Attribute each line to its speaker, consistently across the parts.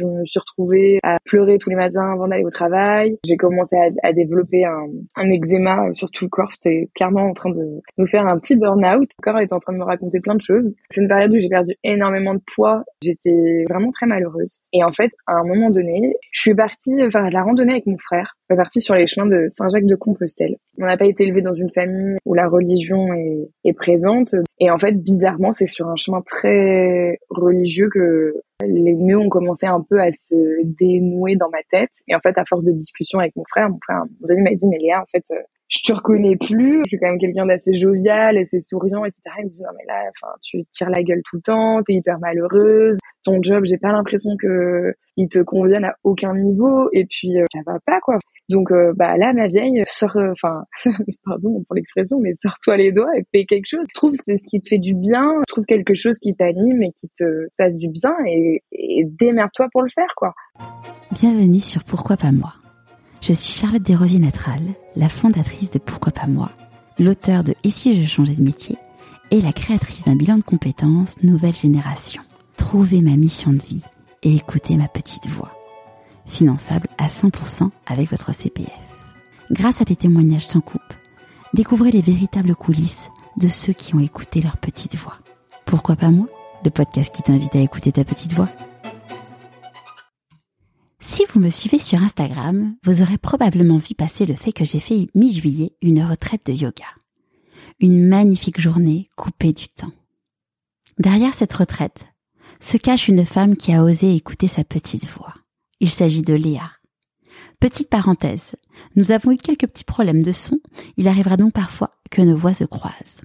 Speaker 1: Je me suis retrouvée à pleurer tous les matins avant d'aller au travail. J'ai commencé à, développer un, un, eczéma sur tout le corps. C'était clairement en train de nous faire un petit burn-out. Le corps était en train de me raconter plein de choses. C'est une période où j'ai perdu énormément de poids. J'étais vraiment très malheureuse. Et en fait, à un moment donné, je suis partie faire de la randonnée avec mon frère partie sur les chemins de Saint-Jacques-de-Compostelle. On n'a pas été élevé dans une famille où la religion est, est présente. Et en fait, bizarrement, c'est sur un chemin très religieux que les nœuds ont commencé un peu à se dénouer dans ma tête. Et en fait, à force de discussion avec mon frère, mon frère m'a dit, mais Léa, en fait, je te reconnais plus. Je suis quand même quelqu'un d'assez jovial, assez souriant, etc. Il me dit non mais là, enfin, tu tires la gueule tout le temps, t'es hyper malheureuse. Ton job, j'ai pas l'impression que il te convienne à aucun niveau. Et puis euh, ça va pas quoi. Donc euh, bah là, ma vieille, sors, euh, enfin, pardon pour l'expression, mais sors-toi les doigts et fais quelque chose. Trouve ce qui te fait du bien, trouve quelque chose qui t'anime et qui te fasse du bien et, et démerde-toi pour le faire quoi.
Speaker 2: Bienvenue sur Pourquoi pas moi je suis Charlotte Desrosiers-Natral, la fondatrice de Pourquoi pas moi, l'auteur de Et si je changeais de métier et la créatrice d'un bilan de compétences Nouvelle Génération. Trouvez ma mission de vie et écoutez ma petite voix. Finançable à 100% avec votre CPF. Grâce à des témoignages sans coupe, découvrez les véritables coulisses de ceux qui ont écouté leur petite voix. Pourquoi pas moi Le podcast qui t'invite à écouter ta petite voix. Si vous me suivez sur Instagram, vous aurez probablement vu passer le fait que j'ai fait mi-juillet une retraite de yoga. Une magnifique journée coupée du temps. Derrière cette retraite se cache une femme qui a osé écouter sa petite voix. Il s'agit de Léa. Petite parenthèse, nous avons eu quelques petits problèmes de son, il arrivera donc parfois que nos voix se croisent.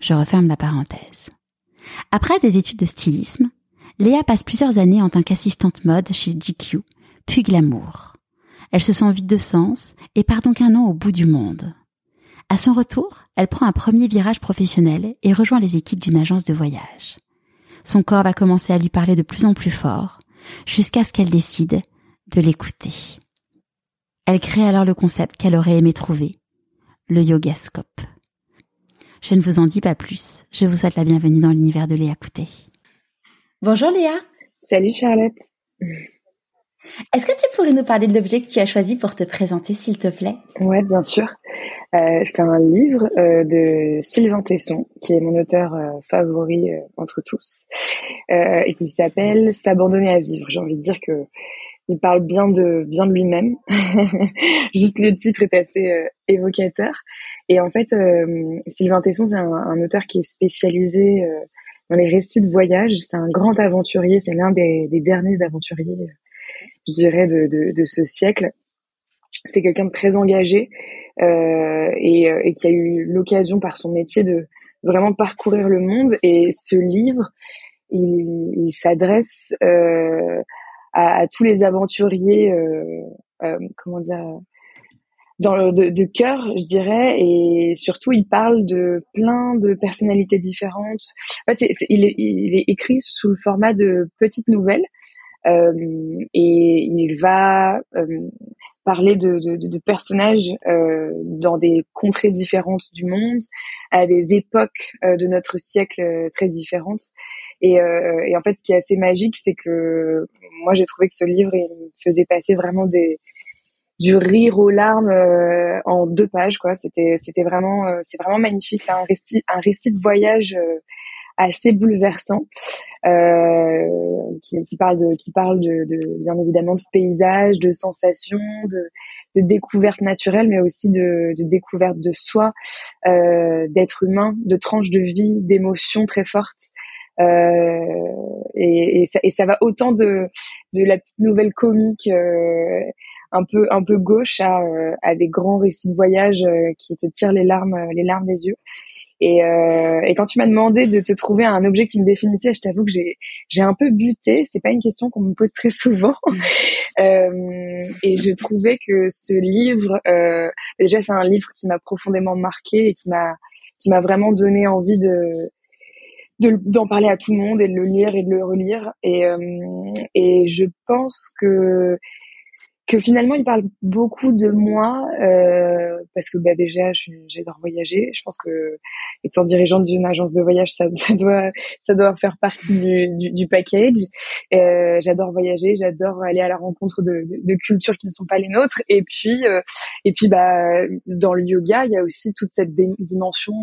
Speaker 2: Je referme la parenthèse. Après des études de stylisme, Léa passe plusieurs années en tant qu'assistante mode chez GQ, puis glamour. Elle se sent vide de sens et part donc un an au bout du monde. À son retour, elle prend un premier virage professionnel et rejoint les équipes d'une agence de voyage. Son corps va commencer à lui parler de plus en plus fort, jusqu'à ce qu'elle décide de l'écouter. Elle crée alors le concept qu'elle aurait aimé trouver, le yogascope. Je ne vous en dis pas plus, je vous souhaite la bienvenue dans l'univers de Léa Coutet. Bonjour Léa.
Speaker 1: Salut Charlotte.
Speaker 2: Est-ce que tu pourrais nous parler de l'objet que tu as choisi pour te présenter, s'il te plaît?
Speaker 1: Ouais, bien sûr. Euh, c'est un livre euh, de Sylvain Tesson, qui est mon auteur euh, favori entre tous, et qui s'appelle S'abandonner à vivre. J'ai envie de dire que il parle bien de bien de lui-même. Juste le titre est assez évocateur. Et en fait, Sylvain Tesson, c'est un, auteur qui est spécialisé dans les récits de voyage. C'est un grand aventurier. C'est l'un des derniers aventuriers je dirais, de, de, de ce siècle. C'est quelqu'un de très engagé euh, et, euh, et, qui a eu l'occasion par son métier de vraiment parcourir le monde. Et ce livre, il, il s'adresse euh, à, tous les aventuriers, euh, euh comment dire, dans le, de, de cœur, je dirais, et surtout il parle de plein de personnalités différentes. En fait, il, est, il est écrit sous le format de petites nouvelles et il va euh, parler de, personnages euh, dans des contrées différentes du monde, à des époques de notre siècle très différentes. Et, en fait, ce qui est assez magique, c'est que moi, j'ai trouvé que ce livre il me faisait passer vraiment du rire aux larmes en deux pages. C'était, vraiment, c'est vraiment magnifique. C'est un récit de voyage assez bouleversant euh, qui, qui, parle de qui parle de, de, bien évidemment de paysages, de sensations, de, de découvertes naturelles, mais aussi de, de découvertes de soi, euh, d'être humain, de tranches de vie, d'émotions très fortes. Euh, et, et, ça, et, ça, va autant de, de la petite nouvelle comique euh, un peu un peu gauche à, euh, à des grands récits de voyage euh, qui te tirent les larmes les larmes des yeux. Et, euh, et quand tu m'as demandé de te trouver un objet qui me définissait, je t'avoue que j'ai j'ai un peu buté. C'est pas une question qu'on me pose très souvent. euh, et je trouvais que ce livre, euh, déjà c'est un livre qui m'a profondément marqué et qui m'a qui m'a vraiment donné envie de d'en parler à tout le monde et de le lire et de le relire et et je pense que que finalement il parle beaucoup de moi euh, parce que bah déjà j'adore voyager. Je pense que étant dirigeante d'une agence de voyage ça, ça, doit ça doit faire partie du, du, du package. Euh, j'adore voyager j'adore aller à la rencontre de, de, de, cultures qui ne sont pas les nôtres. Et puis euh, et puis bah dans le yoga il y a aussi toute cette dimension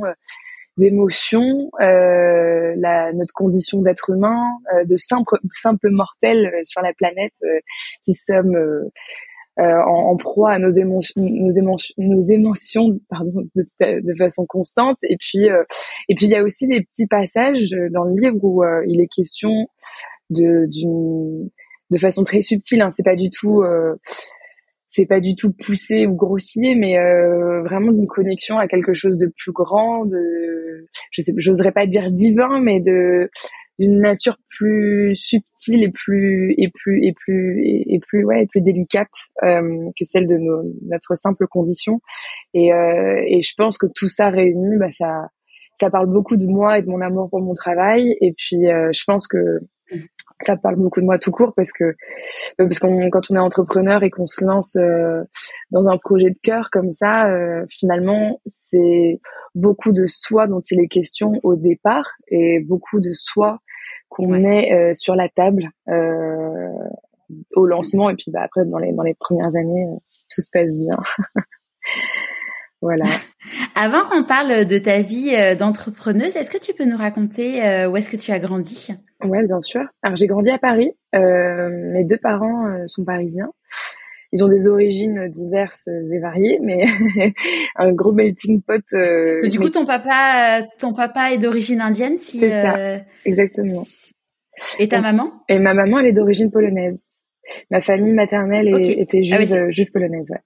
Speaker 1: euh, d'émotion, euh, notre condition d'être humain, euh, de simple, simple mortel euh, sur la planète euh, qui sommes euh, en, en, proie à nos émotions, nos émotions, pardon, de, façon constante. Et puis, et puis il y a aussi des petits passages dans le livre où il est question de de façon très subtile. Hein, c'est pas du tout c'est pas du tout poussé ou grossier, mais euh, vraiment d'une connexion à quelque chose de plus grand, de, je sais, j'oserais pas dire divin, mais de d'une nature plus subtile et plus et plus et plus et, plus ouais et plus délicate euh, que celle de nos, notre simple condition. Et, euh, et je pense que tout ça réuni, bah ça ça parle beaucoup de moi et de mon amour pour mon travail. Et puis euh, je pense que ça parle beaucoup de moi tout court parce que euh, parce qu'on quand on est entrepreneur et qu'on se lance euh, dans un projet de cœur comme ça, euh, finalement c'est beaucoup de soi dont il est question au départ et beaucoup de soi qu'on met sur la table au lancement et puis bah, après dans les dans les premières années si tout se passe bien. voilà.
Speaker 2: Avant qu'on parle de ta vie d'entrepreneuse, est-ce que tu peux nous raconter où est-ce que tu as grandi?
Speaker 1: Ouais, bien sûr. Alors j'ai grandi à Paris. Euh, mes deux parents euh, sont parisiens. Ils ont des origines diverses et variées, mais un gros melting pot.
Speaker 2: Euh, du coup, ton papa, ton papa est d'origine indienne, si.
Speaker 1: C'est ça, exactement.
Speaker 2: Et ta maman?
Speaker 1: Et ma maman, elle est d'origine polonaise. Ma famille maternelle était ah juive, juive polonaise, ouais.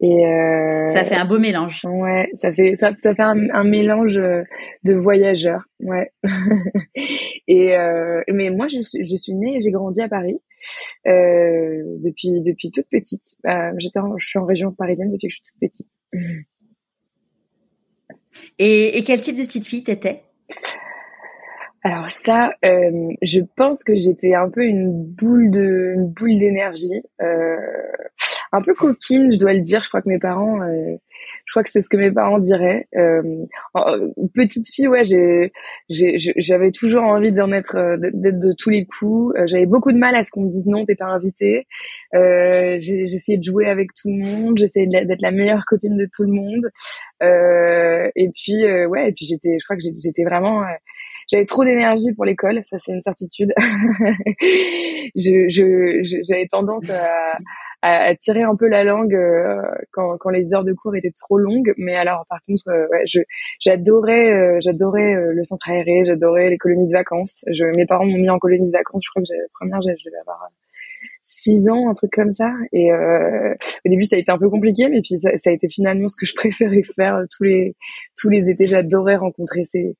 Speaker 2: Et euh, ça fait un beau mélange.
Speaker 1: Ouais, ça fait ça, ça fait un, un mélange de voyageurs. Ouais. et euh, mais moi je suis je suis née, j'ai grandi à Paris euh, depuis depuis toute petite. Euh, j'étais je suis en région parisienne depuis que je suis toute petite.
Speaker 2: Et, et quel type de petite fille t'étais?
Speaker 1: Alors ça, euh, je pense que j'étais un peu une boule de, une boule d'énergie. Euh, un peu coquine, je dois le dire. Je crois que mes parents, euh, je crois que c'est ce que mes parents diraient. Euh, petite fille, ouais, j'ai, j'avais toujours envie d'en être, euh, d'être de tous les coups. Euh, j'avais beaucoup de mal à ce qu'on me dise non, t'es pas invitée. Euh, j'essayais de jouer avec tout le monde, j'essayais d'être la meilleure copine de tout le monde. et puis, ouais, et puis j'étais, je crois que j'étais vraiment j'avais trop d'énergie pour l'école, ça c'est une certitude. je, je, j'avais tendance à, à, tirer un peu la langue euh, quand, quand les heures de cours étaient trop longues. Mais alors, par contre, euh, ouais, je j'adorais euh, j'adorais le centre aéré, j'adorais les colonies de vacances. Je, mes parents m'ont mis en colonie de vacances. Je crois que la première, je devais avoir six ans, un truc comme ça. Et euh, au début, ça a été un peu compliqué, mais puis ça, ça, a été finalement ce que je préférais faire tous les tous les étés. J'adorais rencontrer ces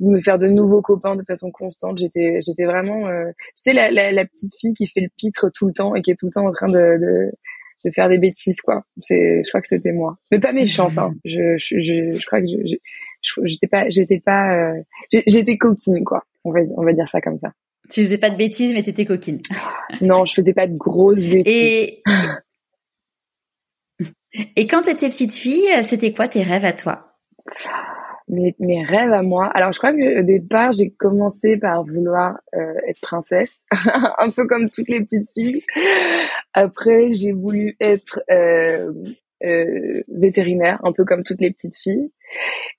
Speaker 1: me faire de nouveaux copains de façon constante. J'étais, j'étais vraiment, euh, tu sais, la, la, la, petite fille qui fait le pitre tout le temps et qui est tout le temps en train de, de, de faire des bêtises, quoi. C'est, je crois que c'était moi, mais pas méchante. Hein. Je, je, je, je crois que j'étais pas, j'étais pas, euh, j'étais coquine, quoi. On va, on va dire ça comme ça.
Speaker 2: Tu faisais pas de bêtises, mais t'étais coquine.
Speaker 1: non, je faisais pas de grosses bêtises.
Speaker 2: Et et quand t'étais petite fille, c'était quoi tes rêves à toi?
Speaker 1: Mes, mes rêves à moi. Alors, je crois que au départ, j'ai commencé par vouloir euh, être princesse, un peu comme toutes les petites filles. Après, j'ai voulu être euh, euh, vétérinaire, un peu comme toutes les petites filles.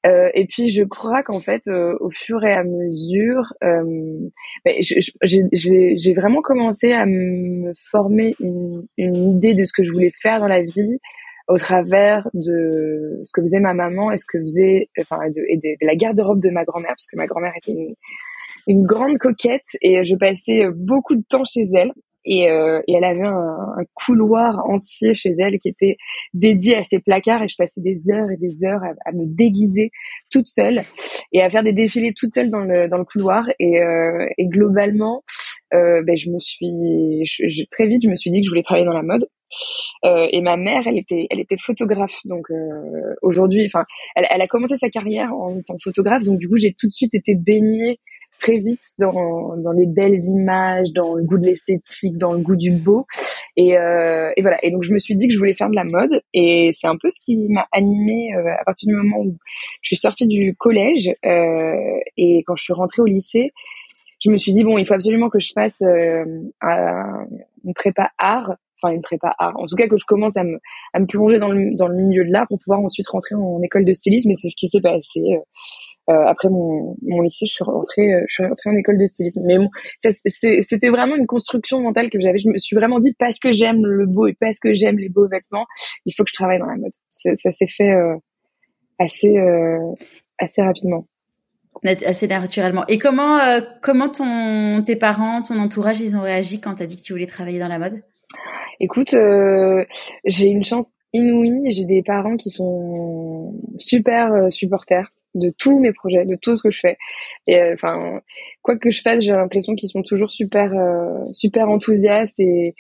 Speaker 1: Euh, et puis, je crois qu'en fait, euh, au fur et à mesure, euh, ben, j'ai vraiment commencé à me former une, une idée de ce que je voulais faire dans la vie au travers de ce que faisait ma maman et ce que faisait, enfin, de, et de, la garde-robe de ma grand-mère, parce que ma grand-mère était une, grande coquette et je passais beaucoup de temps chez elle. Et, euh, elle avait un, couloir entier chez elle qui était dédié à ses placards et je passais des heures et des heures à, me déguiser toute seule et à faire des défilés toute seule dans le, dans le couloir. Et, euh, globalement, euh, ben, je me suis très vite, je me suis dit que je voulais travailler dans la mode. Et ma mère, elle était, elle était photographe. Donc aujourd'hui, enfin, elle, a commencé sa carrière en étant photographe. Donc du coup, j'ai tout de suite été baignée très vite dans, les belles images, dans le goût de l'esthétique, dans le goût du beau. Et, euh, et, voilà. Et donc je me suis dit que je voulais faire de la mode. Et c'est un peu ce qui m'a animée euh, à partir du moment où je suis sortie du collège euh, et quand je suis rentrée au lycée. Je me suis dit bon, il faut absolument que je fasse euh, une prépa art enfin une prépa art. En tout cas, que je commence à me, à me plonger dans le, dans le milieu de l'art pour pouvoir ensuite rentrer en école de stylisme. Et c'est ce qui s'est passé. Euh, euh, après mon, mon lycée, je suis rentrée, euh, je suis rentrée en école de stylisme. Mais bon, c'était vraiment une construction mentale que j'avais. Je me suis vraiment dit parce que j'aime le beau et parce que j'aime les beaux vêtements, il faut que je travaille dans la mode. Ça, s'est fait euh, assez assez rapidement
Speaker 2: assez naturellement. Et comment comment ton tes parents, ton entourage, ils ont réagi quand t'as dit que tu voulais travailler dans la mode?
Speaker 1: Écoute, j'ai une chance inouïe. J'ai des parents qui sont super supporters de tous mes projets, de tout ce que je fais. Et euh, enfin, quoi que je fasse, j'ai l'impression qu'ils sont toujours super, euh, super enthousiastes et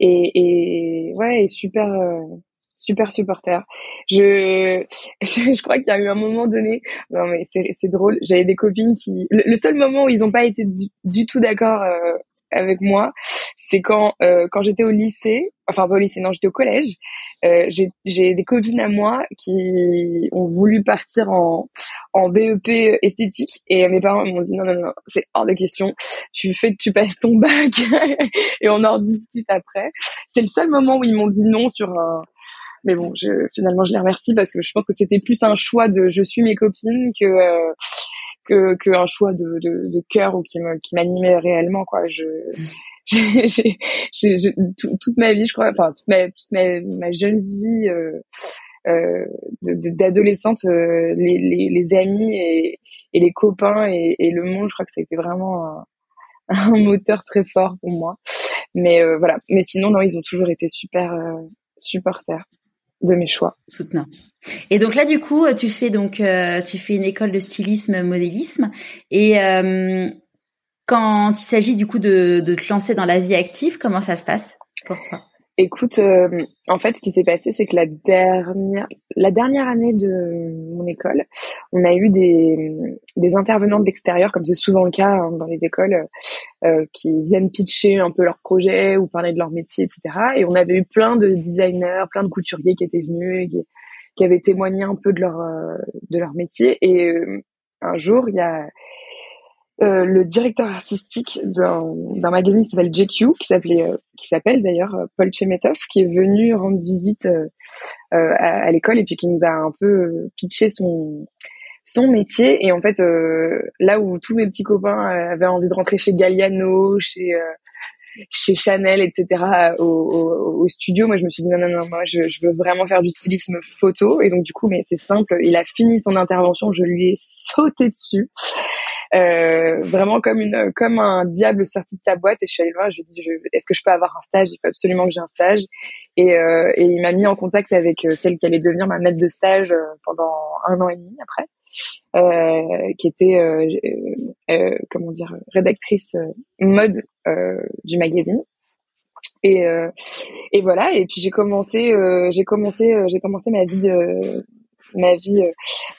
Speaker 1: et, et ouais, et super, euh, super supporters. Je, je, crois qu'il y a eu un moment donné, non mais c'est drôle. J'avais des copines qui, le, seul moment où ils n'ont pas été du, tout d'accord avec moi, c'est quand euh, quand j'étais au lycée, enfin pas au lycée, non, j'étais au collège. Euh, j'ai des copines à moi qui ont voulu partir en en BEP esthétique et mes parents m'ont dit non non non, c'est hors de question. Tu fais tu passes ton bac et on en discute après. C'est le seul moment où ils m'ont dit non sur un mais bon, je, finalement, je les remercie parce que je pense que c'était plus un choix de je suis mes copines que euh, que, que un choix de, de, de cœur ou qui me qui m'animait réellement quoi. Je j'ai toute ma vie, je crois, enfin toute ma toute ma, ma jeune vie euh, euh, d'adolescente, euh, les, les, les, amis et, et les copains et, et, le monde, je crois que ça a été vraiment un, un moteur très fort pour moi. Mais euh, voilà. Mais sinon, non, ils ont toujours été super euh, supporters de mes choix.
Speaker 2: Soutenant. Et donc là, du coup, tu fais donc euh, tu fais une école de stylisme, modélisme, et euh, quand il s'agit du coup de, de te lancer dans la vie active, comment ça se passe pour toi?
Speaker 1: Écoute, euh, en fait, ce qui s'est passé, c'est que la dernière, année de mon école, on a eu des, intervenants de l'extérieur, comme c'est souvent le cas hein, dans les écoles, euh, qui viennent pitcher un peu leur projet ou parler de leur métier, etc. Et on avait eu plein de designers, plein de couturiers qui étaient venus, qui, qui avaient témoigné un peu de leur euh, de leur métier. Et un jour, il y a euh, le directeur artistique d'un magazine qui s'appelle JQ, qui s'appelait, euh, qui s'appelle d'ailleurs euh, Paul Chemetov, qui est venu rendre visite à, à l'école et puis qui nous a un peu pitché son son métier. Et en fait, là où tous mes petits copains avaient envie de rentrer chez Galliano, chez chez Chanel, etc. Au, au, au, studio, moi je me suis dit non non non, moi je, je veux vraiment faire du stylisme photo. Et donc du coup, mais c'est simple, il a fini son intervention, je lui ai sauté dessus. Euh, vraiment comme une comme un diable sorti de sa boîte. Et je suis allée voir je lui ai dit est-ce que je peux avoir un stage? Il faut absolument que j'ai un stage. Et, euh, et il m'a mis en contact avec euh, celle qui allait devenir ma maître de stage euh, pendant un an et demi après. Euh, qui était euh, comment dire rédactrice mode du magazine. Et et voilà. Et puis j'ai commencé j'ai commencé j'ai commencé ma vie ma vie euh,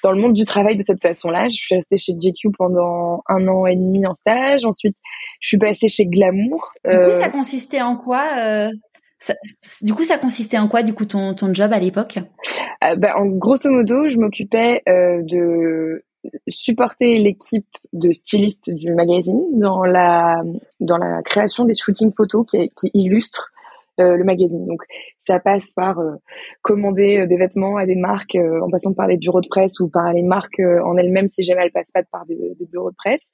Speaker 1: dans le monde du travail de cette façon-là. Je suis restée chez GQ pendant un an et demi en stage. Ensuite, je suis passée chez Glamour.
Speaker 2: Du coup, ça euh, consistait en quoi euh, Du coup, ça consistait en quoi, du coup, ton, ton job à l'époque?
Speaker 1: Bah, En grosso modo, je m'occupais de supporter l'équipe de stylistes du magazine dans la dans la création des shootings photos qui, qui illustrent euh, le magazine. Donc ça passe par euh, commander euh, des vêtements à des marques en passant par les bureaux de presse ou par les marques en elles-mêmes si jamais elles passent pas par des, bureaux de presse.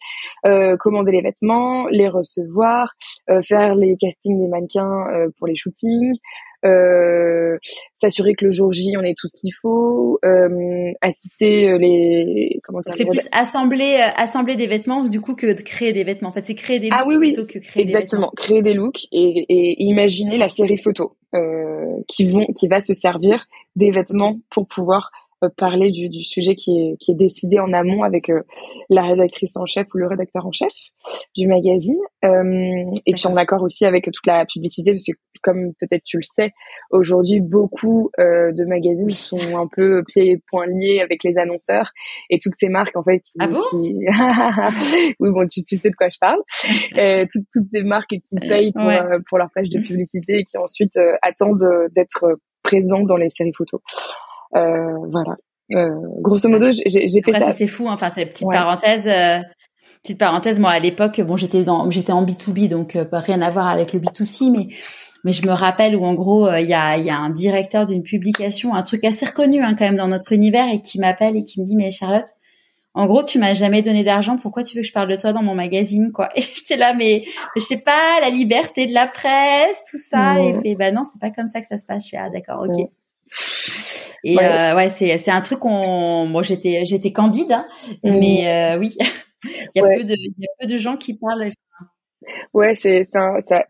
Speaker 1: commander les vêtements, les recevoir, faire les castings des mannequins pour les shootings, euh, s'assurer que le jour J on ait tout ce qu'il faut, euh, assister les comment
Speaker 2: dire. C'est plus assembler euh, assembler des vêtements du coup que de créer des vêtements. En fait, c'est créer des
Speaker 1: ah looks ah, oui,
Speaker 2: plutôt que créer
Speaker 1: exactement
Speaker 2: des
Speaker 1: créer des looks et, et imaginer la série photo euh, qui vont qui va se servir des vêtements pour pouvoir euh, parler du, du, sujet qui est, qui est décidé en amont avec euh, la rédactrice en chef ou le rédacteur en chef du magazine. Euh, et puis en accord aussi avec toute la publicité, parce que comme peut-être tu le sais, aujourd'hui beaucoup de magazines sont un peu pieds et poings liés avec les annonceurs et toutes ces marques en fait qui,
Speaker 2: ah bon?
Speaker 1: oui bon tu, tu, sais de quoi je parle. Toutes, toutes ces marques qui payent pour, pour leur page de mmh. publicité et qui ensuite attendent d'être présents dans les séries photos. euh, voilà. Euh, grosso modo, j'ai fait ça.
Speaker 2: c'est fou. Hein. Enfin, c'est petite parenthèse. Euh, petite parenthèse. Moi, à l'époque, bon, j'étais dans, j'étais en B2B, donc rien à voir avec le B2C, mais mais je me rappelle où en gros il y a il y a un directeur d'une publication, un truc assez reconnu hein, quand même dans notre univers, et qui m'appelle et qui me dit mais Charlotte, en gros, tu m'as jamais donné d'argent. Pourquoi tu veux que je parle de toi dans mon magazine, quoi? Et j'étais là, mais je sais pas, la liberté de la presse, tout ça. Et fait, bah non, c'est pas comme ça que ça se passe. Je suis ah d'accord, ok. Et ouais, euh, ouais c'est c'est un truc qu'on moi j'étais j'étais candide hein, mmh. mais euh, oui. Il y a peu de il y a peu de gens qui parlent
Speaker 1: ouais c'est ça, ça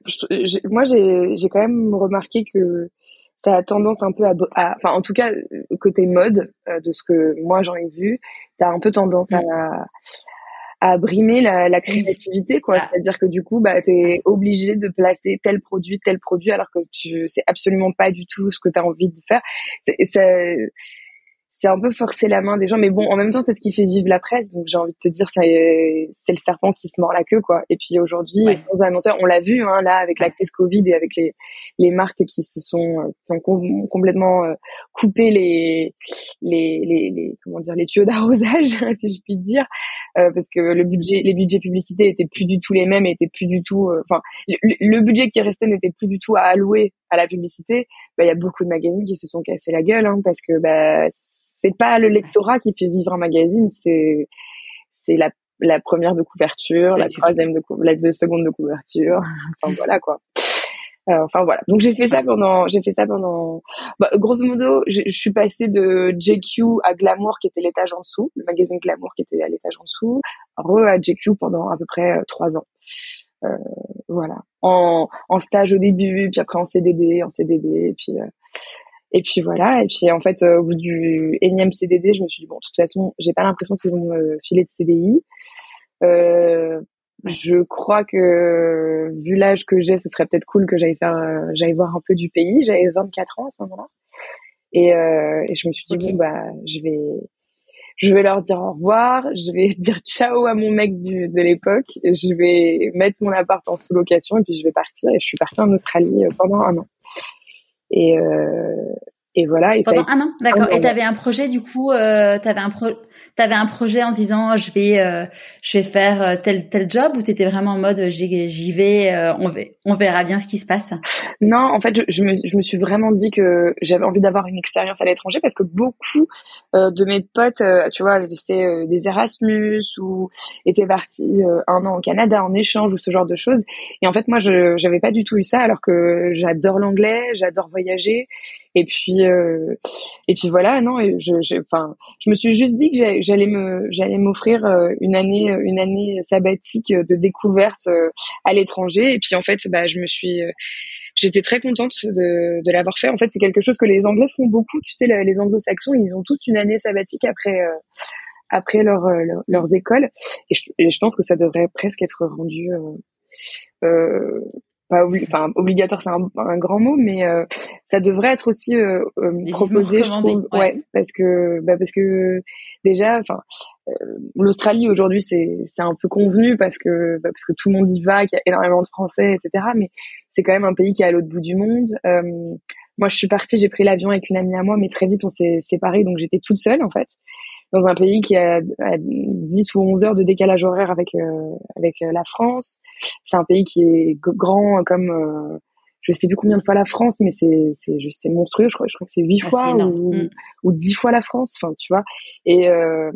Speaker 1: moi j'ai j'ai quand même remarqué que ça a tendance un peu à, enfin en tout cas côté mode euh, de ce que moi j'en ai vu ça a un peu tendance mmh. à brimer la, la créativité quoi. Ah. c'est-à-dire que du coup bah t'es obligé de placer tel produit tel produit alors que tu c'est absolument pas du tout ce que tu as envie de faire. C'est c'est un peu forcer la main des gens, mais bon, en même temps, c'est ce qui fait vivre la presse. Donc, j'ai envie de te dire, c'est, c'est le serpent qui se mord la queue, quoi. Et puis aujourd'hui, sans annonceurs, on l'a vu, hein, là, avec la crise Covid et avec les, les marques qui se sont, euh, qui ont complètement euh, coupé les, les, les, les, comment dire, les tuyaux d'arrosage, si je puis dire, euh, parce que le budget, les budgets publicités étaient plus du tout les mêmes, étaient plus du tout, enfin, le, budget qui restait n'était plus du tout à allouer à la publicité. Bah, il y a beaucoup de magazines qui se sont cassés la gueule, hein, parce que bah c'est pas le lectorat qui fait vivre un magazine, c'est c'est la la première de couverture, la troisième de la deux seconde de couverture. Enfin voilà quoi. Euh, enfin voilà. Donc j'ai fait ça pendant, j'ai fait ça pendant. Bah, grosso modo, je suis passée de JQ à Glamour qui était l'étage en dessous, le magazine Glamour qui était à l'étage en dessous, re à JQ pendant à peu près euh, trois ans. Euh, voilà. En, en stage au début, puis après en CDD, en CDD, et puis euh, et puis voilà. Et puis en fait, au bout du énième CDD, je me suis dit bon, de toute façon, j'ai pas l'impression qu'ils vont me filer de CDI. Euh, je crois que vu l'âge que j'ai, ce serait peut-être cool que j'aille faire, euh, j'aille voir un peu du pays. J'avais 24 ans à ce moment-là, et, euh, et je me suis dit bon bah, je vais, je vais leur dire au revoir, je vais dire ciao à mon mec du, de l'époque, je vais mettre mon appart en sous-location et puis je vais partir. Et je suis partie en Australie euh, pendant un an. Et, euh, et voilà. Et
Speaker 2: Pendant un an, d'accord. Et t'avais un projet du coup, euh, t'avais un pro, t'avais un projet en disant je vais, euh, je vais faire euh, tel tel job ou t'étais vraiment en mode j'y vais, euh, on, on verra bien ce qui se passe?
Speaker 1: Non, en fait, je, je, me, je me suis vraiment dit que j'avais envie d'avoir une expérience à l'étranger parce que beaucoup de mes potes, tu vois, avaient fait des Erasmus ou étaient partis un an au Canada en échange ou ce genre de choses. Et en fait, moi, je j'avais pas du tout eu ça alors que j'adore l'anglais, j'adore voyager et puis euh, et puis voilà, non, je, enfin, je me suis juste dit que j'allais me, j'allais m'offrir euh, une année, une année sabbatique de découverte euh, à l'étranger. Et puis en fait, bah, je me suis j'étais très contente de, de l'avoir fait. En fait, c'est quelque chose que les Anglais font beaucoup. Tu sais, les Anglo-Saxons, ils ont tous une année sabbatique après après leur, leurs écoles. Et je, et je, pense que ça devrait presque être rendu euh, pas enfin obligatoire c'est un, grand mot mais euh, ça devrait être aussi euh, euh proposé je trouve. ouais. parce que bah parce que déjà enfin euh, l'Australie aujourd'hui c'est c'est un peu convenu parce que bah, parce que tout le monde y va qu'il y a énormément de Français etc mais c'est quand même un pays qui est à l'autre bout du monde. Moi je suis partie j'ai pris l'avion avec une amie à moi mais très vite on s'est séparés donc j'étais toute seule en fait dans un pays qui a, 10 ou 11 heures de décalage horaire avec euh, avec euh, la France. C'est un pays qui est grand comme euh, je sais plus combien de fois la France, mais c'est c'est juste monstrueux. Je crois, je crois que c'est huit ah, fois ou, mm. ou dix fois la France. Enfin, tu vois. Et euh,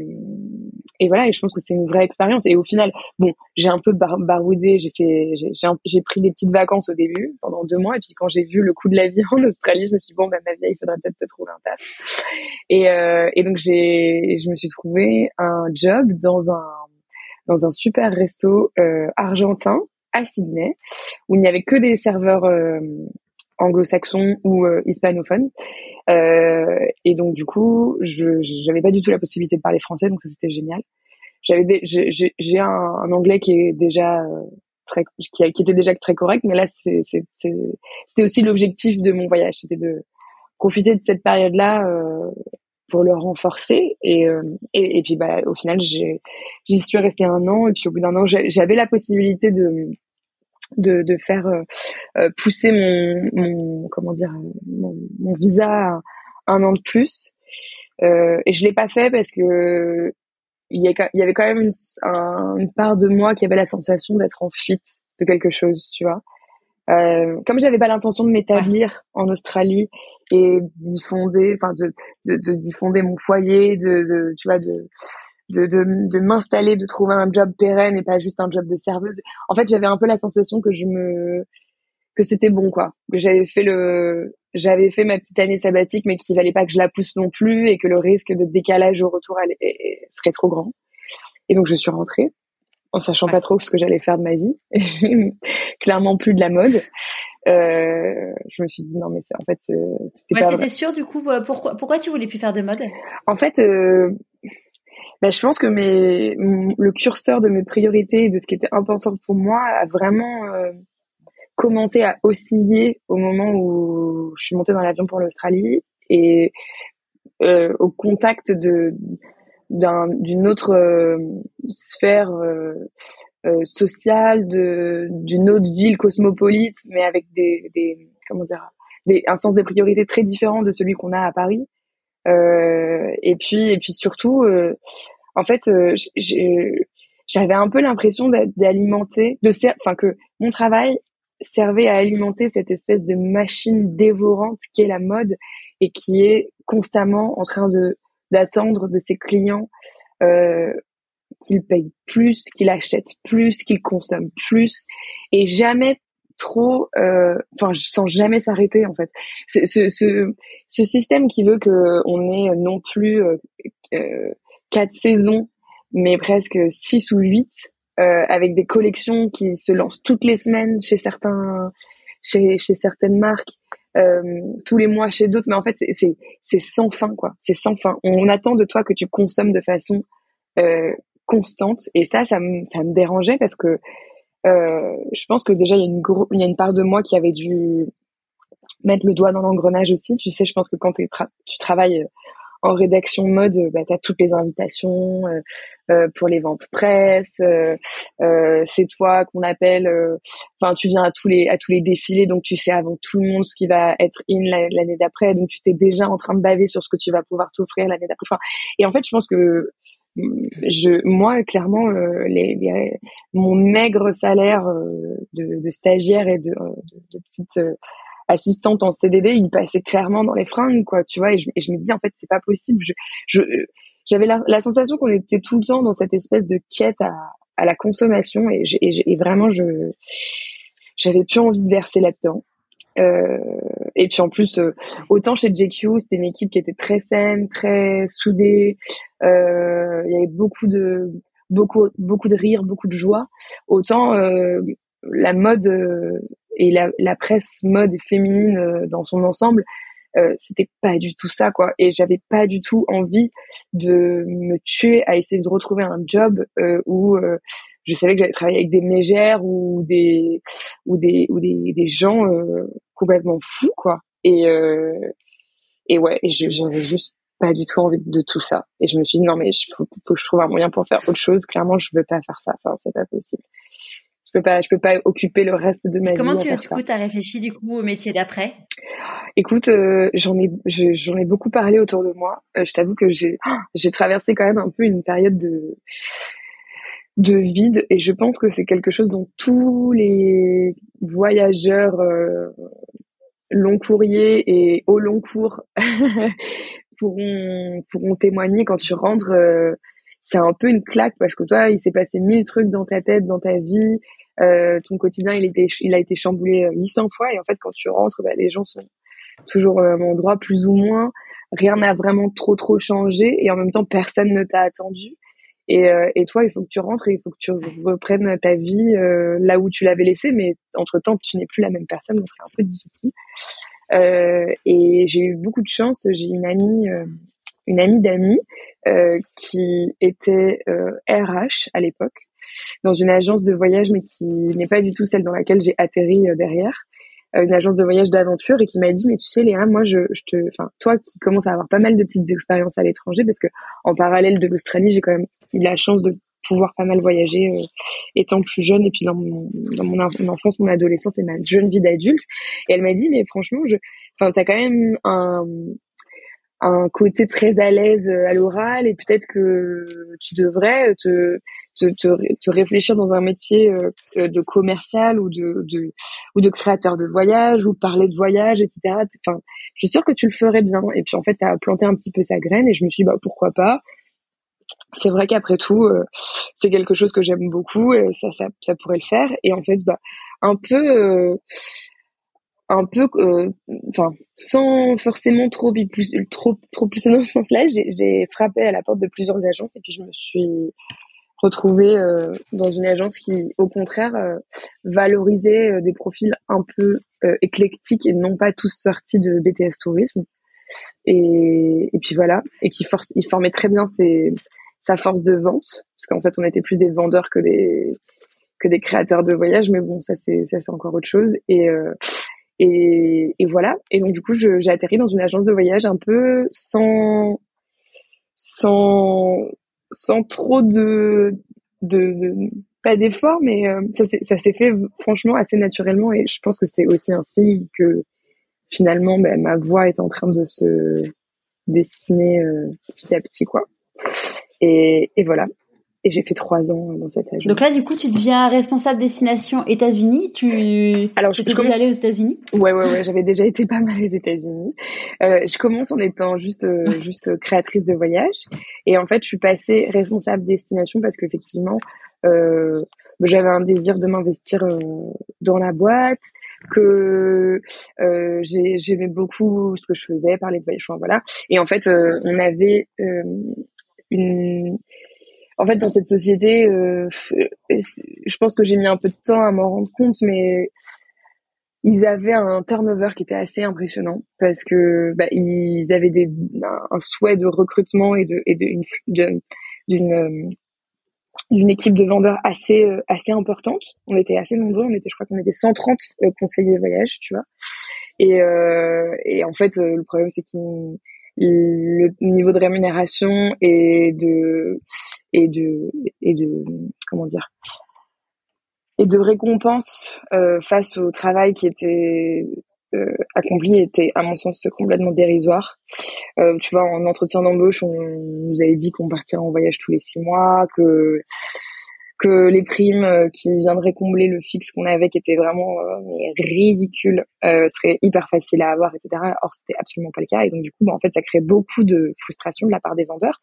Speaker 1: et voilà. Et je pense que c'est une vraie expérience. Et au final, bon, j'ai un peu baroudé. J'ai fait, j'ai j'ai pris des petites vacances au début pendant deux mois. Et puis quand j'ai vu le coût de la vie en Australie, je me suis dit bon, ben ma vie, il faudrait peut-être te trouver un taf. Et euh, et donc j'ai, je me suis trouvé un job dans un dans un super resto euh, argentin à Sydney, où il n'y avait que des serveurs euh, anglo-saxon ou hispanophone. et donc du coup, je j'avais pas du tout la possibilité de parler français, donc ça c'était génial. J'avais j'ai un, un, anglais qui est déjà très qui, était déjà très correct, mais là c'est c'était aussi l'objectif de mon voyage, c'était de profiter de cette période-là euh, pour le renforcer. Et, euh, et, et puis bah au final j'y suis restée un an. Et puis au bout d'un an j'avais la possibilité de de, de faire euh, euh, pousser mon, comment dire mon, visa un an de plus. Et je l'ai pas fait parce que il y, avait quand même une, part de moi qui avait la sensation d'être en fuite de quelque chose tu vois euh, comme j'avais pas l'intention de m'établir en Australie et d'y fonder enfin de de d'y fonder mon foyer de, de tu vois de de, de, de m'installer, de trouver un job pérenne et pas juste un job de serveuse. En fait, j'avais un peu la sensation que je me que c'était bon quoi, que j'avais fait le j'avais fait ma petite année sabbatique mais qu'il fallait pas que je la pousse non plus et que le risque de décalage au retour serait trop grand. Et donc je suis rentrée en sachant pas trop ce que j'allais faire de ma vie, clairement plus de la mode. Euh, je me suis dit non mais c'est en fait
Speaker 2: c'était ouais, c'était sûr du coup pourquoi pourquoi tu voulais plus faire de mode?
Speaker 1: En fait euh, bah, je pense que mes, le curseur de mes priorités et de ce qui était important pour moi a vraiment euh, commencé à osciller au moment où je suis montée dans l'avion pour l'Australie et euh, au contact de d'une autre euh, sphère euh, euh, sociale, d'une autre ville cosmopolite, mais avec des, des comment dire, des, un sens des priorités très différent de celui qu'on a à Paris. et puis et puis surtout en fait, euh, j'avais un peu l'impression d'alimenter, de enfin que mon travail servait à alimenter cette espèce de machine dévorante qui est la mode et qui est constamment en train de d'attendre de ses clients euh, qu'ils payent plus, qu'ils achètent plus, qu'ils consomment plus et jamais trop euh, enfin sans jamais s'arrêter en fait. Ce, ce, ce, ce, système qui veut que on ait non plus euh, euh quatre saisons, mais presque six ou huit, euh, avec des collections qui se lancent toutes les semaines chez certains, chez, chez certaines marques, tous les mois chez d'autres. Mais en fait, c'est c'est sans fin, quoi. C'est sans fin. On attend de toi que tu consommes de façon euh, constante, et ça, ça me ça me dérangeait parce que euh, je pense que déjà il y a une il y a une part de moi qui avait dû mettre le doigt dans l'engrenage aussi. Tu sais, je pense que quand tu travailles en rédaction mode, bah, tu as toutes les invitations euh, euh, pour les ventes presse. Euh, euh c'est toi qu'on appelle. Euh, enfin, tu viens à tous les à tous les défilés, donc tu sais avant tout le monde ce qui va être in l'année d'après. Donc tu t'es déjà en train de baver sur ce que tu vas pouvoir t'offrir l'année d'après. Enfin, et en fait, je pense que je, moi, clairement, les, les, mon maigre salaire de, de, stagiaire et de, de, de petite assistante en CDD, il passait clairement dans les fringues, quoi, tu vois. Et je, me disais, en fait, c'est pas possible. Je, je j'avais la, la, sensation qu'on était tout le temps dans cette espèce de quête à, à la consommation, et, et, et vraiment, je, j'avais plus envie de verser là-dedans. Euh, et puis en plus, euh, autant chez JQ, c'était une équipe qui était très saine, très soudée. Euh, il y avait beaucoup de beaucoup beaucoup de rire, beaucoup de joie. Autant euh, la mode euh, et la, presse mode féminine euh, dans son ensemble, euh, c'était pas du tout ça quoi. Et j'avais pas du tout envie de me tuer à essayer de retrouver un job euh, où je savais que j'allais travailler avec des mégères ou des ou des ou des, des gens complètement fous quoi. Et et ouais, et j'avais juste pas du tout envie de tout ça. Et je me suis dit non mais il faut, faut, que je trouve un moyen pour faire autre chose. Clairement, je veux pas faire ça. Enfin, c'est pas possible peux pas, je peux pas occuper le reste de ma
Speaker 2: Comment
Speaker 1: vie.
Speaker 2: Comment tu, du coup, as réfléchi du coup au métier d'après?
Speaker 1: Écoute, euh, j'en ai, j'en ai beaucoup parlé autour de moi. Euh, je t'avoue que j'ai, j'ai traversé quand même un peu une période de de vide et je pense que c'est quelque chose dont tous les voyageurs euh, long courrier et au long cours pourront pourront témoigner quand tu rentres c'est un peu une claque parce que toi il s'est passé mille trucs dans ta tête dans ta vie euh, ton quotidien il était il a été chamboulé 800 euh, fois. Et en fait quand tu rentres bah, les gens sont toujours au même endroit plus ou moins. Rien n'a vraiment trop trop changé. Et en même temps personne ne t'a attendu. Et, euh, et toi, il faut que tu rentres et il faut que tu reprennes ta vie euh, là où tu l'avais laissée, mais entre-temps, tu n'es plus la même personne, donc c'est un peu difficile. Euh, et j'ai eu beaucoup de chance. J'ai une amie, une amie d'amis qui était RH à l'époque dans une agence de voyage, mais qui n'est pas du tout celle dans laquelle j'ai atterri derrière. Une agence de voyage d'aventure et qui m'a dit mais tu sais Léa moi je, je te enfin toi qui commences à avoir pas mal de petites expériences à l'étranger parce que en parallèle de l'Australie j'ai quand même eu la chance de pouvoir pas mal voyager euh, étant plus jeune. Et puis dans mon dans mon, enfance mon adolescence et ma jeune vie d'adulte. Et elle m'a dit mais franchement je enfin t'as quand même un un côté très à l'aise euh, à l'oral et peut-être que tu devrais te te, te, réfléchir dans un métier euh, de commercial ou de, de ou de créateur de voyage ou parler de voyage etc enfin je suis sûre que tu le ferais bien. Et puis en fait ça a planté un petit peu sa graine et je me suis dit bah pourquoi pas. C'est vrai qu'après tout euh, c'est quelque chose que j'aime beaucoup et ça, ça ça pourrait le faire. Et en fait bah un peu euh, un peu enfin sans forcément trop trop trop pousser dans ce sens-là j'ai frappé à la porte de plusieurs agences et puis je me suis retrouver euh, dans une agence qui, au contraire, euh, valorisait euh, des profils un peu éclectiques et non pas tous sortis de BTS Tourisme. Et, et puis voilà, et qui force, il formait très bien sa force de vente, parce qu'en fait, on était plus des vendeurs que des que des créateurs de voyages, mais bon, ça c'est c'est encore autre chose. Et et, voilà. Et donc du coup, j'ai atterri dans une agence de voyage un peu sans sans sans trop de, de, pas d'effort, mais euh, ça s'est fait franchement assez naturellement et je pense que c'est aussi un signe que finalement ben, ma voix est en train de se dessiner euh, petit à petit quoi. Et voilà et j'ai fait trois ans dans cette agence.
Speaker 2: Donc là, du coup, tu deviens responsable destination États-Unis. Tu alors je suis déjà allée aux États-Unis?
Speaker 1: Ouais, ouais, ouais. J'avais déjà été pas mal aux États-Unis. Euh, je commence en étant juste euh, juste créatrice de voyage et en fait, je suis passée responsable destination parce qu'effectivement, euh, j'avais un désir de m'investir euh, dans la boîte, que euh, j'aimais beaucoup ce que je faisais, parler de voyage, enfin, voilà. Et en fait, euh, on avait une en fait, dans cette société, euh, je pense que j'ai mis un peu de temps à m'en rendre compte, mais ils avaient un turnover qui était assez impressionnant parce que bah, ils avaient des, un, souhait de recrutement et de d'une d'une d'une équipe de vendeurs assez euh, assez importante. On était assez nombreux, on était je crois qu'on était 130 euh, conseillers voyage, tu vois. Et et en fait le problème c'est qu'ils le niveau de rémunération et de et de et de comment dire et de récompense euh, face au travail qui était euh, accompli était à mon sens complètement dérisoire. Euh, tu vois, en entretien d'embauche, on nous avait dit qu'on partirait en voyage tous les six mois, que que les primes qui viendraient combler le fixe qu'on avait, qui était vraiment ridicule, seraient hyper faciles à avoir, etc. Or, c'était absolument pas le cas. Et donc, du coup, bah, en fait, ça crée beaucoup de frustration de la part des vendeurs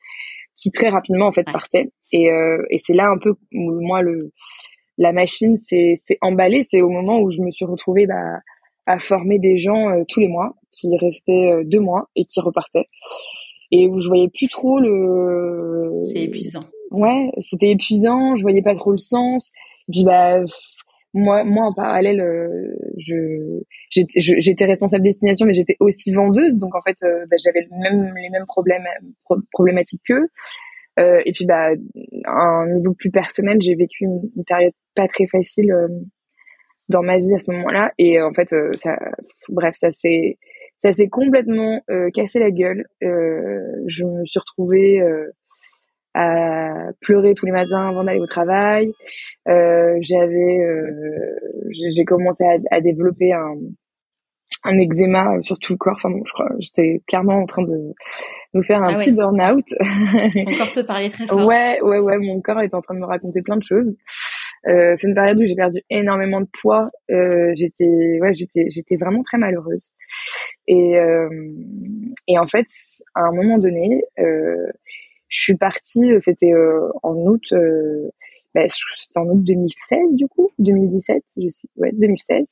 Speaker 1: qui très rapidement, en fait, partaient. Et, euh, et c'est là un peu où, moi, le, la machine s'est emballée. C'est au moment où je me suis retrouvée bah, à former des gens tous les mois qui restaient deux mois et qui repartaient. Et où je voyais plus trop le...
Speaker 2: C'est épuisant
Speaker 1: ouais, c'était épuisant, je voyais pas trop le sens. Et puis bah moi moi en parallèle euh, je j'étais responsable destination mais j'étais aussi vendeuse donc en fait euh, bah, j'avais même les mêmes problèmes problématiques qu'eux. Euh, et puis bah à un niveau plus personnel, j'ai vécu une, une, période pas très facile euh, dans ma vie à ce moment-là et en fait ça bref, ça s'est ça s'est complètement cassé la gueule. je me suis retrouvée à pleurer tous les matins avant d'aller au travail. Euh, j'avais, euh, j'ai commencé à, à, développer un, un eczéma sur tout le corps. Enfin bon, je crois, j'étais clairement en train de nous faire un ah petit burn-out.
Speaker 2: Ton corps te parlait très fort.
Speaker 1: Ouais, ouais, ouais. Mon corps est en train de me raconter plein de choses. Euh, c'est une période où j'ai perdu énormément de poids. Euh, j'étais, ouais, j'étais, j'étais vraiment très malheureuse. Et euh, et en fait, à un moment donné, euh, je suis partie, euh, c'était euh, en août, euh, bah, c'était en août 2016 du coup, 2017, je sais, ouais, 2016.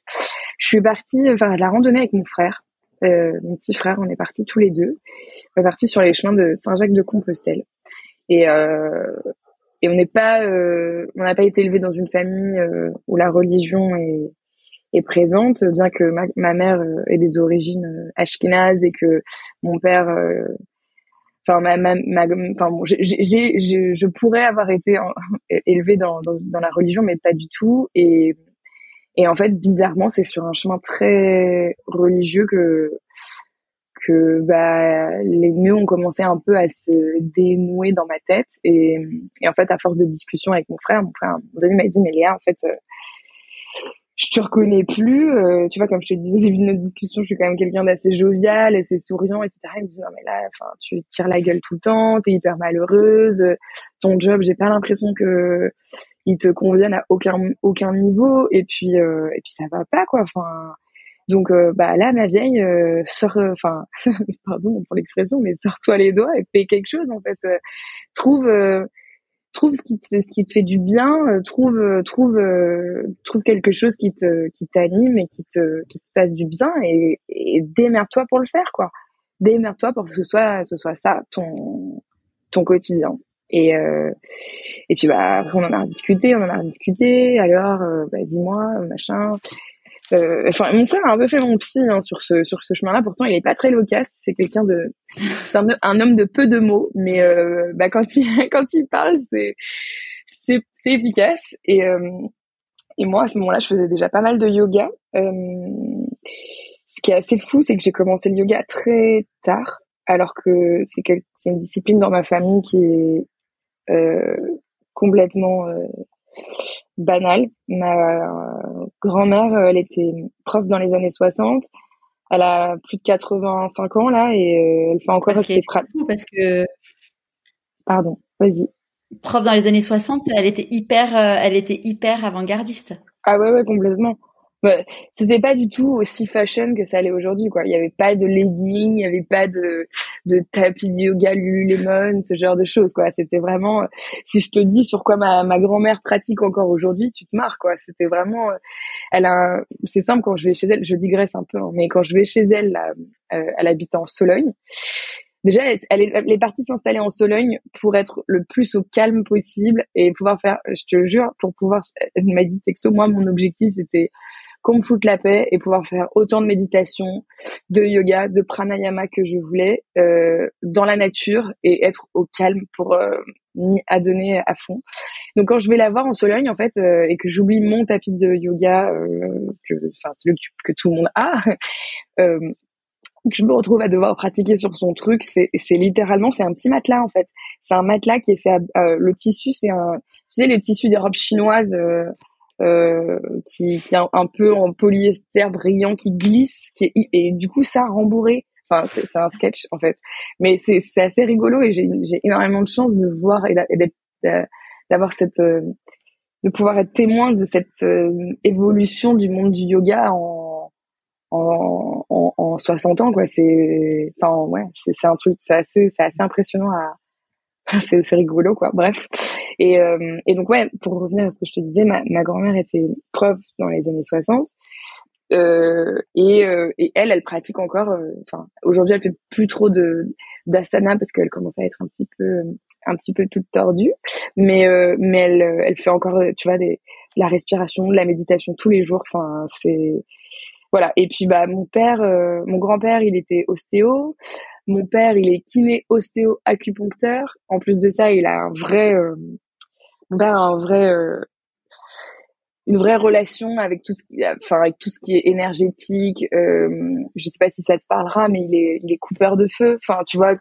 Speaker 1: Je suis partie faire la randonnée avec mon frère, euh, mon petit frère, on est partis tous les deux. On est partis sur les chemins de Saint-Jacques de Compostelle. Et, euh, et on n'est pas, euh, on n'a pas été élevé dans une famille euh, où la religion est, est présente, bien que ma, ma mère euh, ait des origines euh, ashkénazes et que mon père, enfin ma, ma, enfin bon, j'ai, je pourrais avoir été élevé dans, dans, dans la religion, mais pas du tout. Et et en fait, bizarrement, c'est sur un chemin très religieux que que bah, les nœuds ont commencé un peu à se dénouer dans ma tête. Et, et en fait, à force de discussion avec mon frère, mon frère à un m'a dit, mais Léa, en fait, euh, je te reconnais plus. Euh, tu vois, comme je te disais au début de notre discussion, je suis quand même quelqu'un d'assez jovial, assez souriant, etc. Il me dit, non mais là, enfin, tu tires la gueule tout le temps, t'es hyper malheureuse. Ton job, j'ai pas l'impression que il te convienne à aucun aucun niveau. Et puis euh, et puis ça va pas quoi. Enfin donc euh, bah là ma vieille euh, euh, enfin pardon pour l'expression mais sors-toi les doigts et fais quelque chose en fait trouve trouve ce qui te ce qui te fait du bien trouve trouve trouve quelque chose qui te qui t'anime et qui te qui te fasse du bien et, et démerde-toi pour le faire quoi. Démerde-toi pour que ce soit ce soit ça ton ton quotidien. Et et puis bah on en a discuté on en a discuté alors bah dis-moi machin. euh, enfin, mon frère a un peu fait mon psy hein, sur ce sur ce chemin-là. Pourtant, il est pas très loquace. C'est quelqu'un de, c'est un, homme de peu de mots, mais euh, bah, quand il quand il parle, c'est c'est efficace. Et euh, et moi, à ce moment-là, je faisais déjà pas mal de yoga. Euh, ce qui est assez fou, c'est que j'ai commencé le yoga très tard, alors que c'est une discipline dans ma famille qui est euh, complètement banal. Ma grand-mère, euh, elle était prof dans les années 60. Elle a plus de 85 ans là et euh, elle fait encore
Speaker 2: parce ses pratiques. Parce que
Speaker 1: pardon, vas-y.
Speaker 2: Prof dans les années 60, elle était hyper, euh, elle était hyper avant-gardiste.
Speaker 1: Ah ouais ouais complètement. Ouais, c'était pas du tout aussi fashion que ça allait aujourd'hui quoi. Il y avait pas de leggings, il y avait pas de de tapis de yoga Lululemon, ce genre de choses quoi. C'était vraiment si je te dis sur quoi ma ma grand-mère pratique encore aujourd'hui, tu te marres quoi. C'était vraiment elle a c'est simple quand je vais chez elle, je digresse un peu hein, mais quand je vais chez elle là, euh, elle habite en Sologne. Déjà, elle, elle, est, elle est partie s'installer en Sologne pour être le plus au calme possible et pouvoir faire, je te jure, pour pouvoir, elle m'a dit texto, moi, mon objectif, c'était qu'on me foute la paix et pouvoir faire autant de méditation, de yoga, de pranayama que je voulais euh, dans la nature et être au calme pour euh, m'y adonner à fond. Donc quand je vais la voir en Sologne en fait euh, et que j'oublie mon tapis de yoga euh, que enfin celui que, tout le monde a euh, que je me retrouve à devoir pratiquer sur son truc, c'est littéralement c'est un petit matelas en fait. C'est un matelas qui est fait à, le tissu c'est un tu sais le tissu des robes chinoises euh, qui, qui est un, peu en polyester brillant, qui glisse, qui est, et du coup ça rembourré. Enfin, c'est un sketch en fait, mais c'est assez rigolo et j'ai énormément de chance de voir et d'avoir cette euh, de pouvoir être témoin de cette euh, évolution du monde du yoga en en, en, en 60 ans quoi. C'est enfin ouais c'est un truc c'est assez c'est assez impressionnant à c'est rigolo quoi. Bref et, euh, et donc ouais pour revenir à ce que je te disais ma, ma grand-mère était prof dans les années 60 euh, et, euh, et elle elle pratique encore euh, enfin aujourd'hui elle fait plus trop de d'asana parce qu'elle commence à être un petit peu un petit peu toute tordue. Mais euh, mais elle elle fait encore tu vois des la respiration la méditation tous les jours. Enfin c'est voilà. Et puis bah mon père mon grand-père il était ostéo. Mon père, il est kiné, ostéo, acupuncteur. En plus de ça, il a un vrai, euh, a un vrai, euh, une vraie relation avec tout ce qui, enfin avec tout ce qui est énergétique. Euh, je sais pas si ça te parlera, mais il est, il est coupeur de feu. Enfin, tu vois,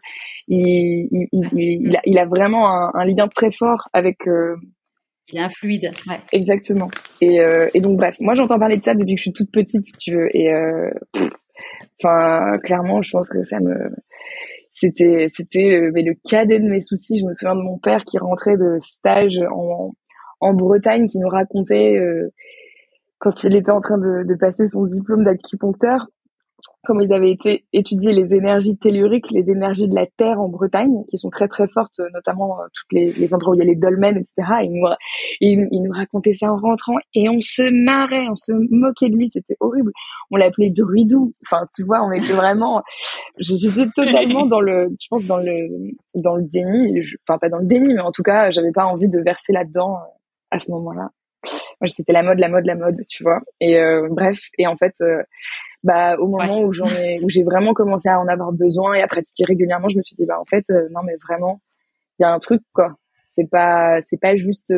Speaker 1: il, il, il, il a, il a, vraiment un, un, lien très fort avec. Euh,
Speaker 2: il a un fluide. Ouais.
Speaker 1: Exactement. Et, euh, et donc bref, moi j'entends parler de ça depuis que je suis toute petite, si tu veux. Et enfin, clairement, je pense que ça me c'était c'était euh, mais le cadet de mes soucis. Je me souviens de mon père qui rentrait de stage en en Bretagne, qui nous racontait euh, quand il était en train de, de passer son diplôme d'acupuncteur comme ils avaient été étudier les énergies telluriques, les énergies de la Terre en Bretagne, qui sont très très fortes, notamment euh, toutes les, les endroits où il y a les dolmens, etc. Et il nous, il, il nous racontait ça en rentrant et on se marrait, on se moquait de lui, c'était horrible. On l'appelait druidou. Enfin, tu vois, on était vraiment, j'étais totalement dans le, je pense dans le, dans le déni. enfin, pas dans le déni, mais en tout cas, j'avais pas envie de verser là-dedans euh, à ce moment-là moi c'était la mode la mode la mode tu vois et euh, bref et en fait euh, bah au moment où j'en ai où j'ai vraiment commencé à en avoir besoin et à pratiquer régulièrement je me suis dit bah en fait euh, non mais vraiment il y a un truc quoi c'est pas c'est pas juste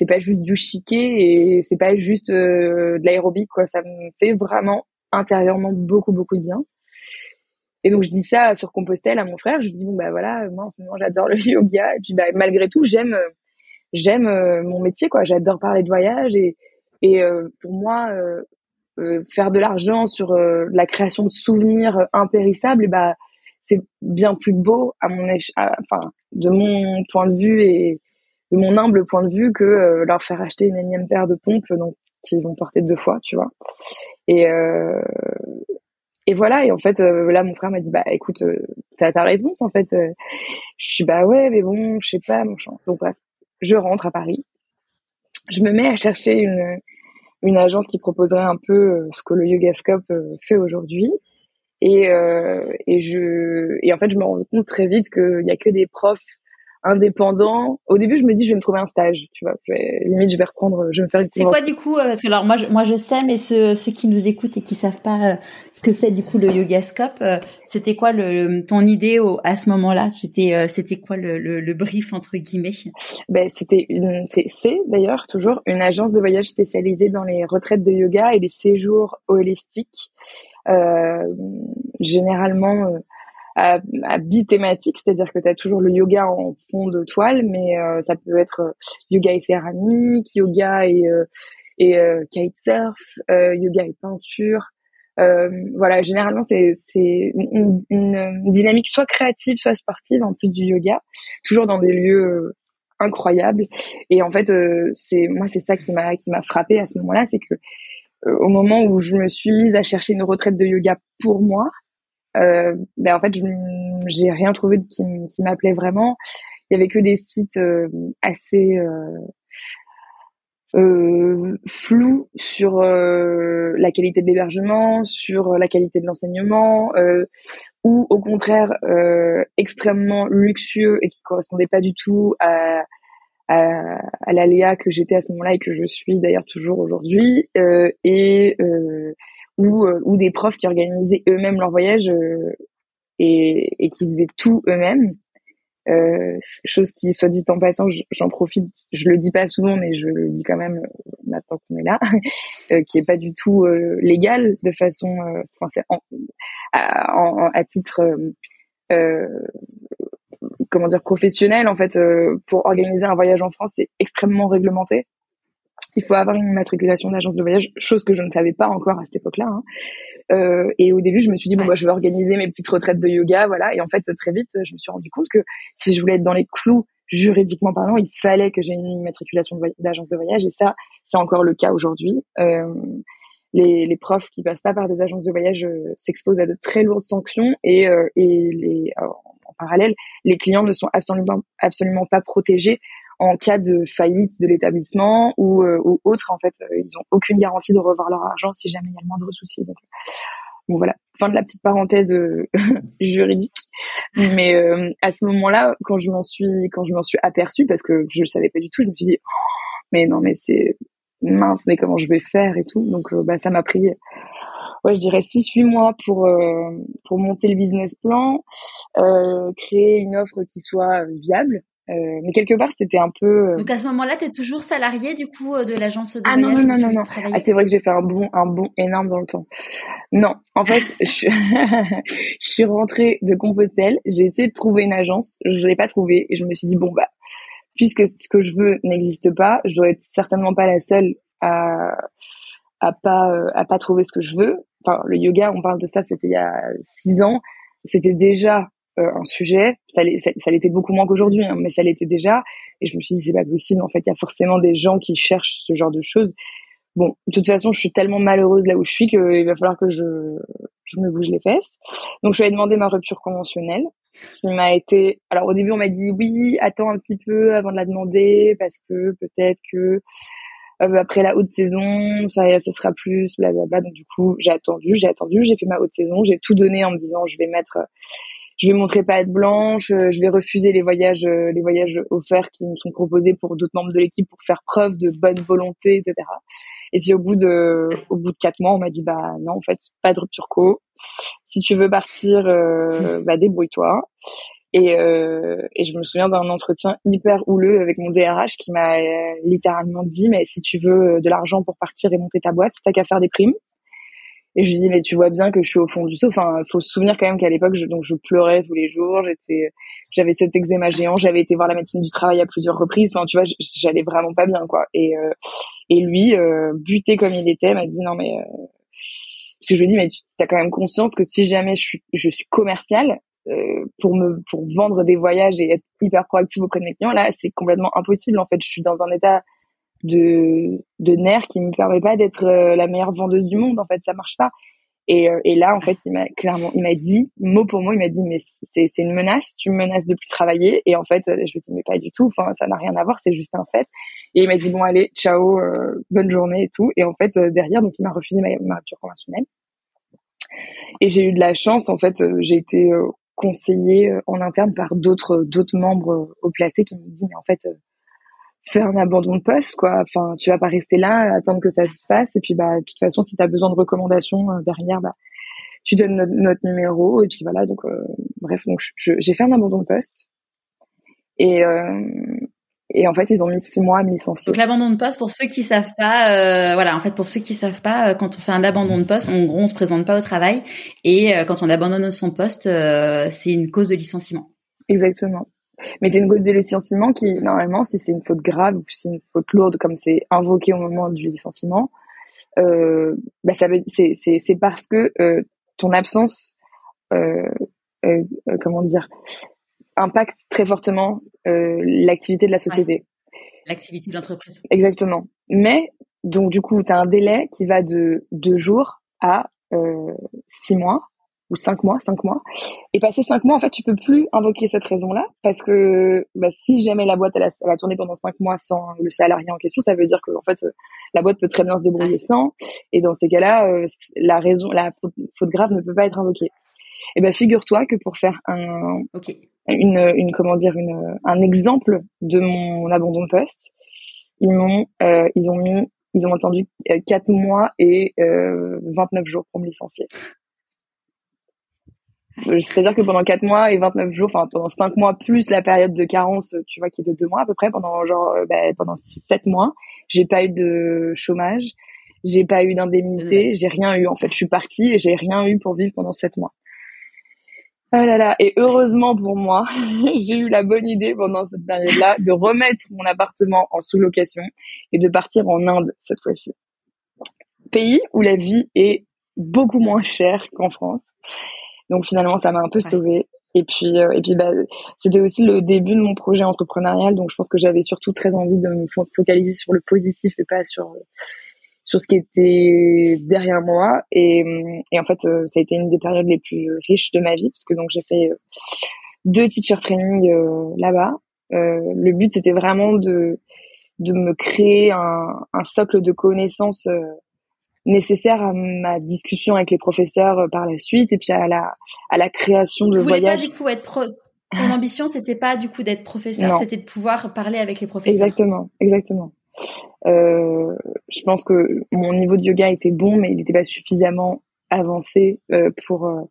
Speaker 1: c'est pas juste du chiquet et c'est pas juste de l'aérobic quoi. Ça me fait vraiment intérieurement beaucoup beaucoup de bien. Et donc je dis ça sur Compostelle à mon frère. Je dis bon bah voilà moi en ce moment j'adore le yoga. Et puis bah malgré tout j'aime j'aime euh, mon métier quoi. J'adore parler de voyage et et euh, pour moi euh, faire de l'argent sur la création de souvenirs impérissables bah c'est bien plus beau à mon enfin de mon point de vue et de mon humble point de vue que leur faire acheter une énième paire de pompes donc qui vont porter deux fois tu vois et et voilà et en fait là mon frère m'a dit bah écoute t'as ta réponse en fait je suis bah ouais mais bon je sais pas machin donc bref je rentre à Paris. Je me mets à chercher une, une agence qui proposerait un peu euh, ce que le Yogascope euh, fait aujourd'hui. Et, euh, et, je, et en fait, je me rends compte très vite qu'il y a que des profs indépendant. Au début, je me dis, je vais me trouver un stage, tu vois. Je vais, limite, je vais reprendre, je vais me faire une.
Speaker 2: C'est quoi du coup euh, Parce que alors moi, je, moi, je sais, mais ceux, ceux qui nous écoutent et qui savent pas euh, ce que c'est du coup le yogascope, euh, c'était quoi le ton idée au, à ce moment-là? C'était c'était quoi le, le, le, brief entre guillemets?
Speaker 1: Ben c'était une, c'est d'ailleurs toujours une agence de voyage spécialisée dans les retraites de yoga et les séjours holistiques. généralement à, à bi-thématique, c'est-à-dire que tu as toujours le yoga en fond de toile, mais euh, ça peut être euh, yoga et céramique, yoga et, euh, et kitesurf, yoga et peinture. voilà, généralement c'est c'est une, une, dynamique soit créative, soit sportive en plus du yoga, toujours dans des lieux incroyables. Et en fait, c'est moi c'est ça qui m'a qui m'a frappé à ce moment-là, c'est que au moment où je me suis mise à chercher une retraite de yoga pour moi, euh, ben en fait, j'ai rien trouvé qui, qui m'appelait vraiment. Il y avait que des sites euh, assez euh, euh, flous sur euh, la qualité de l'hébergement, sur la qualité de l'enseignement, euh, ou au contraire extrêmement luxueux et qui correspondait pas du tout à à, à l'aléa que j'étais à ce moment-là et que je suis d'ailleurs toujours aujourd'hui et ou, euh, ou des profs qui organisaient eux-mêmes leur voyage euh, et, qui faisaient tout eux-mêmes. Euh, chose qui, soit dit en passant, j'en profite, je le dis pas souvent, mais je le dis quand même maintenant qu'on est là, qui est pas du tout euh, légal de façon, à, à, titre, comment dire, professionnel en fait, pour organiser un voyage en France, c'est extrêmement réglementé il faut avoir une matriculation d'agence de voyage, chose que je ne savais pas encore à cette époque-là. Hein. Euh, et au début, je me suis dit bon bah je vais organiser mes petites retraites de yoga, voilà. Et en fait, très vite, je me suis rendu compte que si je voulais être dans les clous juridiquement parlant, il fallait que j'ai une matriculation d'agence de voyage. Et ça, c'est encore le cas aujourd'hui. Euh, les, les, profs qui passent pas par des agences de voyage euh, s'exposent à de très lourdes sanctions et, euh, et les, en parallèle, les clients ne sont absolument, absolument pas protégés en cas de faillite de l'établissement ou, euh, ou autre. En fait, euh, ils ont aucune garantie de revoir leur argent si jamais il y a le moindre souci. Donc, bon voilà, fin de la petite parenthèse euh, juridique. Mais à ce moment-là, quand je m'en suis, quand je m'en suis aperçue, parce que je le savais pas du tout, je me suis dit, oh, mais non, mais c'est mince, mais comment je vais faire et tout. Donc, bah, ça m'a pris ouais, je dirais 6-8 mois pour pour monter le business plan, euh, créer une offre qui soit viable, euh, mais quelque part, c'était un peu.
Speaker 2: Euh, Donc à ce moment-là, tu es toujours salarié du coup euh, de l'agence de
Speaker 1: ah,
Speaker 2: voyage
Speaker 1: non non non non. Ah, c'est vrai que j'ai fait un bond un bon énorme dans le temps. Non, en fait, je, je suis rentrée de Compostelle. J'ai essayé de trouver une agence, je l'ai pas trouvée et je me suis dit bon bah puisque ce que je veux n'existe pas, je dois être certainement pas la seule à à pas à pas trouver ce que je veux. Enfin, le yoga, on parle de ça, c'était il y a six ans. C'était déjà euh, un sujet. Ça, l'était beaucoup moins qu'aujourd'hui, hein, mais ça l'était déjà. Et je me suis dit, c'est pas possible. En fait, il y a forcément des gens qui cherchent ce genre de choses. bon, de toute façon, je suis tellement malheureuse là où je suis qu'il va falloir que je, je me bouge les fesses. Donc, je lui ai demandé ma rupture conventionnelle, qui m'a été. Alors, au début, on m'a dit oui, attends un petit peu avant de la demander parce que peut-être que euh, après la haute saison, ça, ça sera plus, blablabla. Donc, du coup, j'ai attendu, j'ai attendu, j'ai fait ma haute saison, j'ai tout donné en me disant je vais mettre je vais montrer pas être blanche, euh, je vais refuser les voyages, euh, les voyages offerts qui me sont proposés pour d'autres membres de l'équipe pour faire preuve de bonne volonté, etc. Et puis au bout de, au bout de quatre mois, on m'a dit bah non, en fait, pas de rupture co. Si tu veux partir, euh, bah débrouille-toi. Et, euh, et je me souviens d'un entretien hyper houleux avec mon DRH qui m'a littéralement dit mais si tu veux de l'argent pour partir et monter ta boîte, t'as qu'à faire des primes. Et je lui dis mais tu vois bien que je suis au fond du seau. Enfin, faut se souvenir quand même qu'à l'époque, je, donc je pleurais tous les jours. J'étais, j'avais cet eczéma géant. J'avais été voir la médecine du travail à plusieurs reprises. Enfin, tu vois, j'allais vraiment pas bien, quoi. Et euh, et lui, euh, buté comme il était, m'a dit non mais euh... parce que je lui dis mais tu as quand même conscience que si jamais je suis je suis commercial euh, pour me pour vendre des voyages et être hyper proactif auprès de mes clients, là c'est complètement impossible. En fait, je suis dans un état de, de nerfs qui me permet pas d'être euh, la meilleure vendeuse du monde. En fait, ça marche pas. Et, euh, et là, en fait, il m'a clairement, il m'a dit mot pour mot, il m'a dit mais c'est une menace, tu me menaces de plus travailler. Et en fait, je lui ai dit mais pas du tout. Enfin, ça n'a rien à voir, c'est juste un fait. Et il m'a dit bon allez, ciao, euh, bonne journée et tout. Et en fait, derrière, donc il m'a refusé ma, ma rupture conventionnelle. Et j'ai eu de la chance. En fait, j'ai été conseillée en interne par d'autres d'autres membres au placé qui me dit mais en fait faire un abandon de poste quoi. Enfin tu vas pas rester là attendre que ça se passe. Et puis bah de toute façon si tu as besoin de recommandations euh, derrière bah tu donnes notre, numéro. Et puis voilà. Donc euh, bref. Donc j'ai fait un abandon de poste. Et euh, et en fait ils ont mis six mois à me licencier.
Speaker 2: Donc l'abandon de poste pour ceux qui savent pas voilà. En fait pour ceux qui savent pas quand on fait un abandon de poste en gros on se présente pas au travail. Et quand on abandonne son poste c'est une cause de licenciement.
Speaker 1: Exactement mais c'est une cause de licenciement qui, normalement, si c'est une faute grave ou si c'est une faute lourde, comme c'est invoqué au moment du licenciement, euh, bah ça c'est, c'est, c'est parce que euh, ton absence, euh, euh, euh comment dire, impacte très fortement euh, l'activité de la société.
Speaker 2: L'activité de l'entreprise.
Speaker 1: Exactement. Mais donc du coup, tu as un délai qui va de deux jours à six mois ou cinq mois, cinq mois. Et passé cinq mois, en fait, tu peux plus invoquer cette raison-là parce que bah, si jamais la boîte elle a, tourné pendant cinq mois sans le salarié en question, ça veut dire que en fait la boîte peut très bien se débrouiller sans. Et dans ces cas-là, euh, la raison, la faute, grave ne peut pas être invoquée. Et ben figure-toi que pour faire un, une, une comment dire, une, un exemple de mon abandon de poste, ils m'ont, euh, ils ont mis, ils ont entendu euh, quatre mois et euh, 29 jours pour me licencier. C'est-à-dire que pendant 4 mois et 29 jours, enfin pendant 5 mois plus la période de carence, tu vois, qui est de 2 mois à peu près, pendant genre euh, bah, pendant 7 mois, j'ai pas eu de chômage, j'ai pas eu d'indemnité, j'ai rien eu en fait. Je suis partie et j'ai rien eu pour vivre pendant 7 mois. Oh là là, et heureusement pour moi, j'ai eu la bonne idée pendant cette période-là de remettre mon appartement en sous-location et de partir en Inde cette fois-ci. Pays où la vie est beaucoup moins chère qu'en France donc finalement, ça m'a un peu sauvée. Et puis, euh, et puis, bah, c'était aussi le début de mon projet entrepreneurial. Donc, je pense que j'avais surtout très envie de me focaliser sur le positif et pas sur sur ce qui était derrière moi. Et, et en fait, euh, ça a été une des périodes les plus riches de ma vie parce que donc j'ai fait euh, deux teacher training là-bas. le but, c'était vraiment de de me créer un, un socle de connaissances nécessaire à ma discussion avec les professeurs euh, par la suite et puis à la à la création de
Speaker 2: Vous
Speaker 1: voyages.
Speaker 2: pas du coup être pro... ton ambition c'était pas du coup d'être professeur, c'était de pouvoir parler avec les professeurs.
Speaker 1: Exactement, exactement. Euh, je pense que mon niveau de yoga était bon, mais il n'était pas suffisamment avancé euh, pour euh,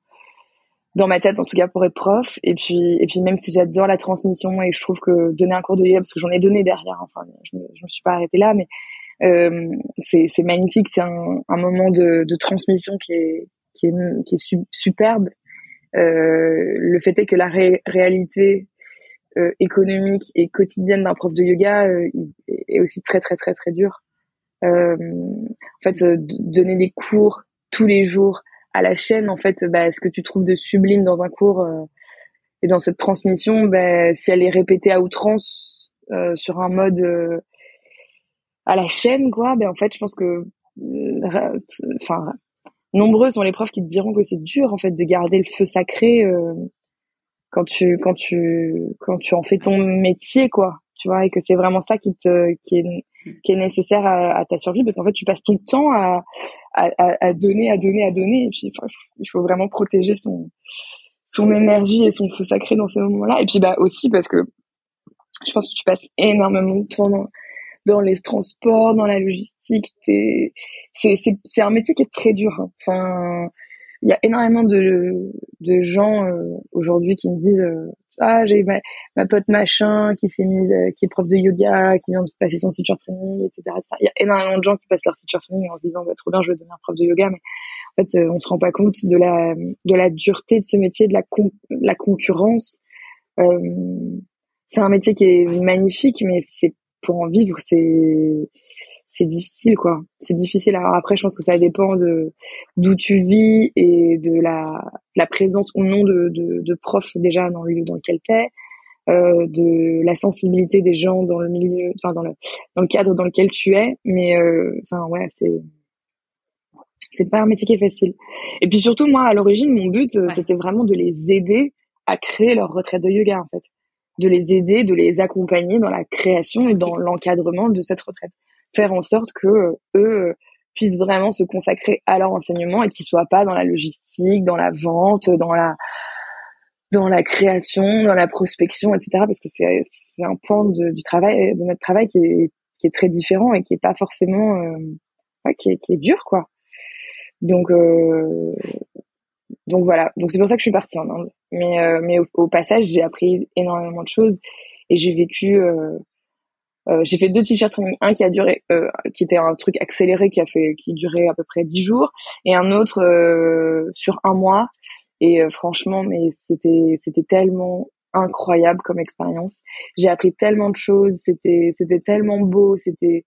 Speaker 1: dans ma tête en tout cas pour être prof. Et puis et puis même si j'adore la transmission et je trouve que donner un cours de yoga parce que j'en ai donné derrière, enfin je me, je me suis pas arrêtée là, mais c'est magnifique, c'est un, un, moment de, de, transmission qui est, qui est, qui est superbe. Euh, le fait est que la réalité euh, économique et quotidienne d'un prof de yoga euh, est aussi très très très très dure. Euh, en fait, donner des cours tous les jours à la chaîne, en fait, bah, ce que tu trouves de sublime dans un cours et dans cette transmission, bah, si elle est répétée à outrance sur un mode à la chaîne, quoi, ben en fait, je pense que, enfin, nombreux sont les profs qui te diront que c'est dur en fait de garder le feu sacré quand tu quand tu quand tu en fais ton métier, quoi. Tu vois, et que c'est vraiment ça qui te qui est qui est nécessaire à, ta survie parce qu'en fait tu passes ton temps à, à, à, donner à donner à donner et puis il faut vraiment protéger son son énergie et son feu sacré dans ces moments-là et puis bah aussi parce que je pense que tu passes énormément de temps dans, dans les transports dans la logistique c'est c'est c'est un métier qui est très dur. Enfin il y a énormément de de gens euh, aujourd'hui qui me disent euh, ah j'ai ma, ma, pote machin qui s'est mise euh, qui est prof de yoga qui vient de passer son teacher training etc il y a énormément de gens qui passent leur teacher training en se disant bah, trop bien je vais devenir prof de yoga mais en fait euh, on se rend pas compte de la de la dureté de ce métier de la la concurrence. Euh, c'est un métier qui est magnifique mais c'est pour en vivre c'est c'est difficile quoi. C'est difficile. Alors après je pense que ça dépend de d'où tu vis et de la la présence ou non de de, de profs déjà dans le lieu dans lequel t'es euh, de la sensibilité des gens dans le milieu enfin dans le dans le cadre dans lequel tu es. Mais euh, enfin ouais c'est c'est pas un métier qui est facile. Et puis surtout moi à l'origine mon but euh, c'était vraiment de les aider à créer leur retraite de yoga en fait de les aider de les accompagner dans la création et dans l'encadrement de cette retraite faire en sorte que euh, eux euh, puissent vraiment se consacrer à leur enseignement et qu'ils soient pas dans la logistique, dans la vente, dans la dans la création, dans la prospection, etc. Parce que c'est c'est un point de, du travail de notre travail qui est qui est très différent et qui est pas forcément euh, ouais, qui est qui est dur quoi. Donc euh, donc voilà. Donc c'est pour ça que je suis partie en Inde. Mais euh, mais au, au passage j'ai appris énormément de choses et j'ai vécu euh, j'ai fait deux t-shirts training, un qui a duré, euh, qui était un truc accéléré qui a fait, qui durait à peu près dix jours, et un autre euh, sur un mois. Et franchement, mais c'était, c'était tellement incroyable comme expérience. J'ai appris tellement de choses. C'était, c'était tellement beau. C'était,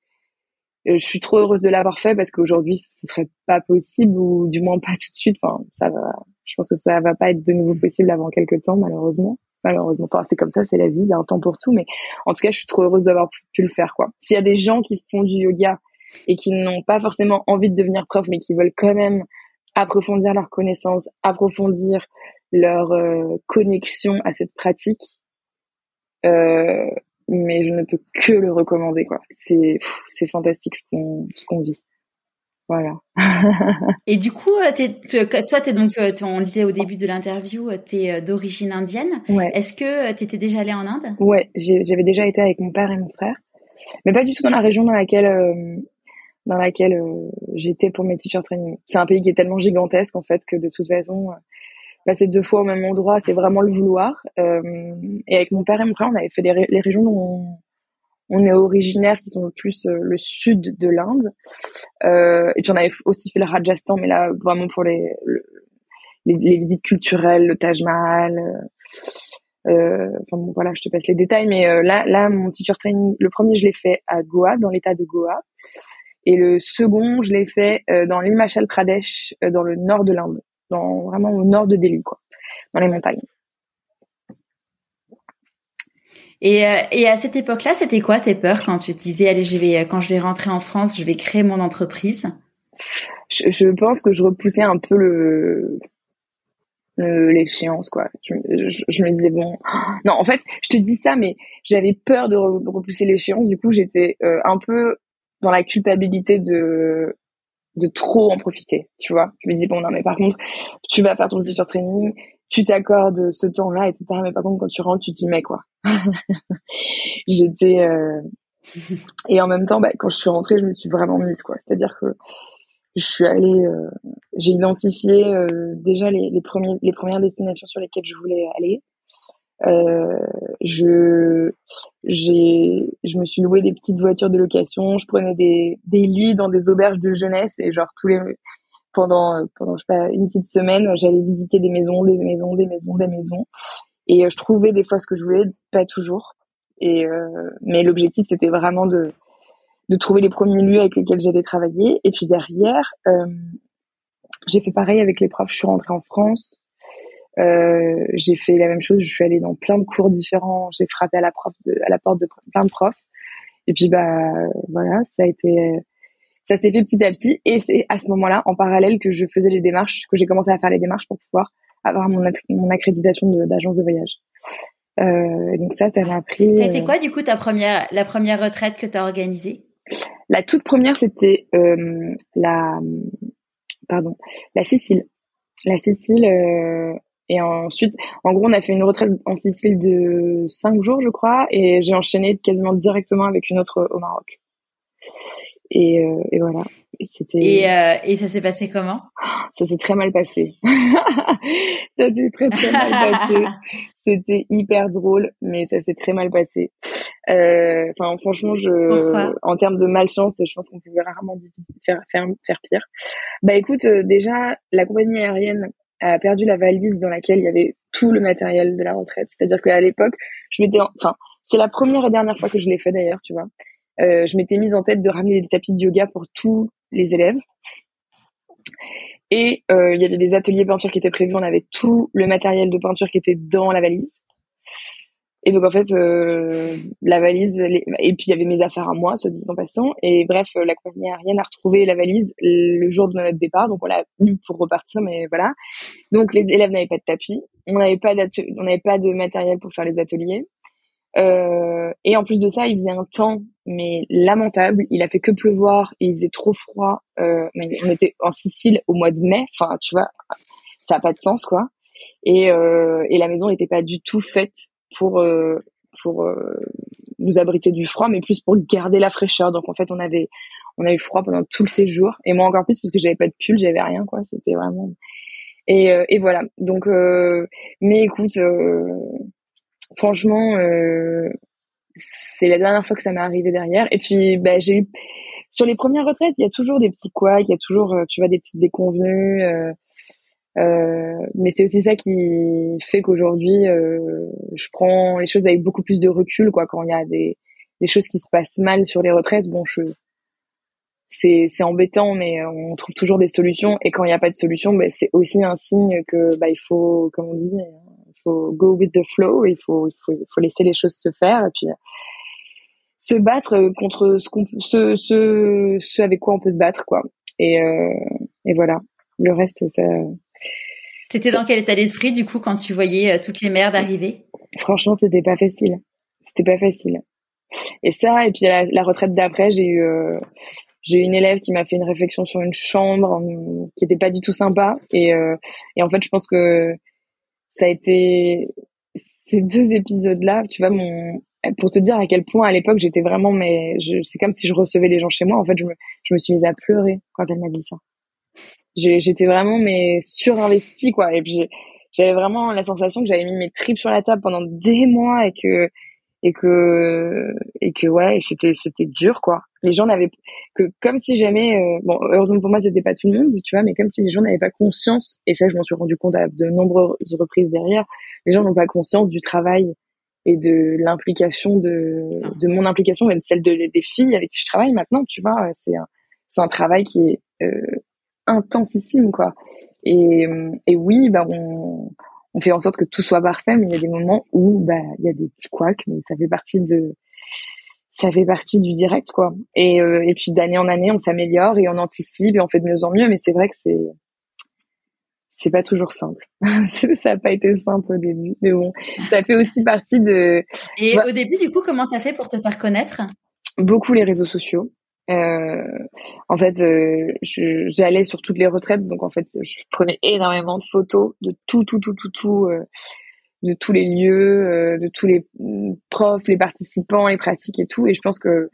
Speaker 1: je suis trop heureuse de l'avoir fait parce qu'aujourd'hui ce serait pas possible ou du moins pas tout de suite. Enfin, ça. Je pense que ça va pas être de nouveau possible avant quelques temps, malheureusement malheureusement. Enfin, c'est comme ça, c'est la vie, il y a un temps pour tout. Mais en tout cas, je suis trop heureuse d'avoir pu le faire, quoi. S'il y a des gens qui font du yoga et qui n'ont pas forcément envie de devenir prof, mais qui veulent quand même approfondir leurs connaissances, approfondir leur euh, connexion à cette pratique, euh, mais je ne peux que le recommander, quoi. C'est fantastique ce qu'on ce qu'on vit. Voilà.
Speaker 2: et du coup, euh, toi, t'es donc, euh, on le disait au début de l'interview, euh, tu es d'origine indienne.
Speaker 1: Ouais.
Speaker 2: Est-ce que tu étais déjà allée en Inde?
Speaker 1: Ouais, j'avais déjà été avec mon père et mon frère, mais pas du tout dans la région dans laquelle dans laquelle j'étais pour mes teacher training. C'est un pays qui est tellement gigantesque en fait que de toute façon, passer deux fois au même endroit, c'est vraiment le vouloir. et avec mon père et mon frère, on avait fait les, régions dont on est originaire qui sont plus euh, le sud de l'Inde. Euh, et puis on avait aussi fait le Rajasthan, mais là vraiment pour les, les, visites culturelles, le Taj Mahal. Euh, euh, enfin bon, voilà, je te passe les détails, mais euh, là, là, mon teacher training, le premier, je l'ai fait à Goa, dans l'état de Goa, et le second, je l'ai fait dans l'Himachal Pradesh, dans le nord de l'Inde, dans vraiment au nord de Delhi, quoi, dans les montagnes.
Speaker 2: Et, euh, et à cette époque-là, c'était quoi tes peurs quand tu te disais, allez, je vais, quand je vais rentrer en France, je vais créer mon entreprise?
Speaker 1: Je, je pense que je repoussais un peu le l'échéance quoi. Je, je, me disais bon non en fait je te dis ça mais j'avais peur de repousser l'échéance. Du coup j'étais euh, un peu dans la culpabilité de de trop en profiter tu vois. Je me disais bon non mais par contre tu vas faire ton teacher training tu t'accordes ce temps-là, etc. Mais par contre, quand tu rentres, tu t'y mets, quoi. J'étais... Euh... Et en même temps, bah, quand je suis rentrée, je me suis vraiment mise, quoi. C'est-à-dire que je suis allée... Euh... J'ai identifié euh, déjà les, premiers, les premières destinations sur lesquelles je voulais aller. Je je me suis loué des petites voitures de location je prenais des des lits dans des auberges de jeunesse et genre tous les pendant euh, pendant je sais pas une petite semaine, j'allais visiter des maisons, des maisons, des maisons, des maisons, et euh, je trouvais des fois ce que je voulais, pas toujours. Et euh, mais l'objectif c'était vraiment de de trouver les premiers lieux avec lesquels j'allais travailler. Et puis derrière, euh, j'ai fait pareil avec les profs. Je suis rentrée en France. Euh, j'ai fait la même chose. Je suis allée dans plein de cours différents. J'ai frappé à la prof de, à la porte de plein de profs. Et puis bah voilà, ça a été ça s'est fait petit à petit et c'est à ce moment-là en parallèle que je faisais les démarches, que j'ai commencé à faire les démarches pour pouvoir avoir mon, mon accréditation d'agence de, voyage. Euh, donc ça, ça m'a pris.
Speaker 2: Ça a été quoi du coup ta première la première retraite que tu as organisée?
Speaker 1: La toute première, c'était euh, la pardon la Sicile. La Sicile euh, et ensuite, en gros, on a fait une retraite en Sicile de cinq jours, je crois, et j'ai enchaîné quasiment directement avec une autre au Maroc. Et, euh, et voilà.
Speaker 2: C'était. Et, euh, et ça s'est passé comment?
Speaker 1: Ça s'est très mal passé. ça s'est très très mal passé. C'était hyper drôle, mais ça s'est très mal passé. Euh, enfin, franchement, je, en termes de malchance, je pense qu'on pouvait rarement faire, faire, faire pire. Bah, écoute, euh, déjà, la compagnie aérienne a perdu la valise dans laquelle il y avait tout le matériel de la retraite. C'est-à-dire qu'à l'époque, je m'étais, enfin, c'est la première et dernière fois que je l'ai fait d'ailleurs, tu vois. Euh, je m'étais mise en tête de ramener des tapis de yoga pour tous les élèves. Et euh, il y avait des ateliers peinture qui étaient prévus. On avait tout le matériel de peinture qui était dans la valise. Et donc en fait, euh, la valise, et puis il y avait mes affaires à moi, soit dit en passant. Et bref, la compagnie aérienne a retrouvé la valise le jour de notre départ, donc on l'a eu pour repartir, mais voilà. Donc les élèves n'avaient pas de tapis, on n'avait pas on n'avait pas de matériel pour faire les ateliers. Euh, et en plus de ça, il faisait un temps mais lamentable. Il a fait que pleuvoir il faisait trop froid. Euh, mais on était en Sicile au mois de mai. Enfin, tu vois, ça a pas de sens quoi. Et, euh, et la maison n'était pas du tout faite pour euh, pour euh, nous abriter du froid, mais plus pour garder la fraîcheur. Donc en fait, on avait on a eu froid pendant tout le séjour et moi encore plus parce que j'avais pas de pull, j'avais rien quoi. C'était vraiment et, et voilà. Donc mais écoute franchement, euh, c'est la dernière fois que ça m'est arrivé derrière. Et puis, bah, j'ai sur les premières retraites, il y a toujours des petits couacs, il y a toujours, euh, tu vois, des petites déconvenues. Euh, mais c'est aussi ça qui fait qu'aujourd'hui, je prends les choses avec beaucoup plus de recul, quoi. Quand il y a des, choses qui se passent mal sur les retraites, bon, je c'est c'est embêtant, mais on trouve toujours des solutions. Et quand il n'y a pas de solution, bah, c'est aussi un signe que bah il faut, comme on dit, faut go with the flow, il faut, il faut, il faut laisser les choses se faire et puis euh, se battre contre ce qu'on ce, ce, ce avec quoi on peut se battre quoi. Et, euh, et voilà. Le reste, ça.
Speaker 2: T'étais dans quel état d'esprit du coup quand tu voyais euh, toutes les merdes arriver?
Speaker 1: Franchement, c'était pas facile. C'était pas facile. Et ça, et puis la, la retraite d'après, j'ai eu euh, j'ai une élève qui m'a fait une réflexion sur une chambre qui était pas du tout sympa. Et, euh, et en fait, je pense que ça a été ces deux épisodes-là, tu vois, mon pour te dire à quel point à l'époque j'étais vraiment mais c'est comme si je recevais les gens chez moi. En fait je me je me suis mise à pleurer quand elle m'a dit ça. J'étais vraiment mais surinvestie quoi. Et puis j'avais vraiment la sensation que j'avais mis mes tripes sur la table pendant des mois et que et que et que ouais c'était c'était dur quoi les gens n'avaient que comme si jamais euh, bon heureusement pour moi c'était pas tout le monde tu vois mais comme si les gens n'avaient pas conscience et ça je m'en suis rendu compte à de nombreuses reprises derrière les gens n'ont pas conscience du travail et de l'implication de de mon implication de celle de, des filles avec qui je travaille maintenant tu vois c'est un c'est un travail qui est euh, intensissime quoi. Et et oui bah on on fait en sorte que tout soit parfait, mais il y a des moments où bah il y a des petits couacs, mais ça fait partie de ça fait partie du direct quoi. Et euh, et puis d'année en année, on s'améliore et on anticipe et on fait de mieux en mieux, mais c'est vrai que c'est c'est pas toujours simple. ça n'a pas été simple au début, mais bon, ça fait aussi partie de.
Speaker 2: Et au début, du coup, comment t'as fait pour te faire connaître?
Speaker 1: Beaucoup les réseaux sociaux. Euh, en fait, euh, j'allais sur toutes les retraites, donc en fait, je prenais énormément de photos de tout, tout, tout, tout, tout, euh, de tous les lieux, euh, de tous les mm, profs, les participants, les pratiques et tout. Et je pense que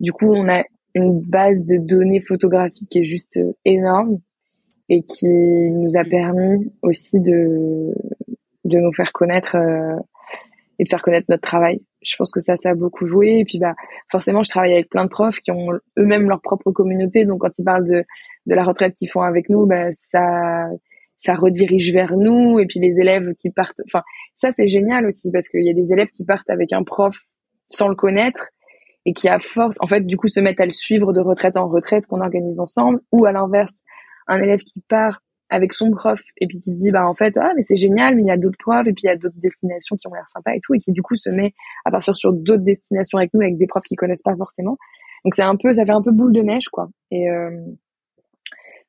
Speaker 1: du coup, on a une base de données photographiques qui est juste énorme et qui nous a permis aussi de de nous faire connaître et de faire connaître notre travail je pense que ça, ça a beaucoup joué. Et puis, bah, forcément, je travaille avec plein de profs qui ont eux-mêmes leur propre communauté. Donc, quand ils parlent de, de la retraite qu'ils font avec nous, bah, ça, ça redirige vers nous. Et puis, les élèves qui partent, enfin, ça, c'est génial aussi parce qu'il y a des élèves qui partent avec un prof sans le connaître et qui, à force, en fait, du coup, se mettent à le suivre de retraite en retraite qu'on organise ensemble. Ou à l'inverse, un élève qui part avec son prof et puis qui se dit bah en fait ah mais c'est génial mais il y a d'autres profs et puis il y a d'autres destinations qui ont l'air sympas et tout et qui du coup se met à partir sur d'autres destinations avec nous avec des profs qui connaissent pas forcément donc c'est un peu ça fait un peu boule de neige quoi et euh,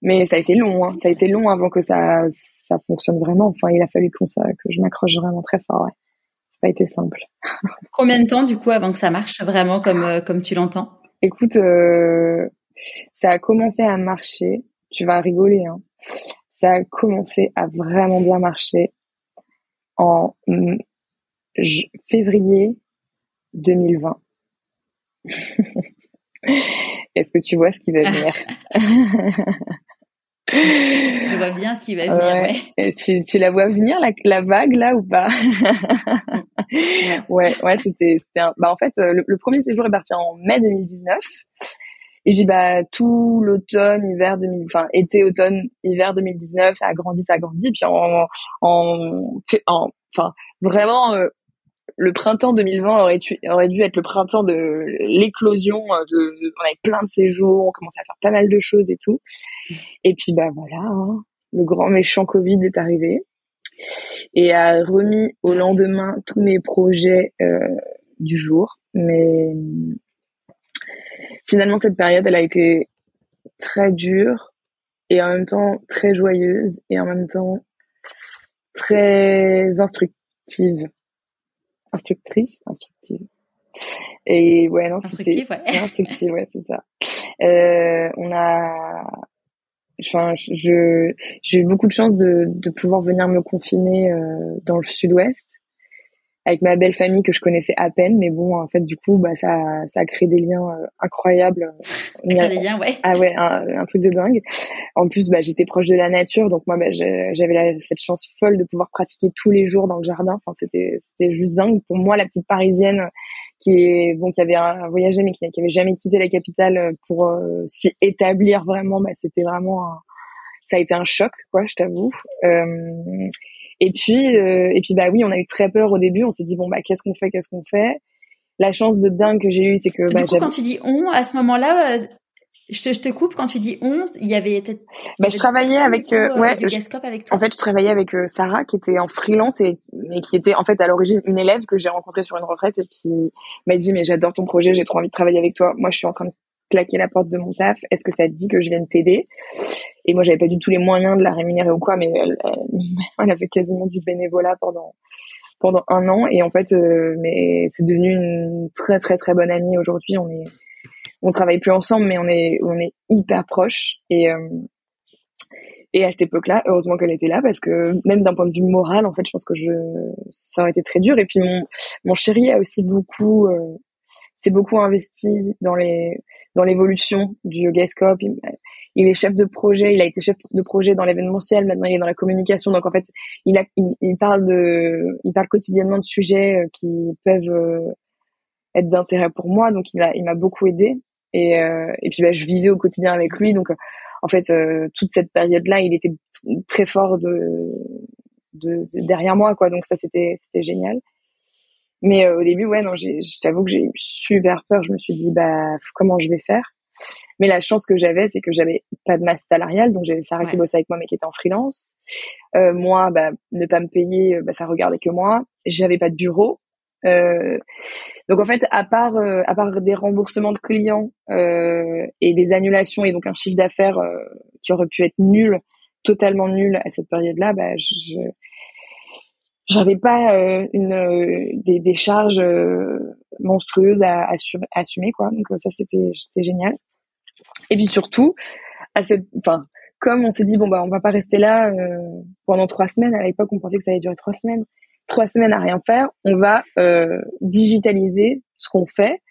Speaker 1: mais ça a été long hein. ça a été long avant que ça ça fonctionne vraiment. Enfin il a fallu qu'on ça que je m'accroche vraiment très fort ouais. Ça a été simple.
Speaker 2: Combien de temps du coup avant que ça marche vraiment comme euh, comme tu l'entends?
Speaker 1: Écoute euh, ça a commencé à marcher. Tu vas rigoler hein. Ça a commencé à vraiment bien marcher en février 2020. Est-ce que tu vois ce qui va venir?
Speaker 2: Je vois bien ce qui va venir.
Speaker 1: Ouais. Tu, la vois venir la, vague là ou pas? Ouais, ouais, c'était, bah en fait le, le, premier séjour est parti en mai 2019 et j'ai bah tout l'automne, hiver 2000, enfin été, automne, hiver 2019, ça a grandi, ça a grandi. Puis en, en, en enfin vraiment, euh, le printemps 2020 aurait, dû être le printemps de l'éclosion. Euh, de, on avait plein de séjours, on commençait à faire pas mal de choses et tout. Et puis bah voilà, hein, le grand méchant Covid est arrivé et a remis au lendemain tous mes projets euh, du jour. Mais finalement, cette période, elle a été très dure et en même temps très joyeuse et en même temps très instructive. Instructrice, instructive. Et ouais, non,
Speaker 2: instructive, ouais.
Speaker 1: instructive, ouais, c'est ça. Euh, on a, enfin, je, j'ai eu beaucoup de chance de, de pouvoir venir me confiner euh, dans le sud-ouest avec ma belle famille que je connaissais à peine mais bon en fait du coup bah ça ça a créé des liens euh, incroyables.
Speaker 2: Des liens ouais.
Speaker 1: ah ouais un, truc de dingue. En plus bah j'étais proche de la nature donc moi bah, j'avais cette chance folle de pouvoir pratiquer tous les jours dans le jardin. Enfin c'était c'était juste dingue. Pour moi la petite parisienne qui est bon qui avait voyagé mais qui n'avait jamais quitté la capitale pour euh, s'y établir vraiment bah c'était vraiment un, ça a été un choc quoi je t'avoue. Euh, et puis, euh, et puis bah oui, on a eu très peur au début. On s'est dit bon bah qu'est-ce qu'on fait, qu'est-ce qu'on fait? La chance de dingue que j'ai eue, c'est que
Speaker 2: du
Speaker 1: bah,
Speaker 2: coup, quand tu dis on, à ce moment-là, euh, je te, je te coupe quand tu dis on, il y avait peut-être.
Speaker 1: Bah, je travaillais avec, euh, ouais,
Speaker 2: avec toi.
Speaker 1: En fait, je travaillais avec Sarah qui était en freelance et mais qui était en fait à l'origine une élève que j'ai rencontrée sur une retraite et qui m'a dit mais j'adore ton projet, j'ai trop envie de travailler avec toi. Moi, je suis en train de claquer la porte de mon taf. Est-ce que ça te dit que je vienne t'aider? Et moi, j'avais pas du tout les moyens de la rémunérer ou quoi, mais elle, elle, a fait quasiment du bénévolat pendant pendant un an. Et en fait, euh, mais c'est devenu une très très très bonne amie aujourd'hui. On est on travaille plus ensemble, mais on est on est hyper proches. Et euh, et à cette époque-là, heureusement qu'elle était là parce que même d'un point de vue moral, en fait, je pense que je ça aurait été très dur. Et puis mon mon chéri a aussi beaucoup euh, s'est beaucoup investi dans les dans l'évolution du yoga scope. Il, est chef de projet, il a été chef de projet dans l'événementiel, maintenant il est dans la communication. Donc en fait, il, parle de, il parle quotidiennement de sujets euh, qui peuvent euh, être d'intérêt pour moi. Donc il m'a beaucoup aidé. Et, euh, puis bah, je vivais au quotidien avec lui. Donc en fait, toute cette période-là, il était très fort de, de, de, derrière moi. Donc ça, c'était génial. Mais euh, au début, ouais, non, je t'avoue que j'ai eu super peur. Je me suis dit, bah, comment je vais faire? Mais la chance que j'avais, c'est que j'avais pas de masse salariale, donc j'avais Sarah qui bossait avec moi, mais qui était en freelance. Euh, moi, bah, ne pas me payer, euh, bah, ça regardait que moi. J'avais pas de bureau. Euh, donc en fait, à part euh, à part des remboursements de clients et des annulations et donc un chiffre d'affaires qui aurait pu être nul, totalement nul à cette période-là, bah, je, j'avais pas euh, une euh, des, des, charges euh, monstrueuses à, à, assumer quoi. Donc ça c'était c'était génial. Et puis surtout à cette enfin comme on s'est dit bon bah on va pas rester là pendant trois semaines. À l'époque on pensait que ça allait durer trois semaines. Trois semaines à rien faire on va digitaliser ce qu'on fait.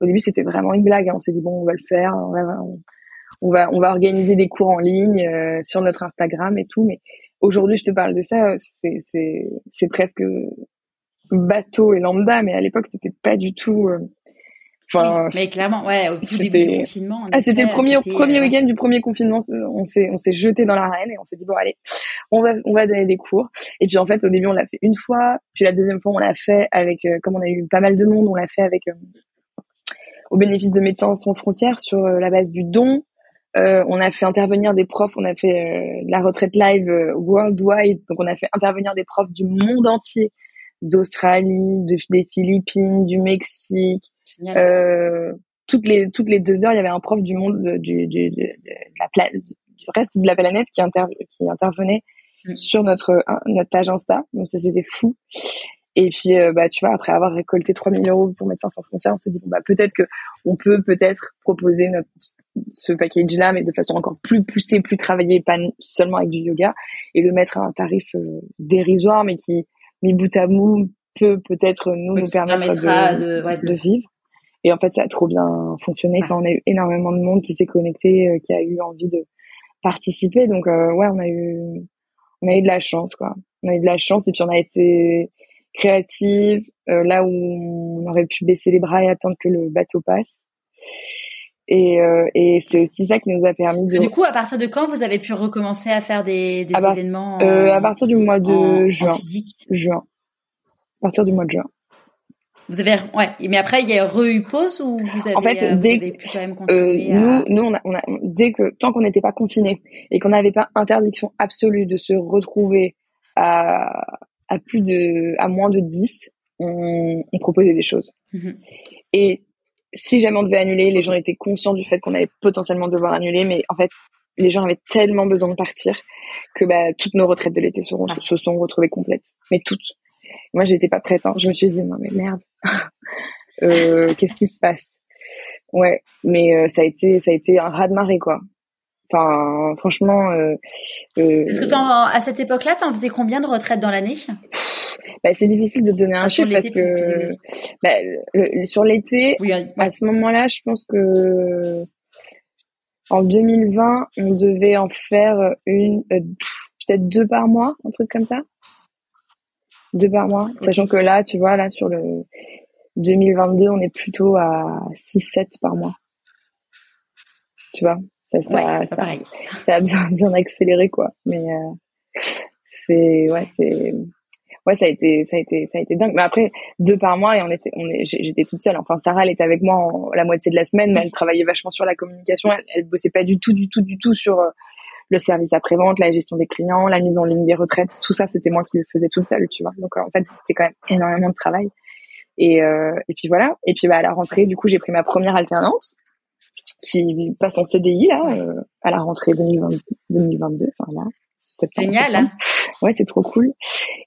Speaker 1: Au début c'était vraiment une blague hein. on s'est dit bon on va le faire on va on va on va organiser des cours en ligne sur notre Instagram et tout mais aujourd'hui je te parle de ça, c'est c'est c'est presque bateau et lambda, mais à l'époque c'était pas du tout. Euh,
Speaker 2: enfin, mais clairement, ouais, au tout début du confinement.
Speaker 1: Ah, c'était le premier premier euh, week-end du premier confinement. On s'est on s'est jeté dans l'arène et on s'est dit bon allez, on va on va donner des cours. Et puis en fait au début on l'a fait une fois, puis la deuxième fois on l'a fait avec euh, comme on a eu pas mal de monde, on l'a fait avec au bénéfice de Médecins sans frontières sur la base du don on a fait intervenir des profs, on a fait la retraite live worldwide, donc on a fait intervenir des profs du monde entier, d'Australie, des Philippines, du Mexique. toutes les toutes les deux heures, il y avait un prof du monde du, du, de, la planète, du reste de la planète qui, qui intervenait mm. sur notre notre page Insta. Donc ça c'était fou. Et puis, euh, bah, tu vois, après avoir récolté 3000 euros pour Médecins sans frontières, on s'est dit, bon, bah, peut-être que on peut peut-être proposer notre, ce package-là, mais de façon encore plus poussée, plus travaillée, pas seulement avec du yoga, et le mettre à un tarif euh, dérisoire, mais qui, mis bout à bout, peut peut-être nous, nous permettre de, de, vivre. Et en fait, ça a trop bien fonctionné. quand on a eu énormément de monde qui s'est connecté, euh, qui a eu envie de participer. Donc, ouais, on a eu, on a eu de la chance, quoi. On a eu de la chance, et puis on a été, créative, euh, là où on aurait pu baisser les bras et attendre que le bateau passe. Et, euh, et c'est aussi ça qui nous a permis de.
Speaker 2: du coup, à partir de quand vous avez pu recommencer à faire des, des événements
Speaker 1: euh, À partir du mois de juin. physique? Juin. À partir du mois de juin.
Speaker 2: Vous avez ouais, mais après il y a re pause ou vous avez,
Speaker 1: en fait,
Speaker 2: euh,
Speaker 1: dès, avez pu quand même continuer nous, nous on a, on a, dès que tant qu'on n'était pas confiné et qu'on n'avait pas interdiction absolue de se retrouver à, à plus de, à moins de 10, on, on proposait des choses. Mhm. Et si jamais on devait annuler, les gens étaient conscients du fait qu'on allait potentiellement devoir annuler, mais en fait, les gens avaient tellement besoin de partir que bah, toutes nos retraites de l'été se sont retrouvées complètes. Mais toutes. Moi, j'étais pas prête. Hein. Je me suis dit, non mais merde, euh, qu'est-ce qui se passe? Ouais, mais euh, ça a été ça a été un raz de marée quoi. Enfin, franchement. Euh,
Speaker 2: euh, Est-ce que à cette époque-là, t'en faisais combien de retraites dans l'année?
Speaker 1: Bah, c'est difficile de donner un chiffre parce que bah, sur l'été, à ce moment-là, je pense que en 2020, on devait en faire une, euh, peut-être deux par mois, un truc comme ça. Deux par mois, sachant que là, tu vois, là sur le 2022, on est plutôt à 6-7 par mois. Tu vois? Ça, ça, ça, ça, a bien, bien accéléré, quoi. Mais euh, c'est, ouais, c'est, ouais, ça a été, ça a été, ça a été dingue. Mais après, deux par mois et on était, on est, j'étais toute seule. Enfin, Sarah, elle était avec moi en, la moitié de la semaine, mais elle travaillait vachement sur la communication. Elle, elle bossait pas du tout, du tout, du tout sur euh, le service après-vente, la gestion des clients, la mise en ligne des retraites. Tout ça, c'était moi qui le faisais toute seule, tu vois. Donc, en fait, c'était quand même énormément de travail. Et, euh, et puis voilà. Et puis, bah, à la rentrée, du coup, j'ai pris ma première alternance qui passe en CDI là euh, à la rentrée 2022 enfin là
Speaker 2: septembre génial. hein.
Speaker 1: ouais c'est trop cool.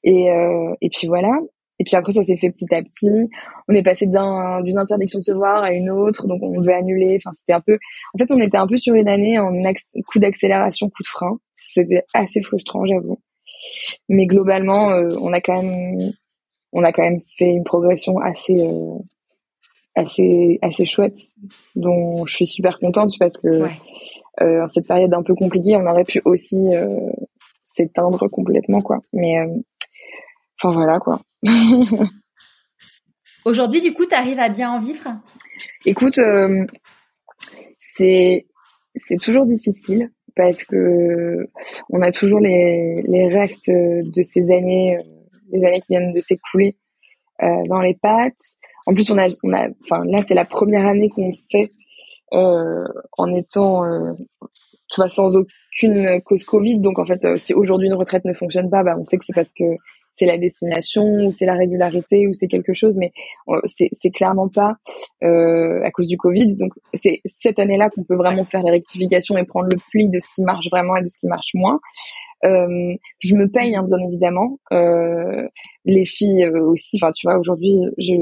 Speaker 1: Et euh, et puis voilà. Et puis après ça s'est fait petit à petit. On est passé d'un d'une interdiction de se voir à une autre donc on devait annuler. Enfin c'était un peu en fait on était un peu sur une année en coup d'accélération coup de frein. C'était assez frustrant j'avoue. Mais globalement euh, on a quand même on a quand même fait une progression assez euh, assez assez chouette dont je suis super contente parce que euh, en cette période un peu compliquée on aurait pu aussi euh, s'éteindre complètement quoi. Mais euh, enfin voilà quoi.
Speaker 2: Aujourd'hui du coup tu arrives à bien en vivre?
Speaker 1: Écoute euh, c'est c'est toujours difficile parce que on a toujours les les restes de ces années les années qui viennent de s'écouler dans les pattes en plus, on a, on a, enfin là, c'est la première année qu'on fait euh, en étant, euh, tu vois, sans aucune cause Covid. Donc en fait, euh, si aujourd'hui une retraite ne fonctionne pas, bah on sait que c'est parce que c'est la destination ou c'est la régularité ou c'est quelque chose, mais euh, c'est c'est clairement pas euh, à cause du Covid. Donc c'est cette année-là qu'on peut vraiment faire les rectifications et prendre le pli de ce qui marche vraiment et de ce qui marche moins. Euh, je me paye hein, bien évidemment. Euh, les filles aussi. Enfin, tu vois, aujourd'hui, je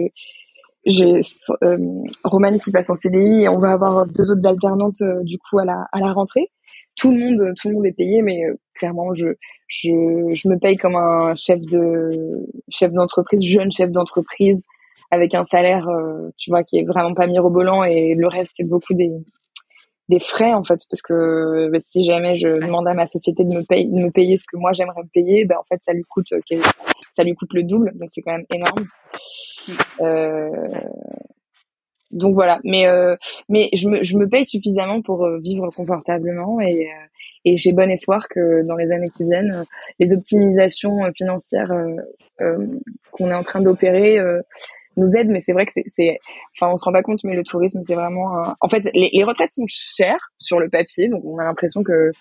Speaker 1: j'ai euh, Romane qui passe en CDI et on va avoir deux autres alternantes euh, du coup à la à la rentrée. Tout le monde tout le monde est payé, mais euh, clairement je je je me paye comme un chef de chef d'entreprise, jeune chef d'entreprise avec un salaire euh, tu vois qui est vraiment pas mirobolant et le reste c'est beaucoup des des frais en fait parce que bah, si jamais je demande à ma société de me payer de me payer ce que moi j'aimerais me payer ben en fait ça lui coûte ça lui coûte le double donc c'est quand même énorme. Euh, donc voilà, mais euh, mais je me je me paye suffisamment pour euh, vivre confortablement et et j'ai bon espoir que dans les années qui viennent, les optimisations financières qu'on est en train d'opérer nous aide, mais c'est vrai que c'est, enfin, on se rend pas compte, mais le tourisme, c'est vraiment, en fait, les, les, retraites sont chères sur le papier, donc on a l'impression que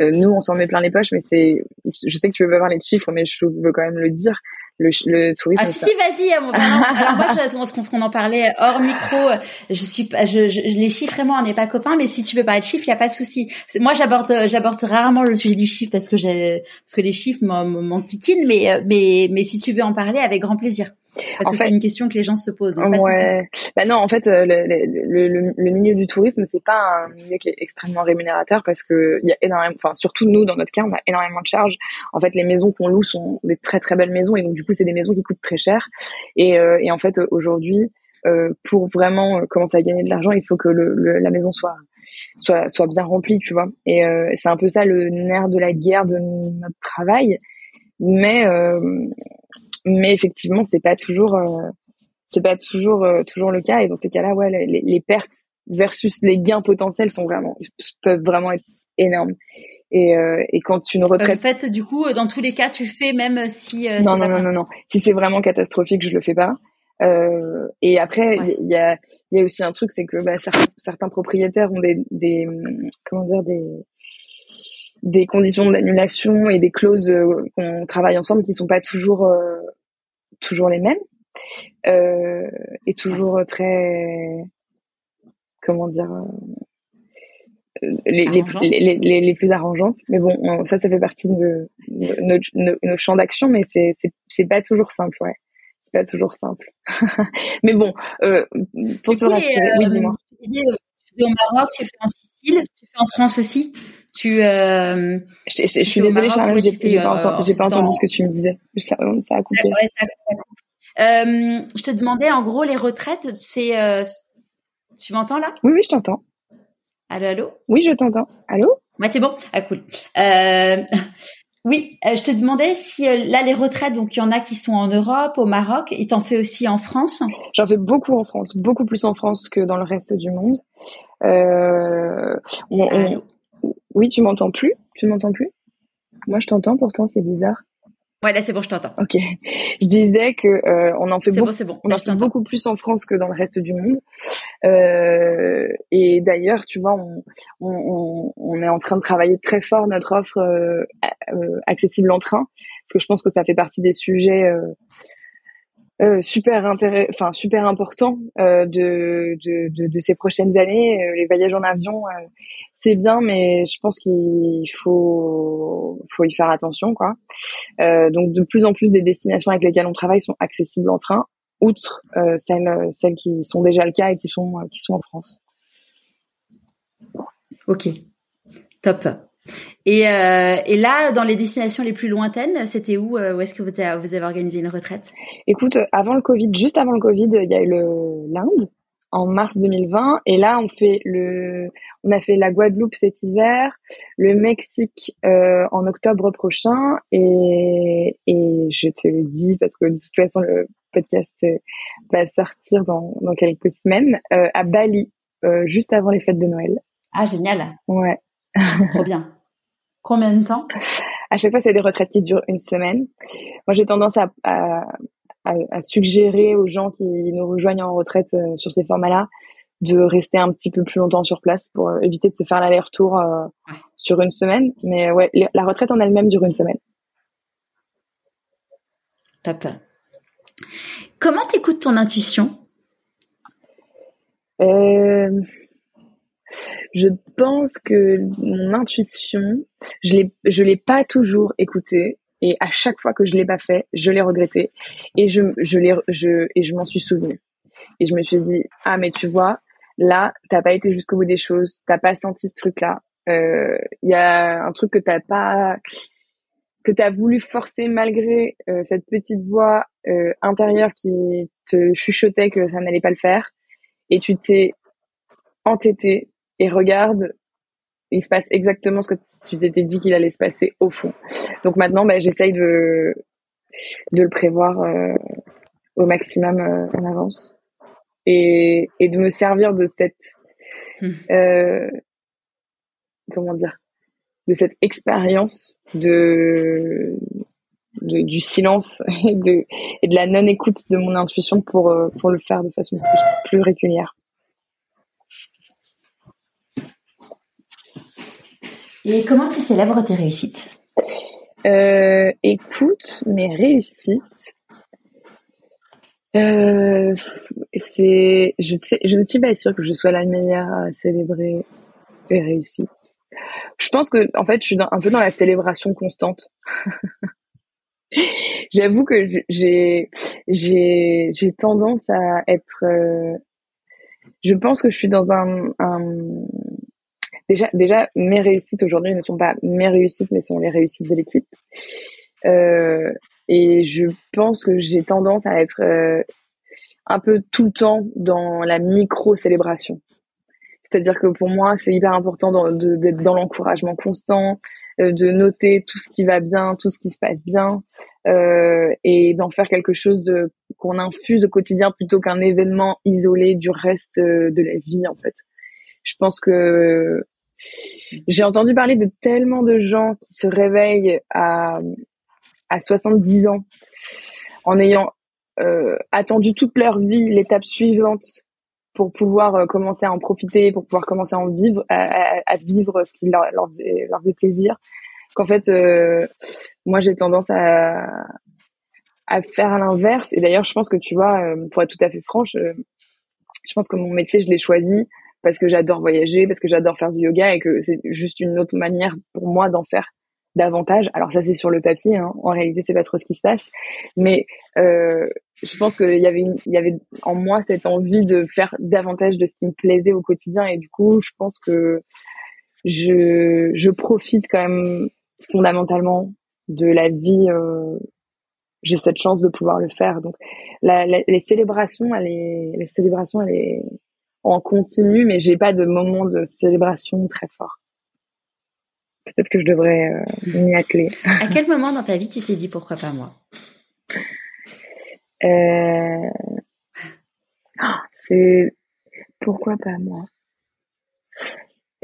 Speaker 1: euh, nous, on s'en met plein les poches, mais c'est, je sais que tu veux pas voir les chiffres, mais je veux quand même le dire. Le, le tourisme.
Speaker 2: Ah si, vas-y. alors moi, je, on, en parlait hors micro. Je suis, pas, je, je, les chiffres vraiment, on n'est pas copains, mais si tu veux parler de chiffres, il y a pas de souci. Moi, j'aborde, j'aborde rarement le sujet du chiffre parce que j'ai, parce que les chiffres m'enquiquinent, mais, mais, mais si tu veux en parler, avec grand plaisir. Parce que c'est une question que les gens se posent.
Speaker 1: ouais. Bah non, en fait, euh, le, le, le, le milieu du tourisme, c'est pas un milieu qui est extrêmement rémunérateur parce que il y a énormément, enfin surtout nous dans notre cas, on a énormément de charges. En fait, les maisons qu'on loue sont des très très belles maisons et donc du coup, c'est des maisons qui coûtent très cher. Et, euh, et en fait, aujourd'hui, euh, pour vraiment euh, commencer à gagner de l'argent, il faut que le, la maison soit soit soit bien remplie, tu vois. Et euh, c'est un peu ça le nerf de la guerre de notre travail. Mais mais effectivement c'est pas toujours euh, c'est pas toujours euh, toujours le cas et dans ces cas-là ouais les, les, pertes versus les gains potentiels sont vraiment peuvent vraiment être énormes et, euh, et quand une retraite.
Speaker 2: En fait, du coup, dans tous les cas, tu fais même si.
Speaker 1: non, non, non, non, non. Si c'est vraiment catastrophique, je le fais pas. Euh, et après, il y, a, il y a aussi un truc, c'est que bah, certains, certains, propriétaires ont des, des, comment dire, des, des conditions d'annulation et des clauses qu'on travaille ensemble qui sont pas toujours toujours les mêmes euh, et toujours très comment dire euh, les, les, les, les, les, plus arrangeantes. Mais bon ça ça fait partie de, notre, notre, champ d'action mais c'est c'est pas toujours simple ouais. C'est pas toujours simple. Mais bon euh, pour te rassurer oui dis-moi.
Speaker 2: tu fais au Maroc tu fais en Sicile tu fais en France aussi? Tu
Speaker 1: euh, je, je, je suis désolée Charles j'ai pas, entendu, pas entendu ce que tu me disais ça, ça a coupé ouais, ça.
Speaker 2: Euh, je te demandais, en gros, les retraites, c'est. Euh, tu m'entends là?
Speaker 1: Oui, oui, je t'entends.
Speaker 2: Allô, allô?
Speaker 1: Oui, je t'entends. Allô?
Speaker 2: Ouais, c'est bon. Ah, cool. Euh, oui, je te demandais si là, les retraites, donc il y en a qui sont en Europe, au Maroc, et t'en fais aussi en France?
Speaker 1: J'en fais beaucoup en France, beaucoup plus en France que dans le reste du monde. Euh, Oui, tu m'entends plus Tu m'entends plus? Moi, je t'entends, pourtant, c'est bizarre.
Speaker 2: Ouais, là c'est bon, je t'entends.
Speaker 1: Ok. Je disais que euh, on en fait, beaucoup, bon, on en fait beaucoup plus en France que dans le reste du monde. Euh, et d'ailleurs, tu vois, on, on, on, est en train de travailler très fort notre offre euh, euh accessible en train, parce que je pense que ça fait partie des sujets euh, super intérêt, enfin super important euh, de, de, de, ces prochaines années. Euh, les voyages en avion, c'est bien, mais je pense qu'il faut faut y faire attention, quoi. donc de plus en plus des destinations avec lesquelles on travaille sont accessibles en train, outre celles celles qui sont déjà le cas et qui sont qui sont en France.
Speaker 2: Ok, top. Et, euh, et, là, dans les destinations les plus lointaines, c'était où euh, Où est-ce que vous avez, vous avez organisé une retraite?
Speaker 1: Écoute, avant le Covid, juste avant le Covid, il y a eu l'Inde en mars 2020, et là on fait le, on a fait la Guadeloupe cet hiver, le Mexique euh, en octobre prochain, et, et je te le dis parce que de toute façon le podcast va sortir dans, dans quelques semaines euh, à Bali, euh, juste avant les fêtes de Noël.
Speaker 2: Ah génial.
Speaker 1: Ouais.
Speaker 2: Trop bien. Combien de temps?
Speaker 1: À chaque fois, c'est des retraites qui durent une semaine. Moi, j'ai tendance à, à, à, suggérer aux gens qui nous rejoignent en retraite euh, sur ces formats-là de rester un petit peu plus longtemps sur place pour euh, éviter de se faire l'aller-retour euh, sur une semaine. Mais ouais, la retraite en elle-même dure une semaine.
Speaker 2: Top. Comment t'écoutes ton intuition?
Speaker 1: Euh, je pense que mon intuition, je l'ai, je l'ai pas toujours écoutée. Et à chaque fois que je l'ai pas fait, je l'ai regretté. Et je, je l'ai, je, et je m'en suis souvenu. Et je me suis dit, ah, mais tu vois, là, t'as pas été jusqu'au bout des choses, t'as pas senti ce truc-là. Il euh, y a un truc que t'as pas, que t'as voulu forcer malgré euh, cette petite voix euh, intérieure qui te chuchotait que ça n'allait pas le faire. Et tu t'es entêté et regarde, il se passe exactement ce que tu t'étais dit qu'il allait se passer au fond. Donc maintenant, bah, j'essaye de, de le prévoir euh, au maximum euh, en avance et, et de me servir de cette hmm. euh, comment dire de cette expérience de du silence et de, et de la non-écoute de mon intuition pour, euh, pour le faire de façon plus, régulière.
Speaker 2: Et comment tu célèbres tes réussites?
Speaker 1: Euh, Écoute, mes réussites, euh, c'est, je ne suis pas sûre que je sois la meilleure à célébrer les réussites. Je pense que, en fait, je suis un peu dans la célébration constante. J'avoue que j'ai j'ai j'ai tendance à être. Euh, je pense que je suis dans un déjà déjà mes réussites aujourd'hui ne sont pas mes réussites mais sont les réussites de l'équipe. Euh, et je pense que j'ai tendance à être euh, un peu tout le temps dans la micro célébration. C'est-à-dire que pour moi, c'est hyper important d'être dans l'encouragement constant, euh, de noter tout ce qui va bien, tout ce qui se passe bien, euh, et d'en faire quelque chose qu'on infuse au quotidien plutôt qu'un événement isolé du reste euh, de la vie en fait. Je pense que j'ai entendu parler de tellement de gens qui se réveillent à à 70 ans en ayant euh, attendu toute leur vie l'étape suivante pour pouvoir euh, commencer à en profiter, pour pouvoir commencer à en vivre, à, vivre ce qui leur, leur, faisait, plaisir. Qu'en fait, euh, moi j'ai tendance à, à faire à l'inverse. Et d'ailleurs, je pense que tu vois, pour être tout à fait franche, je pense que mon métier, je l'ai choisi parce que j'adore voyager, parce que j'adore faire du yoga et que c'est juste une autre manière pour moi d'en faire davantage. Alors ça c'est sur le papier, hein. en réalité c'est pas trop ce qui se passe, mais euh, je pense qu'il y avait il y avait en moi cette envie de faire davantage de ce qui me plaisait au quotidien et du coup je pense que je je profite quand même fondamentalement de la vie. Euh, j'ai cette chance de pouvoir le faire. Donc la, les célébrations, elle est, les célébrations, elle est en continu, mais j'ai pas de moment de célébration très fort peut-être que je devrais euh, m'y atteler.
Speaker 2: à quel moment dans ta vie tu t'es dit pourquoi pas moi?
Speaker 1: Euh... oh, C'est pourquoi pas moi?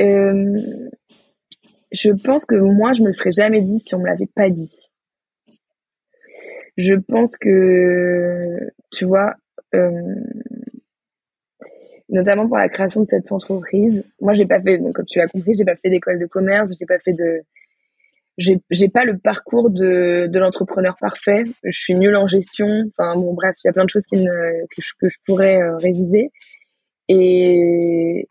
Speaker 1: Euh... Je pense que moi, je me le serais jamais dit si on me l'avait pas dit. Je pense que, tu vois, euh, notamment pour la création de cette entreprise. Moi, j'ai pas fait, comme tu l'as compris, j'ai pas fait d'école de commerce, j'ai pas fait de, j'ai, j'ai pas le parcours de, de l'entrepreneur parfait. Je suis nulle en gestion. Enfin, bon, bref, il y a plein de choses qui ne, que, je, que je pourrais euh, réviser. Et,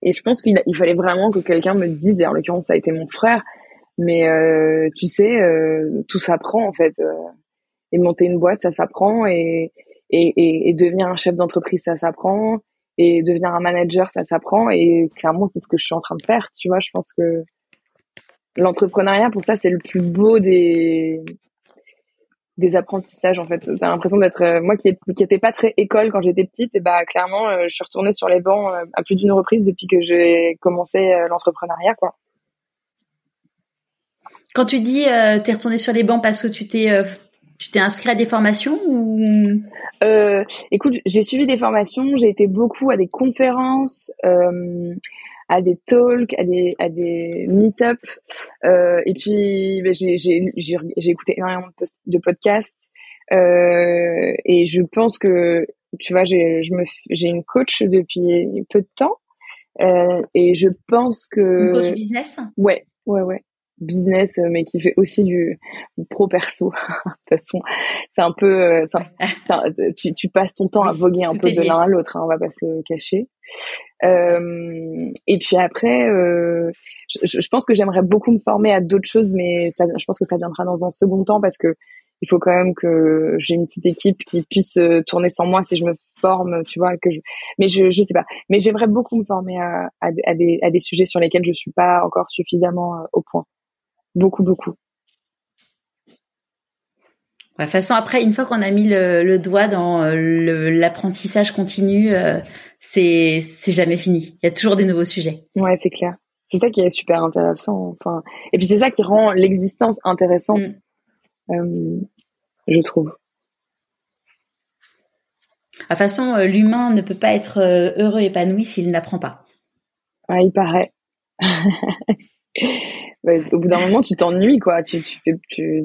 Speaker 1: et je pense qu'il il fallait vraiment que quelqu'un me dise, et en l'occurrence, ça a été mon frère, mais euh, tu sais, euh, tout s'apprend en fait. Euh, et monter une boîte, ça s'apprend. Et, et, et devenir un chef d'entreprise, ça s'apprend et devenir un manager, ça s'apprend. Et clairement, c'est ce que je suis en train de faire. Tu vois, je pense que l'entrepreneuriat, pour ça, c'est le plus beau des des apprentissages en fait. T'as l'impression d'être euh, moi qui n'étais pas très école quand j'étais petite et bah clairement euh, je suis retournée sur les bancs euh, à plus d'une reprise depuis que j'ai commencé l'entrepreneuriat quoi.
Speaker 2: Quand tu dis t'es retournée sur les bancs parce que tu t'es tu t'es inscrit à des formations ou?
Speaker 1: Euh, Écoute, j'ai suivi des formations, j'ai été beaucoup à des conférences, euh, à des talks, à des à des meet-up, euh, et puis ben, j'ai j'ai j'ai écouté énormément de, podcasts, et je pense que tu vois, j'ai je me j'ai une coach depuis peu de temps, et je pense que
Speaker 2: une coach business?
Speaker 1: Ouais, ouais, ouais business euh, mais qui fait aussi du, pro perso de toute façon c'est un peu euh, ça, tu, tu passes ton temps à voguer un peu de l'un à l'autre hein, on va pas se cacher euh, et puis après euh, je, je, pense que j'aimerais beaucoup me former à d'autres choses mais ça, je pense que ça viendra dans un second temps parce que il faut quand même que j'ai une petite équipe qui puisse tourner sans moi si je me forme, tu vois, que je, mais je, je sais pas. Mais j'aimerais beaucoup me former à, à, à, des, à des sujets sur lesquels je suis pas encore suffisamment au point. Beaucoup, beaucoup.
Speaker 2: De toute façon, après, une fois qu'on a mis le, doigt dans euh, l'apprentissage continu, euh, c'est jamais fini. Il y a toujours des nouveaux sujets.
Speaker 1: Ouais, c'est clair. C'est ça qui est super intéressant. Enfin, et puis c'est ça qui rend l'existence intéressante, mm. euh, je trouve.
Speaker 2: De toute façon, l'humain ne peut pas être heureux, épanoui s'il n'apprend pas.
Speaker 1: Ouais, il paraît. au bout d'un moment, tu t'ennuies, quoi. Tu, tu tu,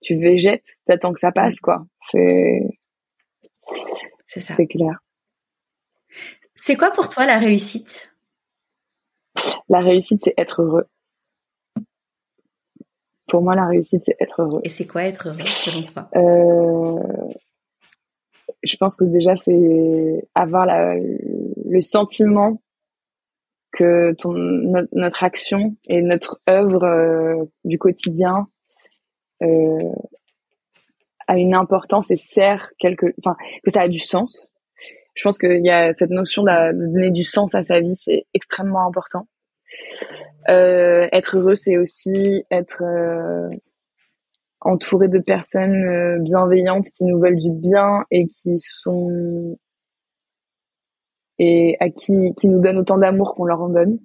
Speaker 1: tu végètes, t'attends que ça passe, quoi. C'est,
Speaker 2: c'est ça.
Speaker 1: C'est clair.
Speaker 2: C'est quoi pour toi la réussite?
Speaker 1: La réussite, c'est être heureux. Pour moi, la réussite, c'est être heureux.
Speaker 2: Et c'est quoi être heureux selon toi?
Speaker 1: Euh, Je pense que déjà, c'est avoir la, le sentiment que ton, notre, action et notre œuvre euh, du quotidien euh, a une importance et sert quelque, enfin que ça a du sens. Je pense qu'il y a cette notion de, donner du sens à sa vie, c'est extrêmement important. Euh, être heureux, c'est aussi être euh, entouré de personnes euh, bienveillantes qui nous veulent du bien et qui sont et à qui qui nous donnent autant d'amour qu'on leur en donne.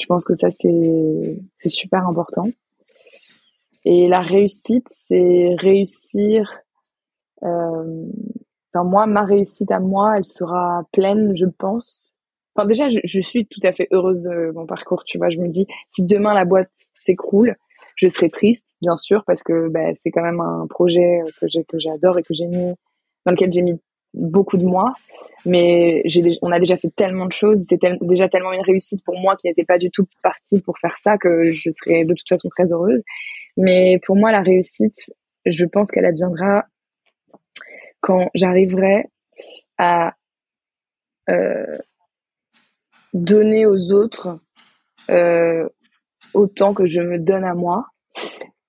Speaker 1: Je pense que ça c'est c'est super important. Et la réussite, c'est réussir. Euh, moi, ma réussite à moi, elle sera pleine, je pense. Enfin déjà, je, je, suis tout à fait heureuse de mon parcours. Tu vois, je me dis, si demain la boîte s'écroule, je serai triste, bien sûr, parce que bah, c'est quand même un projet que j'ai que j'adore et que j'ai mis dans lequel j'ai mis beaucoup de moi, mais j'ai, on a déjà fait tellement de choses, c'est déjà tellement une réussite pour moi qui n'était pas du tout partie pour faire ça que je serais de toute façon très heureuse. Mais pour moi, la réussite, je pense qu'elle adviendra quand j'arriverai à euh, donner aux autres euh, autant que je me donne à moi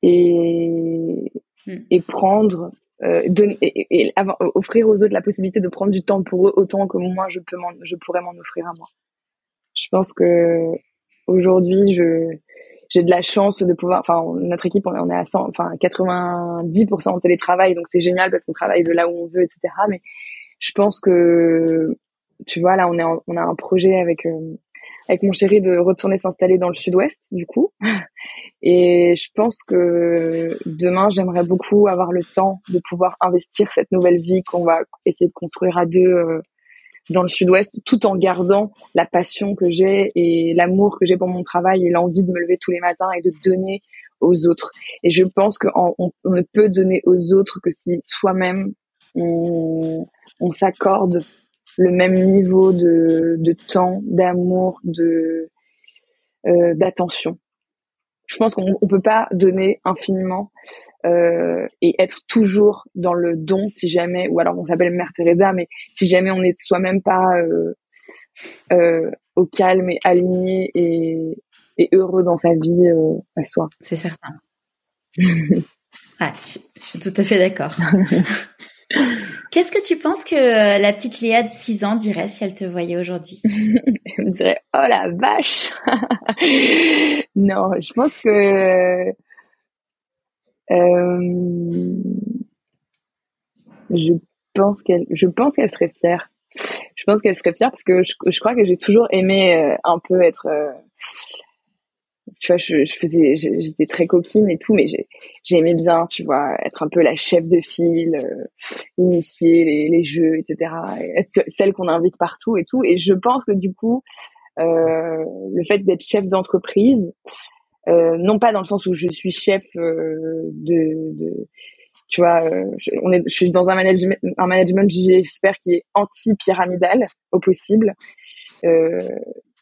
Speaker 1: et, hmm. et prendre euh, donner, et, offrir aux autres la possibilité de prendre du temps pour eux autant que moi je peux je pourrais m'en offrir à moi. Je pense que aujourd'hui je j'ai de la chance de pouvoir enfin notre équipe on est, on est à 100 enfin 90% en télétravail donc c'est génial parce qu'on travaille de là où on veut etc mais je pense que tu vois là on est on a un projet avec euh, avec mon chéri de retourner s'installer dans le sud-ouest du coup Et je pense que demain, j'aimerais beaucoup avoir le temps de pouvoir investir cette nouvelle vie qu'on va essayer de construire à deux euh, dans le sud-ouest, tout en gardant la passion que j'ai et l'amour que j'ai pour mon travail et l'envie de me lever tous les matins et de donner aux autres. Et je pense qu'on on ne peut donner aux autres que si soi-même on s'accorde le même niveau de, de temps, d'amour, de euh, d'attention je pense qu'on ne peut pas donner infiniment euh, et être toujours dans le don si jamais, ou alors on s'appelle Mère Teresa, mais si jamais on n'est soi-même pas euh, au calme et aligné et, et heureux dans sa vie à soi.
Speaker 2: C'est certain. ouais, je, je suis tout à fait d'accord. Qu'est-ce que tu penses que euh, la petite Léa de 6 ans dirait si elle te voyait aujourd'hui?
Speaker 1: Elle me dirait Oh la vache Non, je pense que. Euh, je pense qu'elle, serait fière. Je pense qu'elle serait fière parce que je, je crois que j'ai toujours aimé euh, un peu être tu vois, je, je faisais, j'étais très coquine et tout, mais j'aimais bien, tu vois, être un peu la chef de file, euh, initier les, les, jeux, etc. être celle qu'on invite partout et tout. Et je pense que du coup, euh, le fait d'être chef d'entreprise, euh, non pas dans le sens où je suis chef euh, de, de, tu vois, euh, je, je suis dans un management, un management, j'espère, qui est anti-pyramidal au possible. Euh,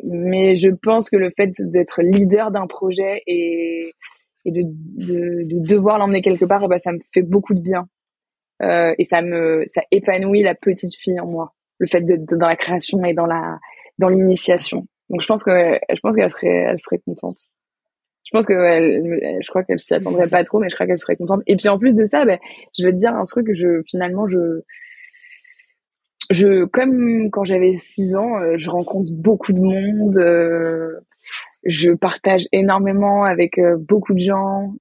Speaker 1: mais je pense que le fait d'être leader d'un projet et, de, de, de devoir l'emmener quelque part, ben, ça me fait beaucoup de bien. Euh, et ça me, ça épanouit la petite fille en moi. Le fait d'être dans la création et dans la, dans l'initiation. Donc je pense que, je pense qu'elle serait, elle serait contente je pense que elle, je crois qu'elle s'y attendrait pas trop, mais je crois qu'elle serait contente. Et puis en plus de ça, ben, je vais te dire un truc que je finalement je je comme quand j'avais 6 ans, euh, je rencontre beaucoup de monde, euh, je partage énormément avec euh, beaucoup de gens,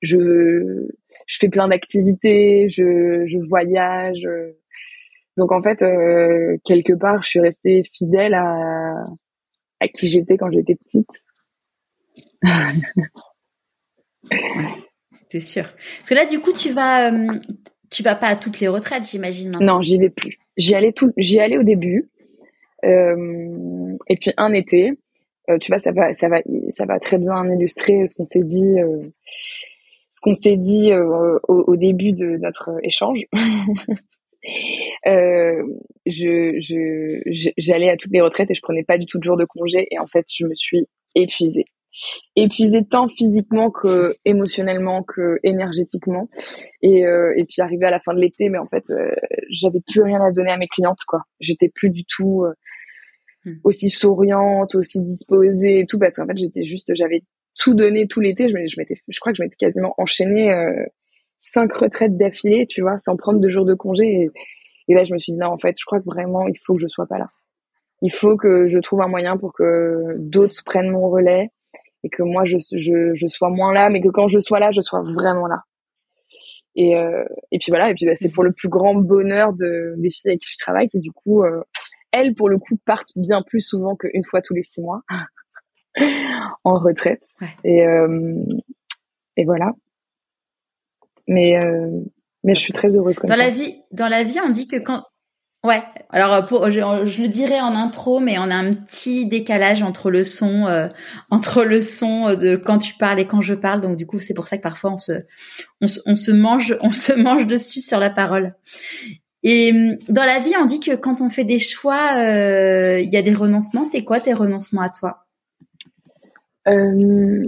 Speaker 1: je je fais plein d'activités, je je voyage. donc en fait, quelque part, je suis restée fidèle à à qui j'étais quand j'étais petite
Speaker 2: c'est sûr. Parce que là, du coup, tu vas, euh, vas pas à toutes les retraites, j'imagine.
Speaker 1: Non, j'y vais plus. J'y allais tout, j'y allais au début. Euh, et puis un été, euh, tu vois, ça va, ça très bien illustrer ce qu'on s'est dit au, début de notre échange. je, je, j'allais à toutes les retraites et je prenais pas du tout de jours de congé et en fait je me suis épuisée épuisée tant physiquement que émotionnellement que énergétiquement. Et euh, et puis arrivé à la fin de l'été mais en fait euh, j'avais plus rien à donner à mes clientes quoi. J'étais plus du tout euh, hmm. aussi souriante aussi disposée et tout parce qu'en fait j'étais juste j'avais tout donné tout l'été. Je je m'étais je crois que je m'étais quasiment enchaînée cinq retraites d'affilée tu vois sans prendre deux jours de congé. Et, et là je me suis dit non en fait je crois que vraiment il faut que je sois pas là. Il faut que je trouve un moyen pour que d'autres prennent mon relais et que moi je, je, je, sois moins là, mais que quand je sois là, je sois vraiment là. Et, euh, et puis voilà, et puis bah, c'est pour le plus grand bonheur de, des filles avec qui je travaille, qui du coup, euh, elles pour le coup partent bien plus souvent qu'une fois tous les six mois en retraite. Et, euh, et voilà. Mais mais je suis très heureuse.
Speaker 2: Comme dans la vie, dans la vie, on dit que quand Ouais. Alors euh, pour, je, je, le dirais en intro, mais on a un petit décalage entre le son, euh, entre le son de quand tu parles et quand je parle. Donc du coup, c'est pour ça que parfois on se, on, on, se mange, on se mange dessus sur la parole. Et hum, dans la vie, on dit que quand on fait des choix, euh, il y a des renoncements. C'est quoi tes renoncements à toi?
Speaker 1: Euh,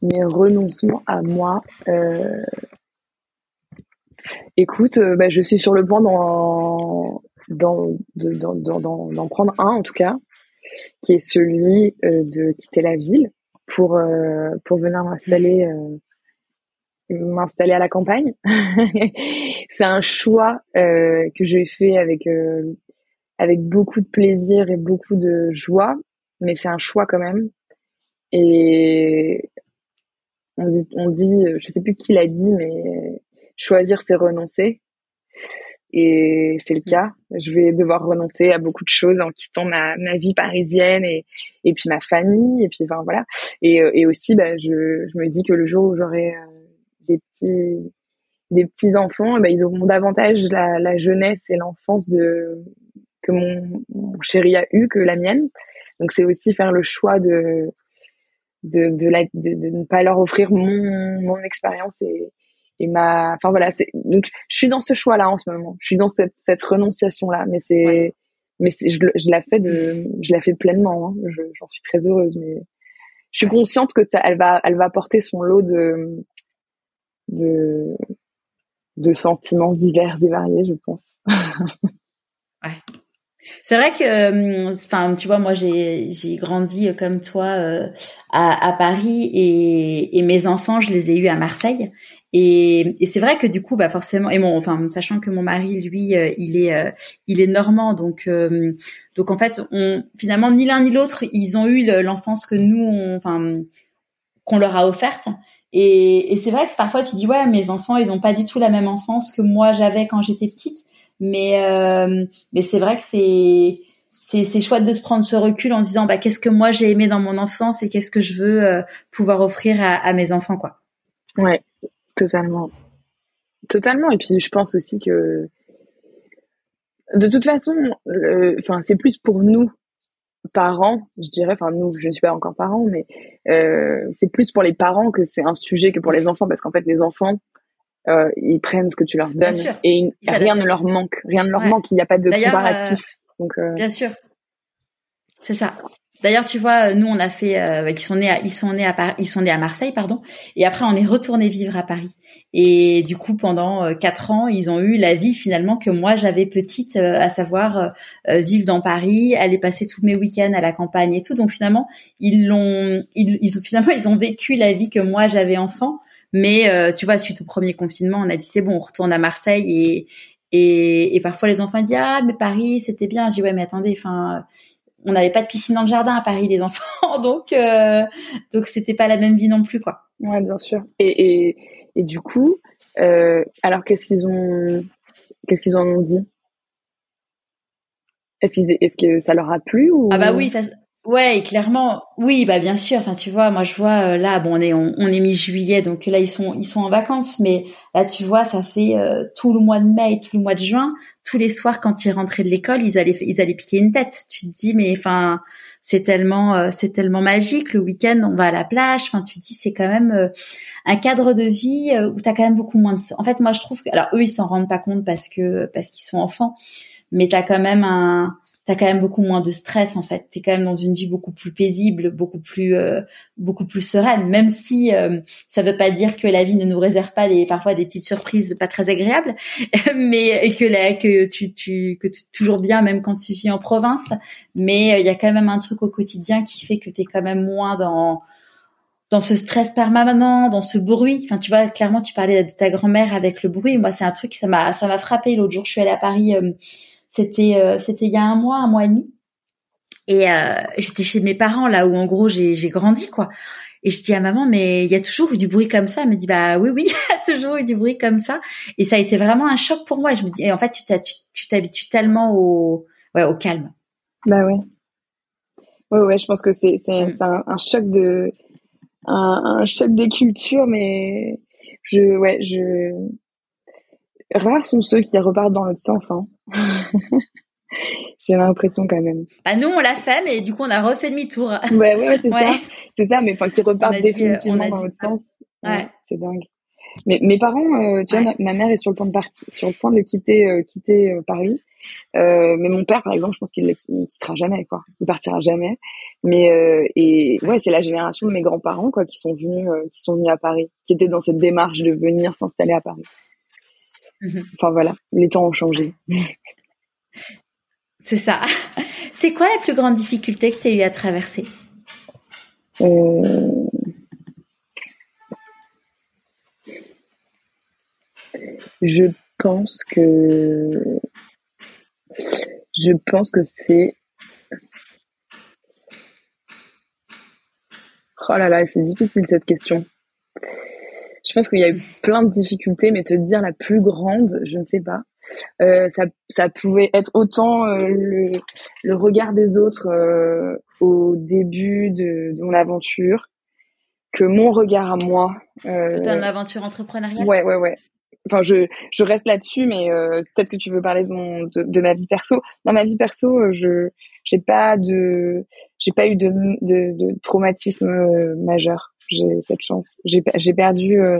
Speaker 1: Mes renoncements à moi. Euh Écoute, euh, bah, je suis sur le point d'en prendre un en tout cas, qui est celui euh, de quitter la ville pour euh, venir m'installer à la campagne. c'est un choix que j'ai fait avec avec beaucoup de plaisir et beaucoup de joie, mais c'est un choix quand même. Et on dit, on dit, je sais plus qui l'a dit, mais choisir, c'est renoncer. Et c'est le cas. Je vais devoir renoncer à beaucoup de choses en quittant ma, ma vie parisienne et, et puis ma famille. Et puis, enfin, voilà. Et, euh, et aussi, bah, je, je me dis que le jour où j'aurai euh, des petits, des petits enfants, bah, ils auront davantage la, la jeunesse et l'enfance de, que mon, mon, chéri a eu que la mienne. Donc, c'est aussi faire le choix de, de, de, la, de, de ne pas leur offrir mon, mon expérience et, et ma enfin voilà c'est donc je suis dans ce choix là en ce moment je suis dans cette cette renonciation là mais c'est mais je, je la fais de je la fais pleinement hein. j'en suis très heureuse mais je suis consciente que ça elle va elle va porter son lot de de de sentiments divers et variés je pense
Speaker 2: ouais c'est vrai que, euh, enfin, tu vois, moi j'ai j'ai grandi comme toi euh, à, à Paris et, et mes enfants, je les ai eus à Marseille. Et, et c'est vrai que du coup, bah forcément, et mon, enfin, sachant que mon mari, lui, euh, il est, euh, il est normand, donc, euh, donc en fait, on, finalement, ni l'un ni l'autre, ils ont eu l'enfance que nous, enfin, qu'on leur a offerte. Et, et c'est vrai que parfois, tu dis ouais, mes enfants, ils ont pas du tout la même enfance que moi j'avais quand j'étais petite. Mais, mais c'est vrai que c'est, c'est, c'est chouette de se prendre ce recul en disant bah qu'est-ce que moi j'ai aimé dans mon enfance et qu'est-ce que je veux pouvoir offrir à, à mes enfants, quoi.
Speaker 1: Ouais, Totalement. Totalement. Et puis, je pense aussi que, de toute façon, enfin, c'est plus pour nous, parents, je dirais, enfin, nous, je ne suis pas encore parents, mais euh, c'est plus pour les parents que c'est un sujet que pour les enfants, parce qu'en fait, les enfants, euh, ils prennent ce que tu leur donnes et rien ne leur manque, rien ne leur manque, il n'y a pas de comparatif.
Speaker 2: Euh, Donc, Bien sûr. C'est ça. D'ailleurs, tu vois, nous on a fait, euh, ils sont nés, à, ils sont nés à ils sont nés à Marseille, pardon, et après on est retourné vivre à Paris. Et du coup, pendant euh, quatre ans, ils ont eu la vie finalement que moi j'avais petite, euh, à savoir euh, vivre dans Paris, aller passer tous mes week-ends à la campagne et tout. Donc finalement, ils l'ont, ils, ils, finalement ils ont vécu la vie que moi j'avais enfant. Mais tu vois, suite au premier confinement, on a dit c'est bon, on retourne à Marseille et et, et parfois les enfants disent ah mais Paris c'était bien. Dis ouais mais attendez, enfin on n'avait pas de piscine dans le jardin à Paris les enfants donc euh, donc c'était pas la même vie non plus quoi.
Speaker 1: Ouais bien sûr. Et et, et du coup euh, alors qu'est-ce qu'ils ont qu'est-ce qu'ils en ont dit? Est-ce, est-ce que ça leur a plu ou?
Speaker 2: Ah bah oui Ouais, clairement, oui, bah bien sûr. Enfin, tu vois, moi je vois euh, là, bon, on est on, est mi-juillet, donc là ils sont ils sont en vacances, mais là tu vois, ça fait euh, tout le mois de mai, tout le mois de juin, tous les soirs quand ils rentraient de l'école, ils allaient ils allaient piquer une tête. Tu te dis, mais enfin, c'est tellement euh, c'est tellement magique. Le week-end, on va à la plage. Enfin, tu te dis, c'est quand même un cadre de vie où t'as quand même beaucoup moins de. En fait, moi je trouve que, alors eux ils s'en rendent pas compte parce que parce qu'ils sont enfants, mais t'as quand même un t'as quand même beaucoup moins de stress en fait. T'es quand même dans une vie beaucoup plus paisible, beaucoup plus euh, beaucoup plus sereine. Même si euh, ça veut pas dire que la vie ne nous réserve pas des parfois des petites surprises pas très agréables, mais que là que tu tu que tu toujours bien même quand tu vis en province. Mais euh, il y a quand même un truc au quotidien qui fait que t'es quand même moins dans dans ce stress permanent, dans ce bruit. Enfin, tu vois, clairement, tu parlais de ta grand-mère avec le bruit. Moi, c'est un truc ça m'a ça m'a frappé l'autre jour. Je suis allée à Paris c'était euh, c'était il y a un mois, un mois et demi. Et euh, j'étais chez mes parents là où en gros j'ai j'ai grandi quoi. Et je dis à maman mais il y a toujours eu du bruit comme ça. Elle me dit bah oui oui, il y a toujours eu du bruit comme ça. Et ça a été vraiment un choc pour moi. je me dis et en fait tu t'habitues tellement au ouais au calme.
Speaker 1: Bah ouais. Ouais ouais, je pense que c'est c'est mm. un, un, choc de un, un choc des cultures mais je ouais je rares sont ceux qui repartent dans l'autre sens. Hein. J'ai l'impression quand même.
Speaker 2: Bah nous on l'a fait, mais du coup on a refait demi-tour.
Speaker 1: Ouais, ouais, c'est ça. C'est ça, mais enfin qui repartent définitivement dans l'autre sens. Ouais. c'est dingue. Mais mes parents, euh, tu vois, ma, mère est sur le point de partir, sur le point de quitter, euh, quitter euh, Paris. mais mon père, par exemple, je pense qu'il ne quittera jamais, quoi. Il partira jamais. Mais et ouais, c'est la génération de mes grands-parents, quoi, qui sont venus, qui sont venus à Paris, qui étaient dans cette démarche de venir s'installer à Paris. Mhm. Enfin voilà, les temps ont changé.
Speaker 2: C'est ça. C'est quoi la plus grande difficulté que tu as eu à traverser?
Speaker 1: Euh, Je pense que je pense que c'est Oh là là, c'est difficile cette question. Je pense qu'il y a eu plein de difficultés, mais te dire la plus grande, je ne sais pas. Euh, ça, ça pouvait être autant euh, le, le, regard des autres euh, au début de, de, mon aventure que mon regard à moi.
Speaker 2: Dans l'aventure entrepreneuriale?
Speaker 1: Ouais, ouais, ouais. Enfin, je, je reste là-dessus, mais peut-être que tu veux parler de, mon, de, de, ma vie perso. Dans ma vie perso, je j'ai pas de j'ai pas eu de, de, de traumatisme majeur j'ai cette chance. J'ai, perdu euh,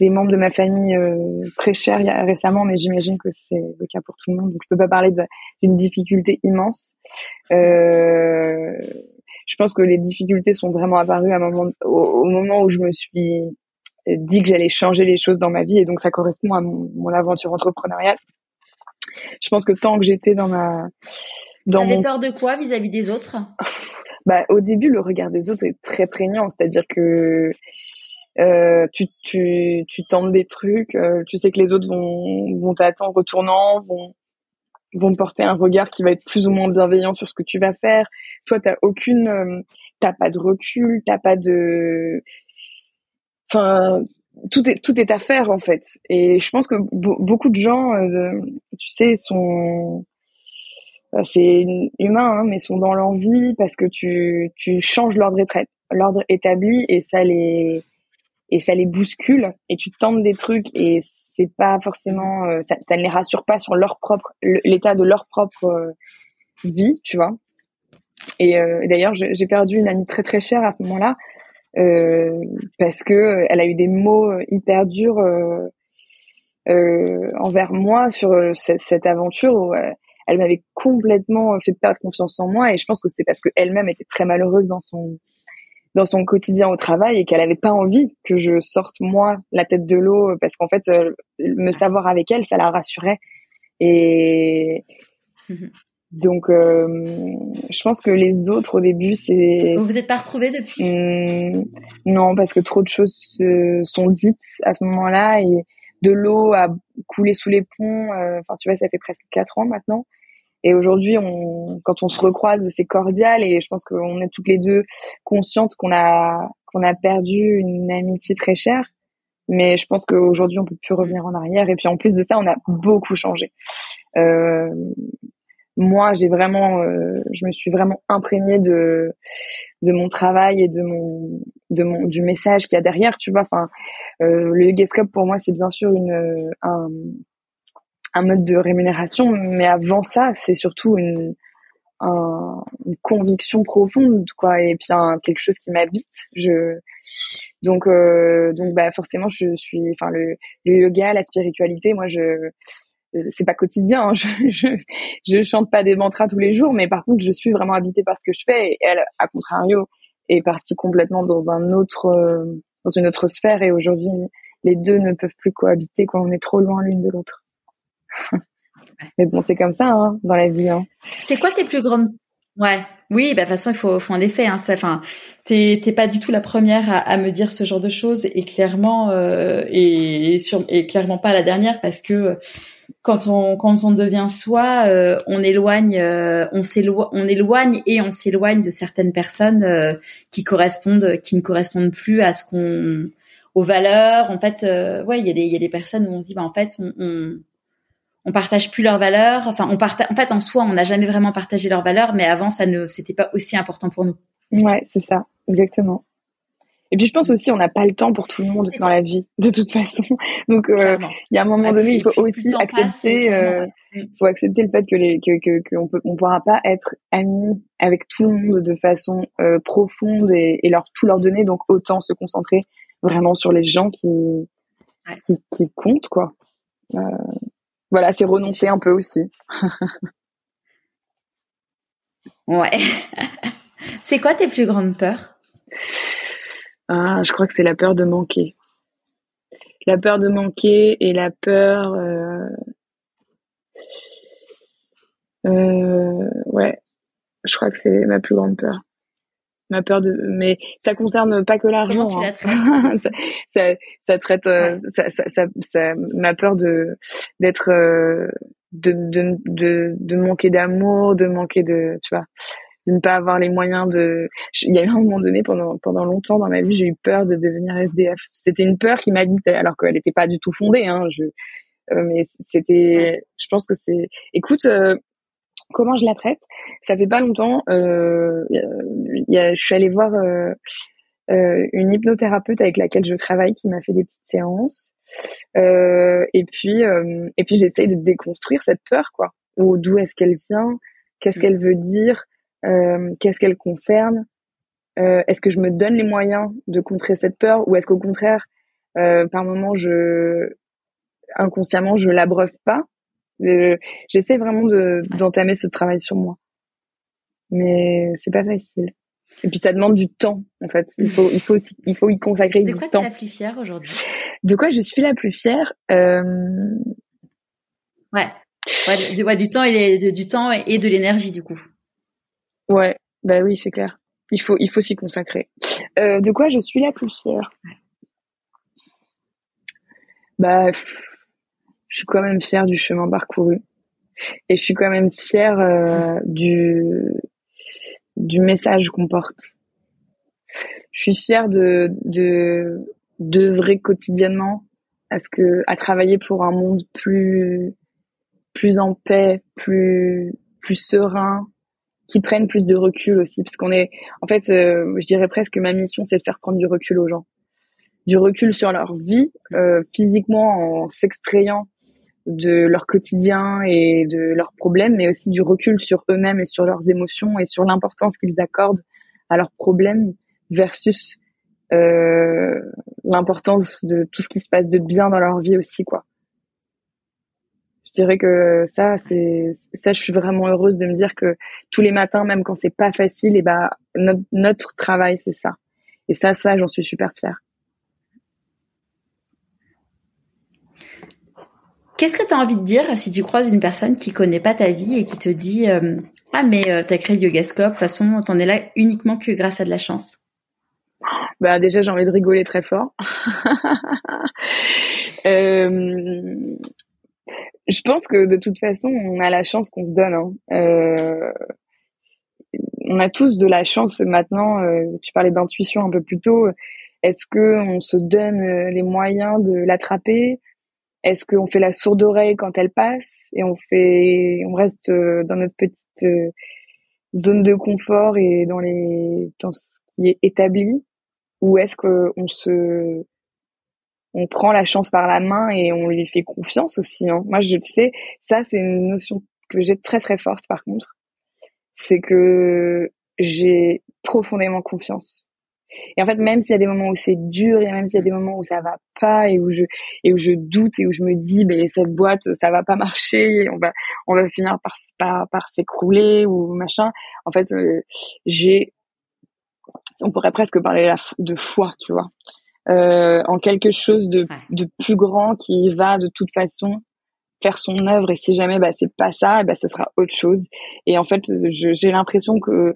Speaker 1: des membres de ma famille euh, très chers récemment, mais j'imagine que c'est le cas pour tout le monde. Donc je peux pas parler d'une difficulté immense. Euh, je pense que les difficultés sont vraiment apparues à un moment, au, moment où je me suis dit que j'allais changer les choses dans ma vie, et donc ça correspond à mon, mon aventure entrepreneuriale. Je pense que tant que j'étais dans ma
Speaker 2: dans mon... peur de quoi vis-à-vis des autres?
Speaker 1: bah, au début, le regard des autres est très prégnant. C'est-à-dire que euh, tu, tu, tu tentes des trucs, euh, tu sais que les autres vont, vont t'attendre retournant, vont, vont porter un regard qui va être plus ou moins bienveillant sur ce que tu vas faire. Toi, t'as aucune, euh, t'as pas de recul, t'as pas de, enfin, tout est tout est à faire en fait. Et je pense que beaucoup de gens, euh, tu sais, sont c'est humain, hein, mais sont dans l'envie parce que tu, tu changes l'ordre l'ordre établi et ça les et ça les bouscule et tu tentes des trucs et c'est pas forcément euh, ça, ça, ne les rassure pas sur leur propre l'état de leur propre euh, vie, tu vois. Et d'ailleurs, j'ai perdu une amie très très chère à ce moment-là parce que elle a eu des mots hyper durs envers moi sur cette, cette aventure où elle m'avait complètement fait perdre confiance en moi et je pense que c'est parce qu'elle-même était très malheureuse dans son dans son quotidien au travail et qu'elle avait pas envie que je sorte moi la tête de l'eau parce qu'en fait euh, me savoir avec elle ça la rassurait et mhm. donc euh, je pense que les autres au début c'est
Speaker 2: vous vous êtes pas retrouvés depuis?
Speaker 1: Mmh, non parce que trop de choses sont dites à ce moment-là et de l'eau a coulé sous les ponts. Euh, enfin, tu vois, ça fait presque quatre ans maintenant. Et aujourd'hui, on, quand on se recroise, c'est cordial et je pense qu'on est toutes les deux conscientes qu'on a qu'on a perdu une amitié très chère. Mais je pense qu'aujourd'hui, on peut plus revenir en arrière. Et puis en plus de ça, on a beaucoup changé. Euh, moi, j'ai vraiment, euh, je me suis vraiment imprégnée de de mon travail et de mon de mon du message qu'il y a derrière, tu vois. Enfin, euh, le Yogascope pour moi, c'est bien sûr une un un mode de rémunération, mais avant ça, c'est surtout une un, une conviction profonde, quoi, et puis un, quelque chose qui m'habite. Je donc euh, donc bah forcément, je suis, enfin le le yoga, la spiritualité, moi je c'est pas quotidien, hein. je, je, je chante pas des mantras tous les jours, mais par contre, je suis vraiment habitée par ce que je fais. Et elle, à contrario, est partie complètement dans un autre, euh, dans une autre sphère. Et aujourd'hui, les deux ne peuvent plus cohabiter, quoi. On est trop loin l'une de l'autre. mais bon, c'est comme ça, hein, dans la vie. Hein.
Speaker 2: C'est quoi tes plus grandes Ouais, oui, bah de toute façon il faut, faut en effet. Hein, ça, enfin, t'es pas du tout la première à, à, me dire ce genre de choses et clairement euh, et, sur, et clairement pas la dernière parce que quand on quand on devient soi, euh, on éloigne, euh, on s'éloigne, on éloigne et on s'éloigne de certaines personnes euh, qui correspondent, qui ne correspondent plus à ce qu'on, aux valeurs. En fait, ouais, il y a des il y a des personnes où on se dit, bah en fait, on, on, on partage plus leurs valeurs. Enfin, on partage. En fait, en soi, on n'a jamais vraiment partagé leurs valeurs, mais avant, ça ne, c'était pas aussi important pour nous.
Speaker 1: Ouais, c'est ça, exactement. Et puis je pense aussi on n'a pas le temps pour tout le monde dans la vie de toute façon. Donc euh, il y a un moment donné il faut aussi accepter euh, il faut accepter le fait que les que que qu'on peut on pourra pas être amis avec tout le monde de façon euh, profonde et, et, leur tout leur donner donc autant se concentrer vraiment sur les gens qui qui, qui comptent quoi. Voilà, c'est renoncer un peu aussi.
Speaker 2: ouais. c'est quoi tes plus grandes peurs?
Speaker 1: Ah, je crois que c'est la peur de manquer. La peur de manquer et la peur. Euh... Euh, ouais, je crois que c'est ma plus grande peur. Ma peur de, mais ça concerne pas que l'argent. Hein. ça, ça, ça, traite, euh, ça, ça, ça, ma peur de d'être, euh, de, de, de, de manquer d'amour, de manquer de, tu vois, de ne pas avoir les moyens de il y a eu un moment donné pendant pendant longtemps dans ma vie j'ai eu peur de devenir SDF c'était une peur qui m'habitait alors qu'elle n'était pas du tout fondée hein je euh, mais c'était je pense que c'est écoute euh, comment je la traite. Ça fait pas longtemps euh, y a, je suis allée voir euh, euh, une hypnothérapeute avec laquelle je travaille qui m'a fait des petites séances. Et puis et puis j'essaye de déconstruire cette peur quoi. Ou d'où est-ce qu'elle vient? Qu'est-ce mm. qu'elle veut dire? Qu'est-ce qu'elle concerne, est-ce que je me donne les moyens de contrer cette peur? Ou est-ce qu'au contraire, par moment, je inconsciemment, je l'abreuve pas? J'essaie vraiment de d'entamer ce travail sur moi, mais c'est pas facile. Et puis ça demande du temps, en fait. Il faut, il faut, aussi, il faut y consacrer du temps.
Speaker 2: De quoi tu es la plus fière aujourd'hui?
Speaker 1: De quoi je suis la plus fière euh...
Speaker 2: Ouais. Ouais, du, ouais, du temps et du temps et de l'énergie du coup.
Speaker 1: Ouais, bah oui, c'est clair. Il faut, il faut s'y consacrer. Euh, de quoi je suis la plus fière? Bah, je suis quand même fière du chemin parcouru. Et je suis quand même fière euh, du, du message qu'on porte. Je suis fière de, de, d'œuvrer quotidiennement à ce que, à travailler pour un monde plus, plus en paix, plus, plus serein, qui prennent plus de recul aussi, parce qu'on est, en fait, euh, je dirais presque que ma mission, c'est de faire prendre du recul aux gens, du recul sur leur vie, euh, physiquement en s'extrayant de leur quotidien et de leurs problèmes, mais aussi du recul sur eux-mêmes et sur leurs émotions et sur l'importance qu'ils accordent à leurs problèmes versus euh, l'importance de tout ce qui se passe de bien dans leur vie aussi, quoi je dirais que ça, c'est ça, je suis vraiment heureuse de me dire que tous les matins, même quand c'est pas facile, et bah notre, notre travail, c'est ça. Et ça, ça, j'en suis super fière.
Speaker 2: Qu'est-ce que tu as envie de dire si tu croises une personne qui connaît pas ta vie et qui te dit euh, ah mais euh, tu as créé Yogascope, de toute façon t'en es là uniquement que grâce à de la chance.
Speaker 1: Bah déjà j'ai envie de rigoler très fort. euh, je pense que de toute façon, on a la chance qu'on se donne. Hein. Euh, on a tous de la chance maintenant. Tu parlais d'intuition un peu plus tôt. Est-ce que on se donne les moyens de l'attraper? Est-ce qu'on fait la sourde oreille quand elle passe et on fait, on reste euh, dans notre petite euh, zone de confort et dans les, dans ce qui est établi, ou est-ce qu'on se, on prend la chance par la main et on lui fait confiance aussi. Hein? Moi, je sais, ça c'est une notion que j'ai très très forte par contre, c'est que j'ai profondément confiance et en fait, même s'il y a des moments où c'est dur, et même s'il y a des moments où ça va pas et où je et où je doute et où je me dis, mais cette boîte, ça va pas marcher, on va on va finir par par, par s'écrouler ou machin. En fait, euh, j'ai, on pourrait presque parler de foi, tu vois, euh, en quelque chose de de plus grand qui va de toute façon faire son œuvre. Et si jamais bah c'est pas ça bah ce sera autre chose. Et en fait j'ai l'impression que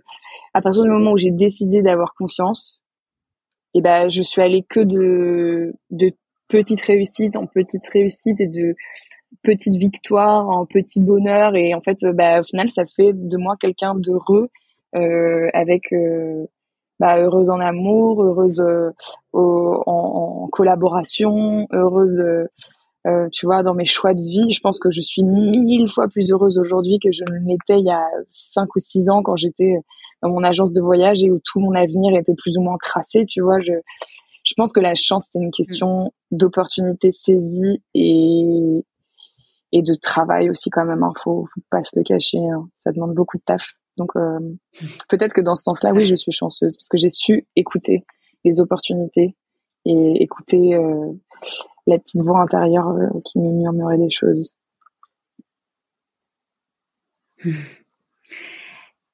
Speaker 1: à partir du moment où j'ai décidé d'avoir confiance et ben je suis allée que de de petites réussites en petites réussites et de petites victoires en petits bonheurs. Et en fait bah, au final ça fait de moi quelqu'un d'heureux euh, avec euh, bah, heureuse en amour heureuse euh, en, en, collaboration heureuse euh, tu vois dans mes choix de vie je pense que je suis mille fois plus heureuse aujourd'hui que je ne l'étais il y a cinq ou six ans quand j'étais dans mon agence de voyage et où tout mon avenir était plus ou moins tracé, tu vois. Je, je pense que la chance, c'est une question d'opportunité saisie et, et de travail aussi quand même. Hein. Faut, faut pas se le cacher. Hein. Ça demande beaucoup de taf. Donc euh, peut-être que dans ce sens-là, oui, je suis chanceuse parce que j'ai su écouter les opportunités et écouter euh, la petite voix intérieure euh, qui me murmurait des choses.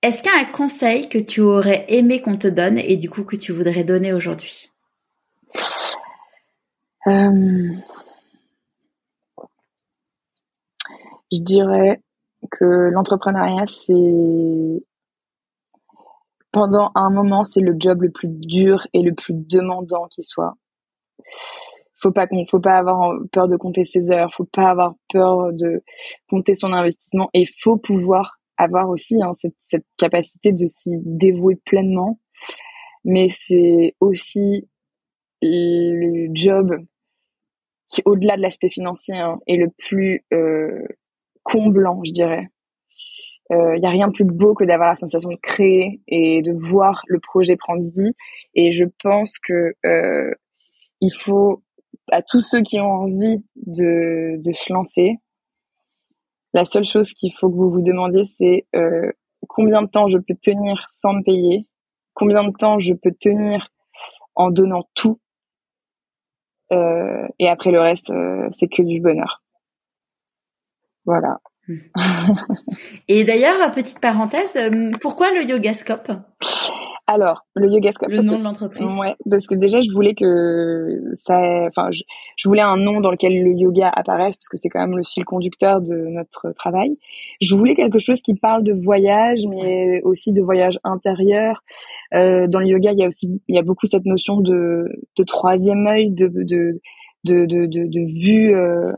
Speaker 2: Est-ce qu'il y a un conseil que tu aurais aimé qu'on te donne et du coup que tu voudrais donner aujourd'hui?
Speaker 1: Euh, Je dirais que l'entrepreneuriat, c'est pendant un moment, c'est le job le plus dur et le plus demandant qui soit. Faut pas faut pas avoir peur de compter ses heures, faut pas avoir peur de compter son investissement et faut pouvoir avoir aussi hein, cette, cette, capacité de s'y dévouer pleinement. Mais c'est aussi le job qui, au-delà de l'aspect financier, hein, est le plus euh, comblant, je dirais. Il euh, n'y a rien de plus beau que d'avoir la sensation de créer et de voir le projet prendre vie. Et je pense que euh, il faut à tous ceux qui ont envie de, de se lancer, la seule chose qu'il faut que vous vous demandiez, c'est euh, combien de temps je peux tenir sans me payer, combien de temps je peux tenir en donnant tout, euh, et après le reste, euh, c'est que du bonheur. Voilà.
Speaker 2: et d'ailleurs, petite parenthèse, pourquoi le yogascope?
Speaker 1: Alors, le Yogascope.
Speaker 2: Le nom de l'entreprise.
Speaker 1: Ouais, parce que déjà, je voulais que ça, enfin, je, voulais un nom dans lequel le yoga apparaisse, parce que c'est quand même le fil conducteur de notre travail. Je voulais quelque chose qui parle de voyage, mais aussi de voyage intérieur. Euh, dans le yoga, il y a aussi, il y a beaucoup cette notion de, de troisième œil, de, de, de, de, de, de vue, euh,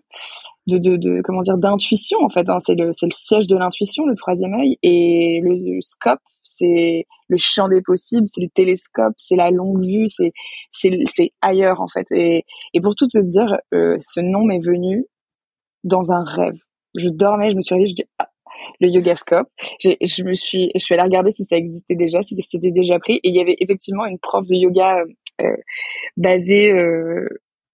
Speaker 1: de, de, de, comment dire, d'intuition en fait. Hein. C'est le, c'est le siège de l'intuition, le troisième œil, et le scope, c'est le champ des possibles, c'est le télescope, c'est la longue vue, c'est c'est ailleurs en fait. Et, et pour tout te dire, euh, ce nom m'est venu dans un rêve. Je dormais, je me suis réveillée, je dis ah, le yogascope. Je me suis, je suis allée regarder si ça existait déjà, si c'était déjà pris. Et il y avait effectivement une prof de yoga euh, basée euh,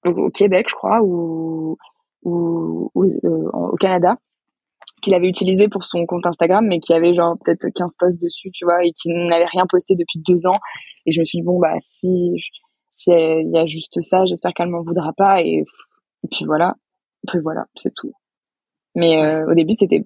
Speaker 1: au Québec, je crois, ou, ou, euh, au Canada, qu'il avait utilisé pour son compte Instagram, mais qui avait genre peut-être 15 posts dessus, tu vois, et qui n'avait rien posté depuis deux ans. Et je me suis dit, bon, bah, si, si il y a juste ça, j'espère qu'elle m'en voudra pas. Et, puis voilà. Puis voilà, c'est tout. Mais euh, au début, c'était.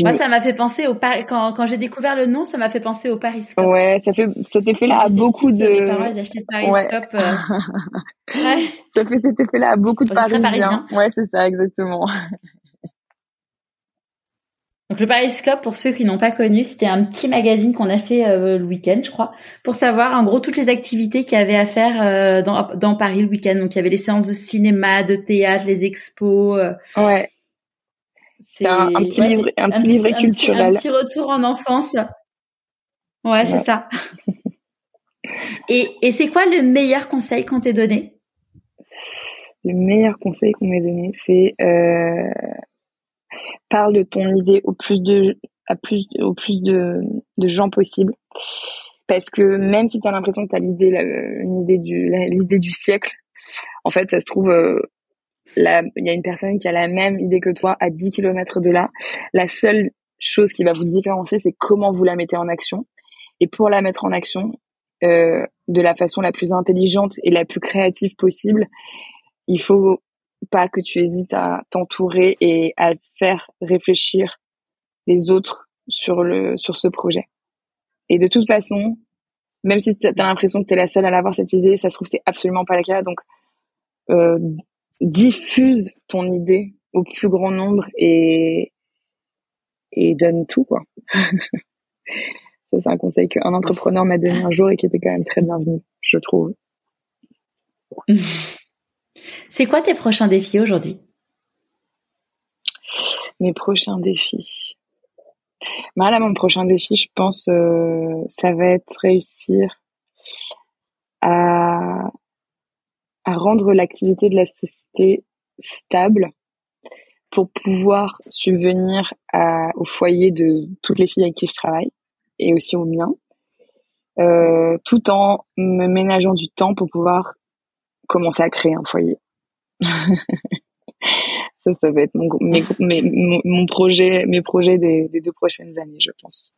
Speaker 2: Moi, ça m'a fait penser au Paris. Quand, quand j'ai découvert le nom, ça m'a fait penser au Pariscope.
Speaker 1: Ouais, ça fait cet effet-là à beaucoup de. Mes
Speaker 2: parents, ils achetaient le Pariscope. Ouais.
Speaker 1: Euh... ouais. Ça fait cet effet-là à beaucoup de Parisiens. Parisien. Ouais, c'est ça, exactement.
Speaker 2: Donc le Pariscope, pour ceux qui n'ont pas connu, c'était un petit magazine qu'on achetait euh, le week-end, je crois, pour savoir en gros toutes les activités qu'il y avait à faire euh, dans, dans Paris le week-end. Donc il y avait les séances de cinéma, de théâtre, les expos.
Speaker 1: Euh. ouais. C'est un, petit livre, un petit livre culturel.
Speaker 2: Un petit, retour en enfance. Ouais, c'est ça. et et c'est quoi le meilleur conseil qu'on t'ait donné?
Speaker 1: Le meilleur conseil qu'on m'ait donné, c'est euh, parle de ton idée au plus de à plus au plus de, de gens possible parce que même si tu as l'impression que tu as l'idée du l'idée du siècle en fait ça se trouve euh, il y a une personne qui a la même idée que toi à 10 km de là la seule chose qui va vous différencier c'est comment vous la mettez en action et pour la mettre en action euh, de la façon la plus intelligente et la plus créative possible il faut pas que tu hésites à t'entourer et à faire réfléchir les autres sur le sur ce projet. Et de toute façon, même si tu as l'impression que tu es la seule à avoir cette idée, ça se trouve c'est absolument pas le cas. Donc euh, diffuse ton idée au plus grand nombre et et donne tout quoi. ça c'est un conseil qu'un entrepreneur m'a donné un jour et qui était quand même très bienvenu, je trouve.
Speaker 2: C'est quoi tes prochains défis aujourd'hui?
Speaker 1: Mes prochains défis. Bah là, mon prochain défi, je pense, euh, ça va être réussir à, à rendre l'activité de la société stable pour pouvoir subvenir à, au foyer de toutes les filles avec qui je travaille et aussi au mien, euh, tout en me ménageant du temps pour pouvoir commencer à créer un foyer. ça, ça va être mon, mon, projet, mes projets des, deux prochaines années, je pense.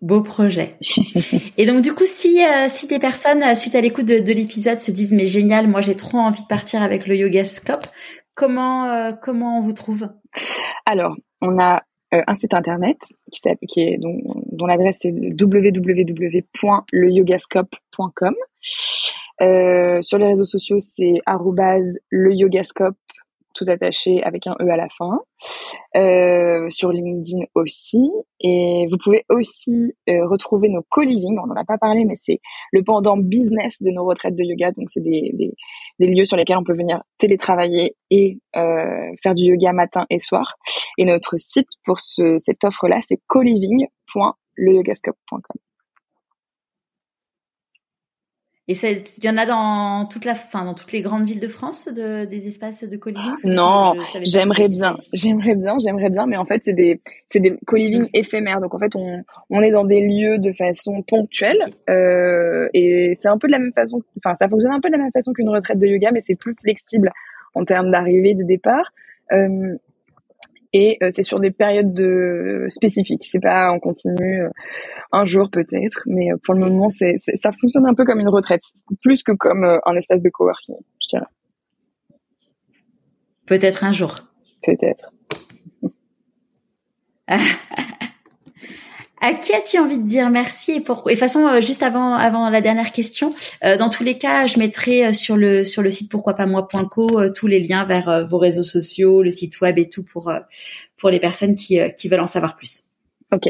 Speaker 2: Beau projet. Et donc du coup, si euh, si des personnes euh, suite à l'écoute de, l'épisode se disent mais génial, moi j'ai trop envie de partir avec le Yoga Scope, comment euh, comment on vous trouve?
Speaker 1: Alors, on a un site internet qui, qui est dont, dont l'adresse est www.leyogascope.com. Euh, sur les réseaux sociaux, c'est le yogascope tout attaché avec un E à la fin. Euh, sur LinkedIn aussi. Et vous pouvez aussi euh, retrouver nos co-living. On n'en a pas parlé, mais c'est le pendant business de nos retraites de yoga. Donc, c'est des, des, des, lieux sur lesquels on peut venir télétravailler et euh, faire du yoga matin et soir. Et notre site pour ce, cette offre-là, c'est coliving.leyogascope.com.
Speaker 2: Et il y en a dans toute la, fin, dans toutes les grandes villes de France, de, des espaces de co-living?
Speaker 1: Non, j'aimerais bien, j'aimerais bien, j'aimerais bien, mais en fait c'est des, c'est des co-living mm. éphémères. Donc en fait on, on est dans des lieux de façon ponctuelle euh, et c'est un peu de la même façon, enfin ça fonctionne un peu de la même façon qu'une retraite de yoga, mais c'est plus flexible en termes d'arrivée, de départ. Euh, et euh, c'est sur des périodes de spécifiques. C'est pas en continu euh, un jour peut-être, mais euh, pour le moment c'est ça fonctionne un peu comme une retraite, plus que comme un espace de coworking, je dirais.
Speaker 2: Peut-être un jour.
Speaker 1: Peut-être.
Speaker 2: À qui as-tu envie de dire merci et pourquoi? Et de façon, euh, juste avant avant la dernière question, euh, dans tous les cas, je mettrai euh, sur le sur le site pourquoi pas moi.co tous les liens vers vos réseaux sociaux, le site web et tout pour pour les personnes qui qui veulent en savoir plus.
Speaker 1: Ok.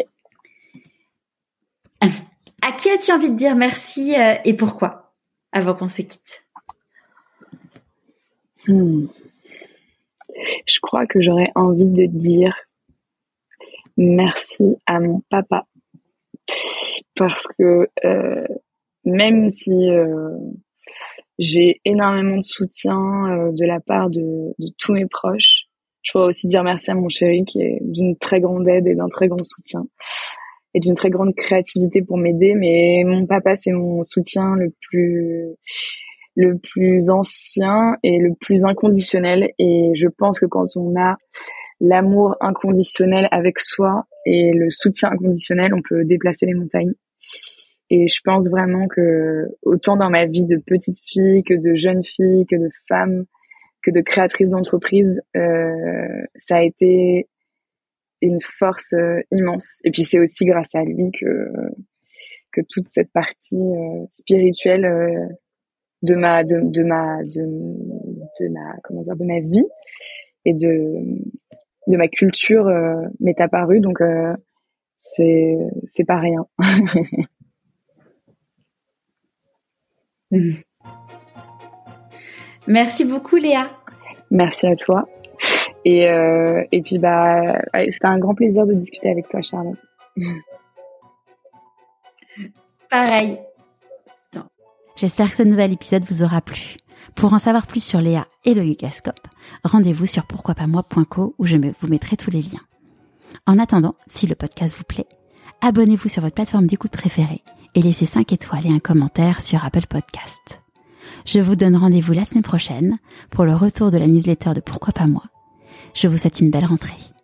Speaker 2: À qui as-tu envie de dire merci et pourquoi? Avant qu'on se quitte
Speaker 1: hmm. Je crois que j'aurais envie de dire merci à mon papa parce que euh, même si euh, j'ai énormément de soutien euh, de la part de, de, tous mes proches, je pourrais aussi dire merci à mon chéri qui est d'une très grande aide et d'un très grand soutien et d'une très grande créativité pour m'aider. Mais mon papa, c'est mon soutien le plus le plus ancien et le plus inconditionnel. Et je pense que quand on a l'amour inconditionnel avec soi et le soutien inconditionnel, on peut déplacer les montagnes. Et je pense vraiment que autant dans ma vie de petite fille que de jeune fille, que de femme, que de créatrice d'entreprise, euh, ça a été une force euh, immense. Et puis c'est aussi grâce à lui que toute cette partie euh, spirituelle de ma de, ma de ma comment dire de ma vie et de de ma culture euh, m'est apparu donc euh, c'est c'est pas rien.
Speaker 2: Merci beaucoup Léa.
Speaker 1: Merci à toi. Et, euh, et puis bah c'était un grand plaisir de discuter avec toi Charlotte.
Speaker 2: Pareil. J'espère que ce nouvel épisode vous aura plu. Pour en savoir plus sur Léa et le Yogascope, rendez-vous sur pourquoipasmoi.co où je vous mettrai tous les liens. En attendant, si le podcast vous plaît, abonnez-vous sur votre plateforme d'écoute préférée et laissez 5 étoiles et un commentaire sur Apple Podcast. Je vous donne rendez-vous la semaine prochaine pour le retour de la newsletter de Pourquoi pas moi. Je vous souhaite une belle rentrée.